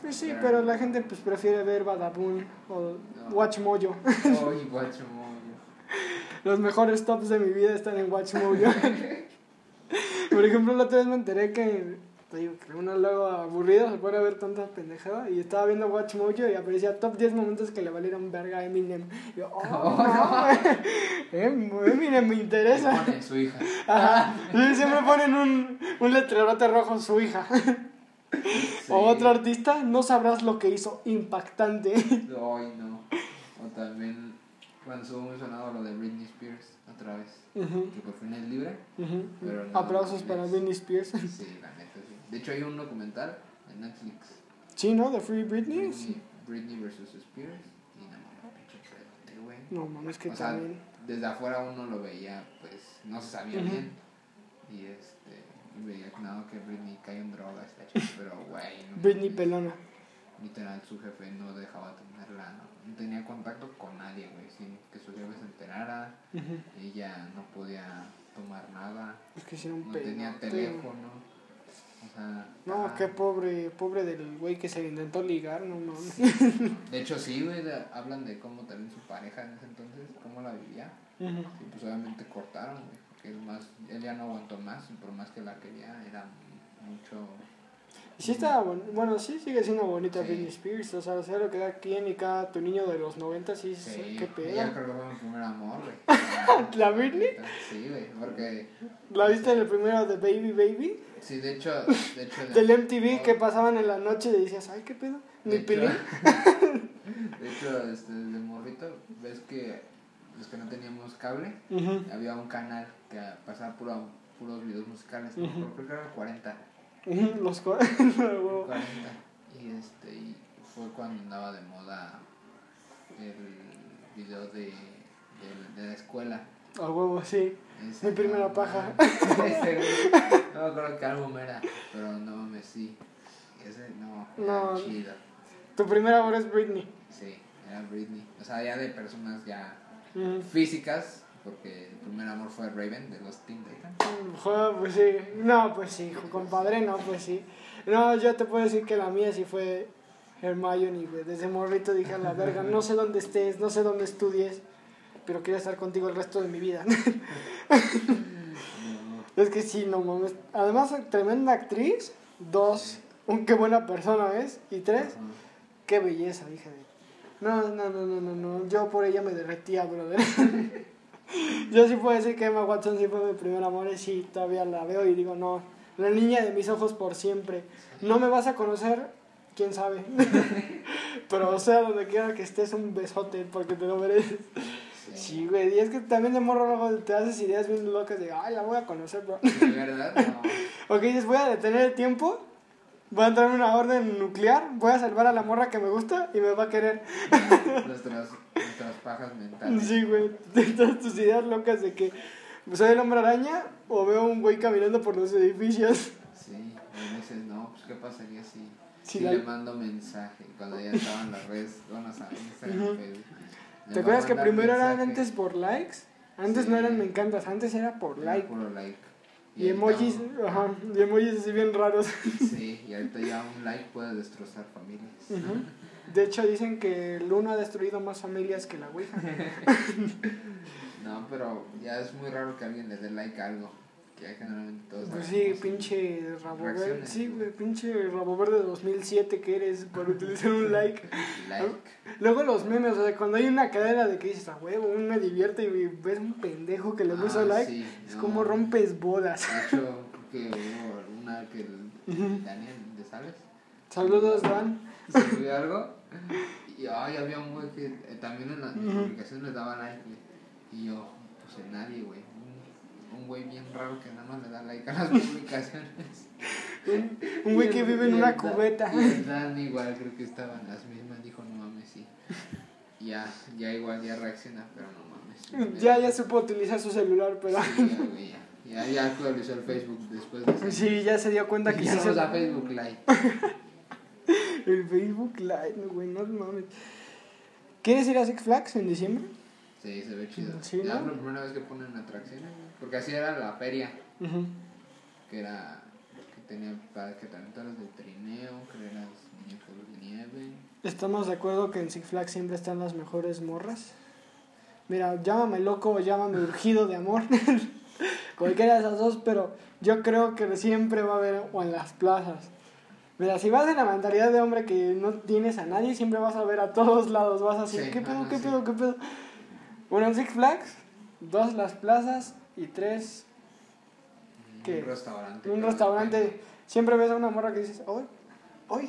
Pues sí, pero- pero la gente pues prefiere ver Badabun o No. Watch Mojo. Oye, guacho, moño. Los mejores tops de mi vida están en Watch Mojo. Por ejemplo, la otra vez me enteré que, te digo, que uno luego aburrido se a ver tanta pendejada y estaba viendo Watch Mojo y aparecía top 10 momentos que le valieron verga a Eminem. Y yo, oh, Oh, no. Em- Eminem me interesa. Pone su hija. Ajá. Y siempre ponen un, un letrerote rojo, su hija. Sí. O otro artista, no sabrás lo que hizo, impactante. Ay, no. O también, cuando estuvo muy sonado lo de Britney Spears, otra vez. Ujú, Que por fin es libre. Pero no, Aplausos para Britney Spears. Sí, la neta, sí. De hecho, hay un documental en Netflix. Sí, ¿no? De Free Britney. Britney, Britney versus Spears. Y no mames, pinche pedote, güey. No mames, que O sea, también. desde afuera uno lo veía, pues no se sabía bien. Y este, y veía que no, que Britney cayó en drogas, pero güey. no Britney pelona. Literal, su jefe no dejaba tenerla, no, no tenía contacto con nadie, güey, sin que su jefe se enterara. Ella no podía tomar nada, Es que hicieron no tenía teléfono. O sea, No, ah, qué pobre, pobre del güey que se intentó ligar, no mames. De hecho, sí, güey, hablan de cómo también su pareja en ese entonces, cómo la vivía. Y pues obviamente cortaron, güey, porque él, más, él ya no aguantó más, por más que la quería, era mucho. Sí estaba bon- bueno, sí sigue siendo bonita Sí. Britney Spears, o sea, sea lo que da quien y cada tu niño de los 90 sí, sí, qué pedo. ella creo que fue mi primer amor, güey. ¿La Britney? Sí, güey, porque... ¿La viste en el primero de Baby Baby? Sí, de hecho... De hecho Del MTV que pasaban en la noche y decías, ay, qué pedo, mi De pilín. de hecho, este, de morrito, ves que los que no teníamos cable, Ujú. había un canal que pasaba puro, puros videos musicales, ¿no? Ujú. creo que era el 40, Ujú, Los co- 40. Huevo. Y, este, y fue cuando andaba de moda el video de, de, de la escuela. A huevo, sí. Ese, Mi primera no, paja. no, ese, no me acuerdo qué álbum era, pero no mames, sí. Ese no, era No. chido. Tu primer amor es Britney. Sí, era Britney. O sea, ya de personas ya Ujú. físicas, porque el primer amor fue Raven de los Teen Titans. Joder, pues sí. No, pues sí, hijo, compadre, no, pues sí. No, yo te puedo decir que la mía sí fue Hermione, güey. Desde morrito dije a la verga, no sé dónde estés, no sé dónde estudies, pero quiero estar contigo el resto de mi vida. es que sí, no mames. Además, tremenda actriz. Dos, un qué buena persona es. Y tres, qué belleza, hija de... No, no, no, no, no, no. Yo por ella me derretía, brother. Yo sí puedo decir que Emma Watson sí fue mi primer amor y sí, todavía la veo y digo, no, la niña de mis ojos por siempre. No me vas a conocer, quién sabe. Pero o sea, donde quiera que estés, un besote porque te lo mereces. Sí, güey, y es que también de morro luego te haces ideas bien locas de, ay, la voy a conocer, bro. ¿De verdad? No. Ok, dices, voy a detener el tiempo, voy a entrar en una orden nuclear, voy a salvar a la morra que me gusta y me va a querer. Nuestras, nuestras pajas mentales. Sí, güey, todas tus ideas locas de que soy el hombre araña o veo un güey caminando por los edificios. Sí, y dices, no, pues qué pasaría si, Si si la- le mando mensaje cuando ya estaban las redes, bueno, o sea, Instagram, Ujú. Facebook. Le ¿Te a acuerdas que primero eran mensaje. antes por likes? Antes Sí. no eran me encantas, antes era por Era like. puro like. Y emojis, ahorita ajá, y emojis así bien raros. Sí, y ahorita ya un like puede destrozar familias. Ujú. De hecho dicen que el uno ha destruido más familias que la Ouija. No, pero ya es muy raro que alguien le dé like a algo. Que ya generalmente todos Pues sí, pinche rabo verde. Sí, güey, pinche rabo verde de 2007 que eres por utilizar un like. Like. Luego los memes, o sea, cuando hay una cadena de que dices, a huevo, un me divierte y ves un pendejo que le puso Ah, like, sí, es no. como rompes bolas. De hecho, que hubo una que el. Daniel de Sales Saludos, Dan. subió algo y ay, había un güey que eh, también en las publicaciones le daba like güey. y yo puse nadie güey un, un güey bien raro que nada más le da like a las publicaciones Un, güey que vive en una cubeta. y el Dan igual creo que estaban las mismas dijo no mames sí ya ya igual ya reacciona pero no mames Ya, ya supo utilizar su celular, pero... Sí, ya, güey, ya. Ya, ya actualizó el Facebook después de eso. Sí, ya se dio cuenta que ya no se... usa Facebook Live. El Facebook Live, güey, no mames. ¿Quieres ir a Six Flags en diciembre? Sí, se ve chido. Sí, ya ¿no? es la primera vez que ponen atracciones. Porque así era la feria, que era. que tenía para que las del trineo, que eran muñecos de nieve. Estamos de acuerdo que en Six Flags siempre están las mejores morras. Mira, llámame loco o llámame urgido de amor. Cualquiera de esas dos, pero yo creo que siempre va a haber o en las plazas. Mira, si vas en la mentalidad de hombre que no tienes a nadie, siempre vas a ver a todos lados. Vas así, Sí, ¿qué pedo, ajá, qué sí. pedo, qué pedo? Bueno, en Six Flags, dos las plazas y tres ¿Qué? Un restaurante. un restaurante. Siempre ves a una morra que dices, hoy, hoy.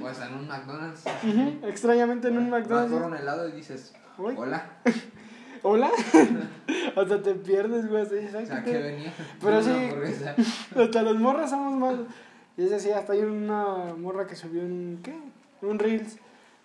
O hasta en un McDonald's. Extrañamente en un Vas por McDonald's. un helado y dices, Hoy. hola. ¿Hola? Hasta te pierdes, güey. hasta dices, O "Ay, sea, qué que pedo". venía. Pero sí. Hasta los morras somos más. Y es así, hasta hay una morra que subió un. ¿Qué? Un Reels.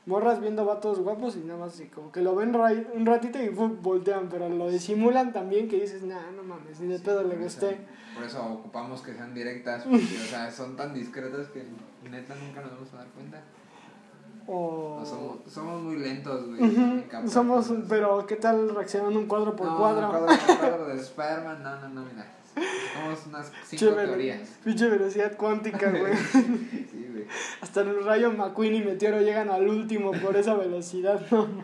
Morras viendo vatos guapos y nada más así, como que lo ven un ratito y voltean, pero lo disimulan también que dices, nah, no mames, ni de pedo le gusté. Por eso ocupamos que sean directas, porque, o sea, son tan discretas que neta nunca nos vamos a dar cuenta. O. No, somos, somos muy lentos, güey. Somos, pero ¿qué tal reaccionando un cuadro por no, cuadro? Cuadro por cuadro de Spider-Man, no, no, no, mira. Somos unas cinco Pinche teorías. Pinche velocidad cuántica, güey. Sí, güey. Hasta el rayo McQueen y Meteoro llegan al último por esa velocidad, no, no.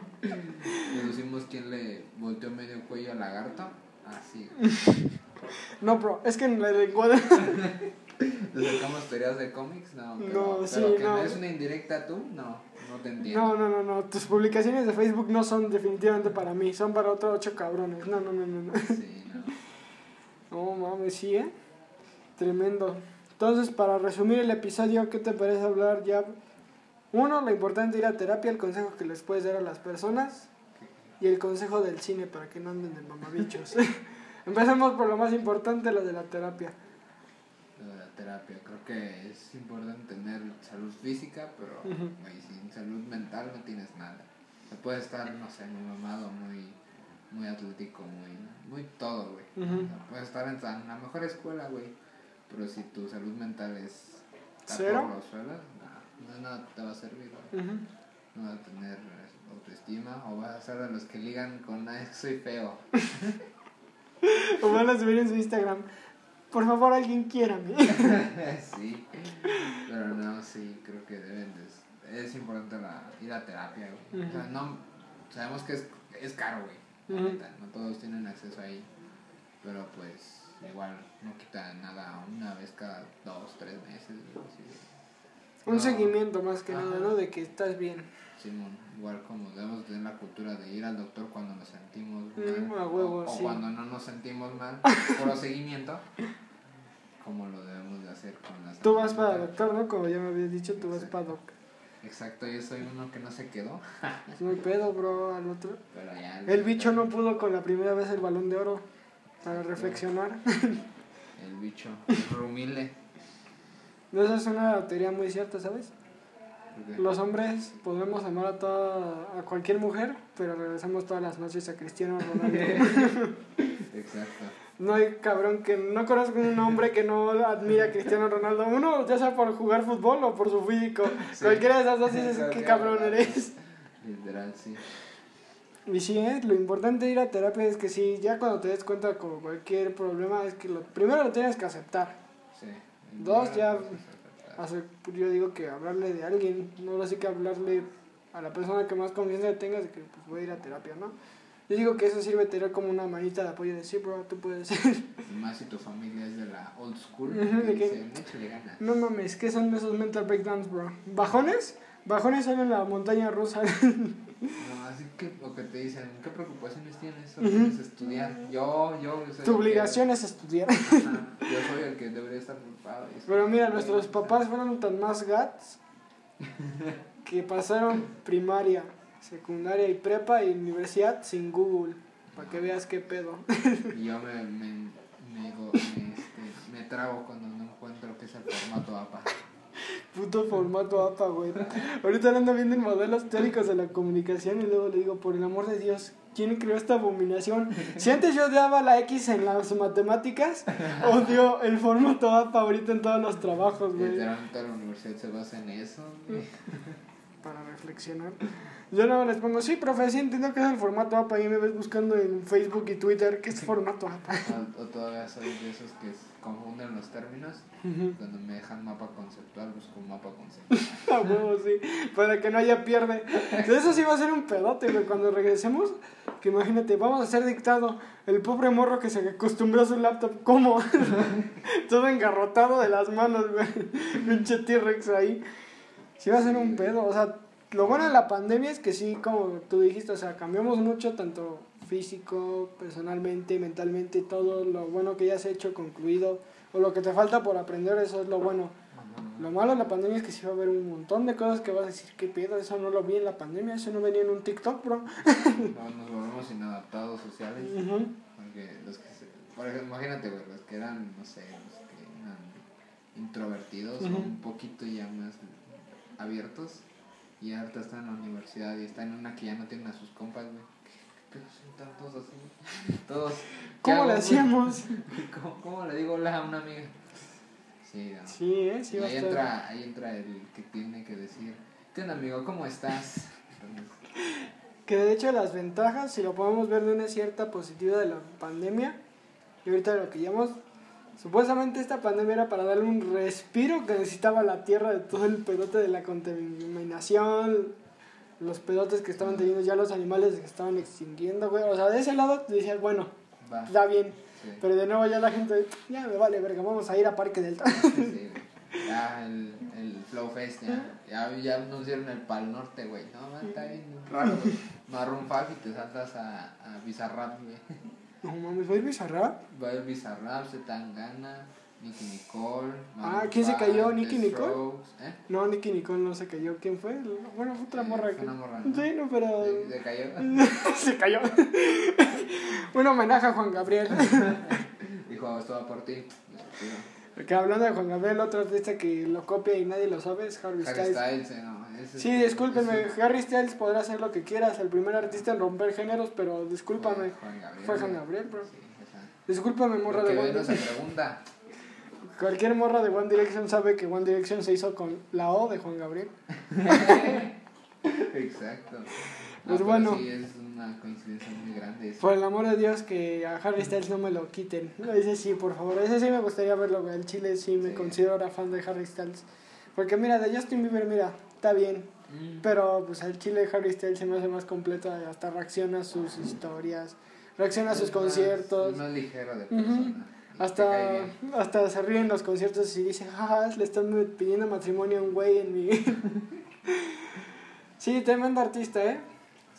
Deducimos quién le volteó medio cuello al lagarto. Así. No, bro, es que en el encuadre. ¿Le sacamos teorías de cómics? No, pero, No, pero sí, que no. no es una indirecta tú, no, no te entiendo. No, no, no, no. Tus publicaciones de Facebook no son definitivamente para mí, son para otros ocho cabrones. No, no, no, no. no. Sí, no. No mames, sí, ¿eh? Tremendo. Entonces, para resumir el episodio, ¿qué te parece hablar ya? Uno, lo importante de ir a terapia, el consejo que les puedes dar a las personas y el consejo del cine para que no anden de mamabichos. Empecemos por lo más importante, lo de la terapia. Lo de la terapia, creo que es importante tener salud física, pero güey, sin salud mental no tienes nada. Se puede estar, no sé, muy mamado, muy, muy atlético, muy, muy todo, güey. O sea, puedes estar en la- mejor escuela, güey, pero si tu salud mental es ¿Cero? por los suelos, no, no te va a servir, güey. No vas a tener autoestima o vas a ser de los que ligan con, que soy feo. O van a subir en su Instagram. Por favor, alguien quiérame. sí, pero no, sí, creo que deben de, es importante la, ir a terapia, güey. O sea, no, sabemos que es, es caro, güey, la Ujú. neta, no todos tienen acceso ahí, pero pues igual no quita nada una vez cada dos, tres meses. Un No, seguimiento más que Ajá. nada, ¿no? De que estás bien. Simón, igual como debemos tener la cultura de ir al doctor cuando nos sentimos Mm, mal a huevo, o, o sí. cuando no nos sentimos mal, por seguimiento, como lo debemos de hacer con las Tú vas para doctor, ¿no? Como ya me habías dicho, tú vas para doc. Exacto, yo soy uno que no se quedó, Es muy pedo, bro, al otro. pero ya... El bicho no pudo con la primera vez el balón de oro para reflexionar. El bicho, el rumile. Esa es una teoría muy cierta, ¿sabes? Los hombres podemos amar a toda, a cualquier mujer, pero regresamos todas las noches a Cristiano Ronaldo. Exacto. No hay cabrón que no conozco un hombre que no admire a Cristiano Ronaldo. Uno, ya sea por jugar fútbol o por su físico. Sí. Cualquiera de esas dos dices qué cabrón eres. Literal, sí. Y sí, ¿eh? lo importante de ir a terapia es que sí, ya cuando te des cuenta con cualquier problema, es que lo primero lo tienes que aceptar. sí. Dos, ya- Hacer, yo digo que hablarle de alguien, no ahora sí que hablarle a la persona que más confianza tengas de que pues, voy a ir a terapia, ¿no? Yo digo que eso sirve tener como una manita de apoyo de sí, bro, tú puedes ser. Más si tu familia es de la old school, que de que- ganas. No mames, ¿qué son esos mental breakdowns, bro? ¿Bajones? Bajones son en la montaña rusa. No, así que lo que te dicen, ¿qué preocupaciones tienes? Solo Ujú. quieres estudiar. Yo, yo. soy tu obligación es estudiar. que- Ajá, yo soy el que debería estar preocupado. Pero mira, nuestros papás fueron tan más gats que pasaron primaria, secundaria y prepa y universidad sin Google. Para que veas qué pedo. Y yo me, me, me, este, me trago cuando no encuentro que es el formato APA. Puto formato APA, güey. Ahorita ando viendo en modelos teóricos de la comunicación y luego le digo, por el amor de Dios, ¿quién creó esta abominación? Si antes yo odiaba la X en las matemáticas, odio el formato APA ahorita en todos los trabajos, güey. Literalmente la universidad se basa en eso. güey. Para reflexionar. Yo no les pongo, sí, profe, sí entiendo que es el formato APA y me ves buscando en Facebook y Twitter qué es formato APA. O, o todavía soy de esos que confunden los términos. Cuando me dejan mapa conceptual, busco un mapa conceptual. Huevo, sí. Para que no haya pierde. Eso sí va a ser un pedote, güey. Cuando regresemos, que imagínate, vamos a hacer dictado. El pobre morro que se acostumbró a su laptop, ¿cómo? Todo engarrotado de las manos, güey. Pinche T-Rex ahí. Sí va a ser un pedo. O sea, lo bueno de la pandemia es que sí, como tú dijiste, o sea, cambiamos mucho, tanto físico, personalmente, mentalmente, todo lo bueno que ya has hecho, concluido, o lo que te falta por aprender, eso es lo bueno. Lo malo de la pandemia es que sí va a haber un montón de cosas que vas a decir, ¿qué pedo? Eso no lo vi en la pandemia, eso no venía en un TikTok, bro. No, nos volvemos inadaptados sociales. Ujú. Porque los que se, por ejemplo, imagínate, güey, los que eran, no sé, los que eran introvertidos o un poquito ya más abiertos y ahorita están en la universidad y están en una que ya no tienen a sus compas, güey. Pero son tantos así, todos. ¿qué ¿Cómo hago, le hacíamos? ¿Cómo, cómo le digo hola a una amiga? Sí, no. Sí, ¿eh? Sí a ahí estar. entra, ahí entra el que tiene que decir, ¿qué onda amigo? ¿Cómo estás? Entonces, Que de hecho las ventajas, si lo podemos ver de una cierta positiva de la pandemia, y ahorita lo que llamamos, supuestamente esta pandemia era para darle un respiro que necesitaba la Tierra de todo el pedote de la contaminación, los pedotes que estaban teniendo ya los animales que estaban extinguiendo, güey. O sea, de ese lado decías, bueno, Va. da bien. Sí. Pero de nuevo ya la gente, ya me vale verga, vamos a ir a Parque Delta. Sí, güey. Ya el, el Flow Fest, ya, ya, ya nos dieron el Pal Norte, güey. No, man, está bien raro. Marrón y te saltas a, a Bizarrap, güey. No mames, ¿va a ir Bizarrap? Va a haber Bizarrap, Zetangana, Nicky Nicole. Ah, ¿quién se cayó? ¿Nicky Nicole? ¿Eh? No, Nicky Nicole no se cayó. ¿Quién fue? Bueno, fue otra Eh, morra fue que... una morra, ¿no? Sí, no, pero... Se, se cayó. se cayó. Un homenaje a Juan Gabriel. Dijo, esto va por ti. Que hablando de Juan Gabriel, otro artista que lo copia y nadie lo sabe es Harry Harry Styles. Styles, no. Ese Sí, es- discúlpenme, ese Harry Styles podrá hacer lo que quieras, el primer artista en romper géneros, pero discúlpame. Fue Juan Gabriel. Fue Juan güey. Gabriel, bro. Sí, Discúlpame, morra de One Direction. pregunta. Cualquier morra de One Direction sabe que One Direction se hizo con la O de Juan Gabriel. Exacto. No, Pues pero bueno. Sí, es una coincidencia muy grande. eso. Por el amor de Dios, que a Harry Styles no me lo quiten. Ese sí, por favor. Ese sí me gustaría verlo. El Chile sí me Sí. considero ahora fan de Harry Styles. Porque mira, de Justin Bieber, mira, está bien. Mm. Pero pues el Chile de Harry Styles se me hace más completo. Hasta reacciona a sus historias, reacciona a sus más- conciertos. Más ligero de persona. y te Hasta, hasta se ríen en los conciertos y dicen, jaja, le están pidiendo matrimonio a un güey en mi... sí, tremendo artista, ¿eh?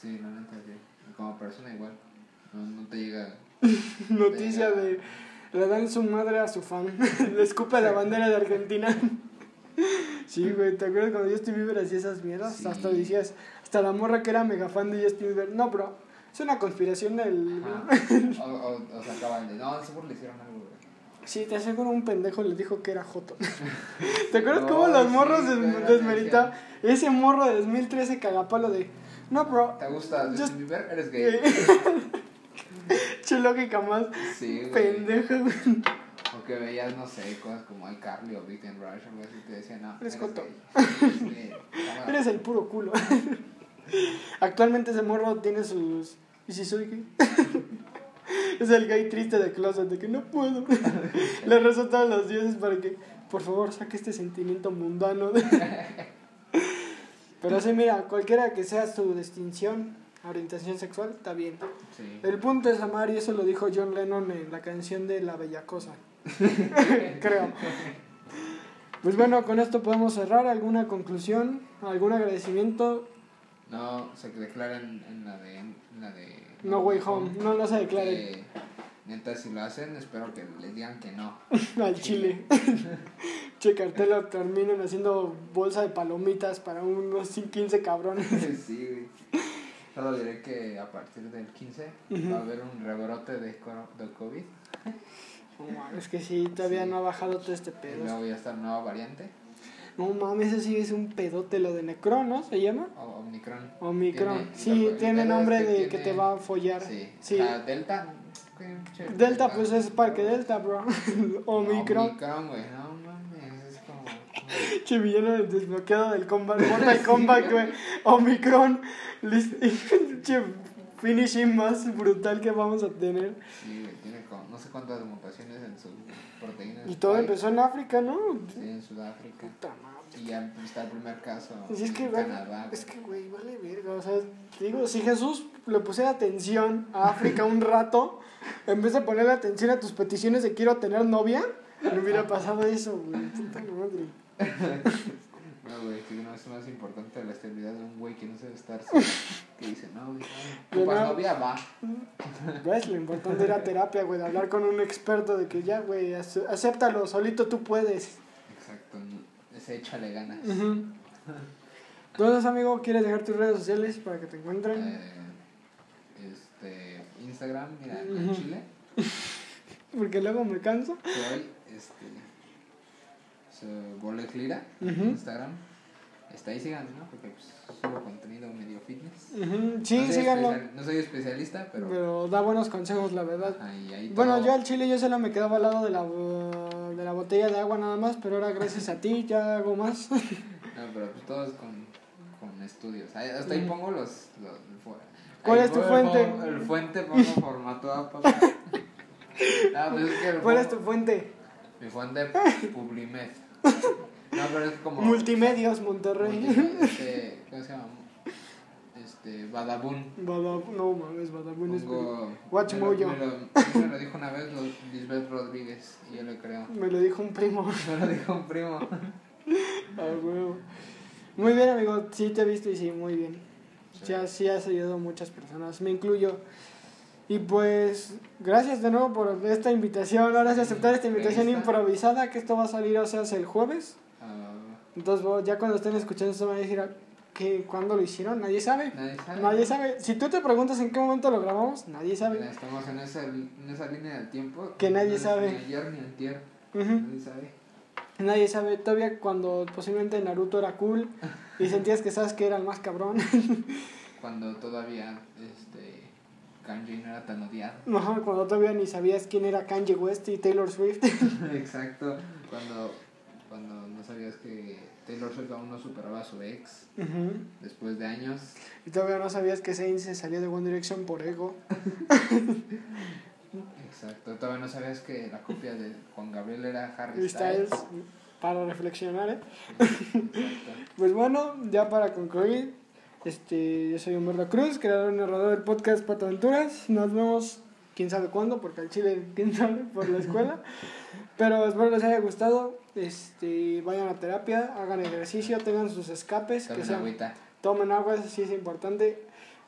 Sí, la neta, sí. Como persona igual. No, no te llega. Noticia Venga. de... Le dan su madre a su fan. le escupe la bandera de Argentina. Sí, güey, ¿te acuerdas cuando Justin Bieber hacía esas mierdas? Sí. Hasta decías, hasta la morra que era mega fan de Justin Bieber. No, bro, es una conspiración del... O, o, o sacaban de. No, seguro le hicieron algo, güey. Sí, te aseguro un pendejo le dijo que era Joto. ¿Te acuerdas No, cómo los sí, morros des- güey, la desmeritaban? Ese morro de 2013 cagapalo de... No, bro, ¿Te gusta Just- Justin Bieber? Eres gay. che lógica más Sí, güey. pendeja, güey. O que veías, no sé, cosas como iCarly o Big Ten Rush o algo así. Te decían, no. Eres. Sí, cámara. Eres el puro culo. Actualmente ese morro tiene sus... ¿Y si soy gay? es el gay triste de closet, de que no puedo. Le rezo todos los dioses para que, por favor, saque este sentimiento mundano. Pero sí, mira, cualquiera que sea su distinción, orientación sexual, está bien. Sí. El punto es amar y eso lo dijo John Lennon en la canción de La Bella Cosa. Creo. Pues bueno, con esto podemos cerrar. ¿Alguna conclusión? ¿Algún agradecimiento? No, se declaran en la de. En la de No Way Home. No, no se declare Que, neta, si lo hacen, espero que les digan que no. al Chile. che, cartela terminan haciendo bolsa de palomitas para unos 15 cabrones. sí, güey. Solo diré que a partir del 15 Ujú. va a haber un rebrote de, de COVID. No mames, es que sí, todavía Sí. no ha bajado todo este Y pedo. luego ya está la nueva variante, No mames, ese sí es un pedote lo de Necron, ¿no? ¿Se llama? o Omicron. Omicron. Tiene- sí, tiene nombre que de que te va a follar. Sí. Sí. Sea, Delta. Delta, pues es Parque Delta, bro. Omicron. Omicron, güey. No mames, es como. Che, villano desbloqueado del combat. Mortal Kombat, güey. Omicron. Che, finishing más brutal que vamos a tener. Sí, no sé cuántas mutaciones en sus proteínas. Y todo empezó en África, ¿no? Sí, en Sudáfrica. Puta madre. Y ya está el primer caso es que, en Canadá. es que, güey, vale verga. O sea, te digo, si Jesús le pusiera atención a África un rato, en vez de ponerle atención a tus peticiones de quiero tener novia, no hubiera pasado eso, güey. Puta madre. No, güey, que no es más importante la estabilidad de un güey que no sabe estar. Que dice, no, güey, no, Yo ¿ocupas no. novia? Va. ¿Ves? Lo importante era terapia, güey, de hablar con un experto de que ya, güey, acéptalo, solito tú puedes. Exacto, ese échale ganas. Ujú. Entonces, amigo, ¿quieres dejar tus redes sociales para que te encuentren? Eh, este, Instagram, mira, en Ujú. Chile, Porque luego me canso. soy, este, soy Boleclira, Ujú. en Instagram. Está ahí, síganme, ¿no? Porque pues, subo contenido medio fitness. Sí, no síganlo. no soy especialista, pero, Pero da buenos consejos, la verdad. ahí, ahí Bueno, yo al chile yo solo me quedaba al lado de la, bo- de la botella de agua nada más, pero ahora gracias a ti ya hago más. No, pero pues todo es con, con estudios. Ahí- hasta ahí pongo los... los ¿Cuál es tu pongo- fuente? El fuente pongo formato APA. Ah, pues es que el ¿Cuál es tu fuente? Mi fuente Publimed. No, pero es como... Multimedios Monterrey. Este, ¿Cómo se llama? Este... Badabun. Badab- no mames, Badabun es Watch me lo- Mojo. Me lo, me lo dijo una vez Lisbeth Rodríguez y yo le creo. Me lo dijo un primo. Me lo dijo un primo. Ah, huevo. Muy bien, amigo. Sí te he visto y sí, muy bien. Sí. Ya sí has ayudado a muchas personas. Me incluyo. Y pues, gracias de nuevo por esta invitación. Ahora sí aceptar esta invitación Entrevista. improvisada, que esto va a salir, o sea, es el jueves. Ah, Entonces, ya cuando estén escuchando esto van a decir, ¿qué, ¿cuándo lo hicieron? Nadie sabe. nadie sabe. Nadie sabe. Si tú te preguntas en qué momento lo grabamos, nadie sabe. Estamos en esa, en esa línea del tiempo. Que nadie no es sabe. Ni ayer ni antier. Ujú. Nadie sabe. Nadie sabe. Todavía cuando posiblemente Naruto era cool y sentías que sabes que era el más cabrón. Cuando todavía este, Kanji no era tan odiado. Ajá, cuando todavía ni sabías quién era Kanye West y Taylor Swift. Exacto. Cuando, cuando no sabías que Taylor Swift aún no superaba a su ex Ujú. después de años. Y todavía no sabías que Zayn se salió de One Direction por ego. Exacto. Todavía no sabías que la copia de Juan Gabriel era Harry Harry Styles. Styles, para reflexionar, ¿eh? Exacto. Pues bueno, ya para concluir, este, yo soy Humberto Cruz, creador y narrador del podcast Pato Aventuras. Nos vemos quién sabe cuándo, porque al chile quién sabe por la escuela. Pero espero les haya gustado. Este, vayan a terapia, hagan ejercicio, tengan sus escapes, que Tomen sean, agüita. tomen agua, eso sí es importante.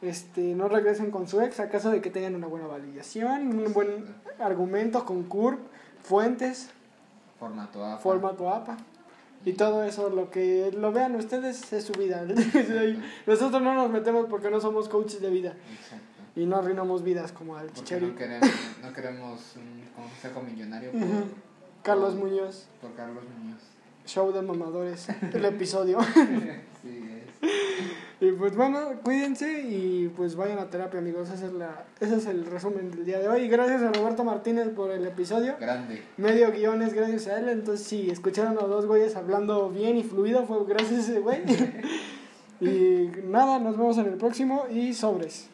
Este, no regresen con su ex a caso de que tengan una buena validación, un buen argumento con CURP, fuentes, Formato APA. formato APA. Y todo eso, lo que lo vean ustedes es su vida. Nosotros no nos metemos porque no somos coaches de vida Exacto. y no arruinamos vidas como al Porque Chicheri. no queremos, no queremos un consejo millonario por, Ujú. Carlos Muñoz, por Carlos Muñoz. show de mamadores, el episodio. Sí, es. Y pues bueno, cuídense y pues vayan a terapia, amigos. Ese es, la, ese es el resumen del día de hoy. Gracias a Roberto Martínez por el episodio. Grande. Medio guiones gracias a él. Entonces, si escucharon a dos güeyes hablando bien y fluido, fue gracias a ese güey. y nada, nos vemos en el próximo y sobres.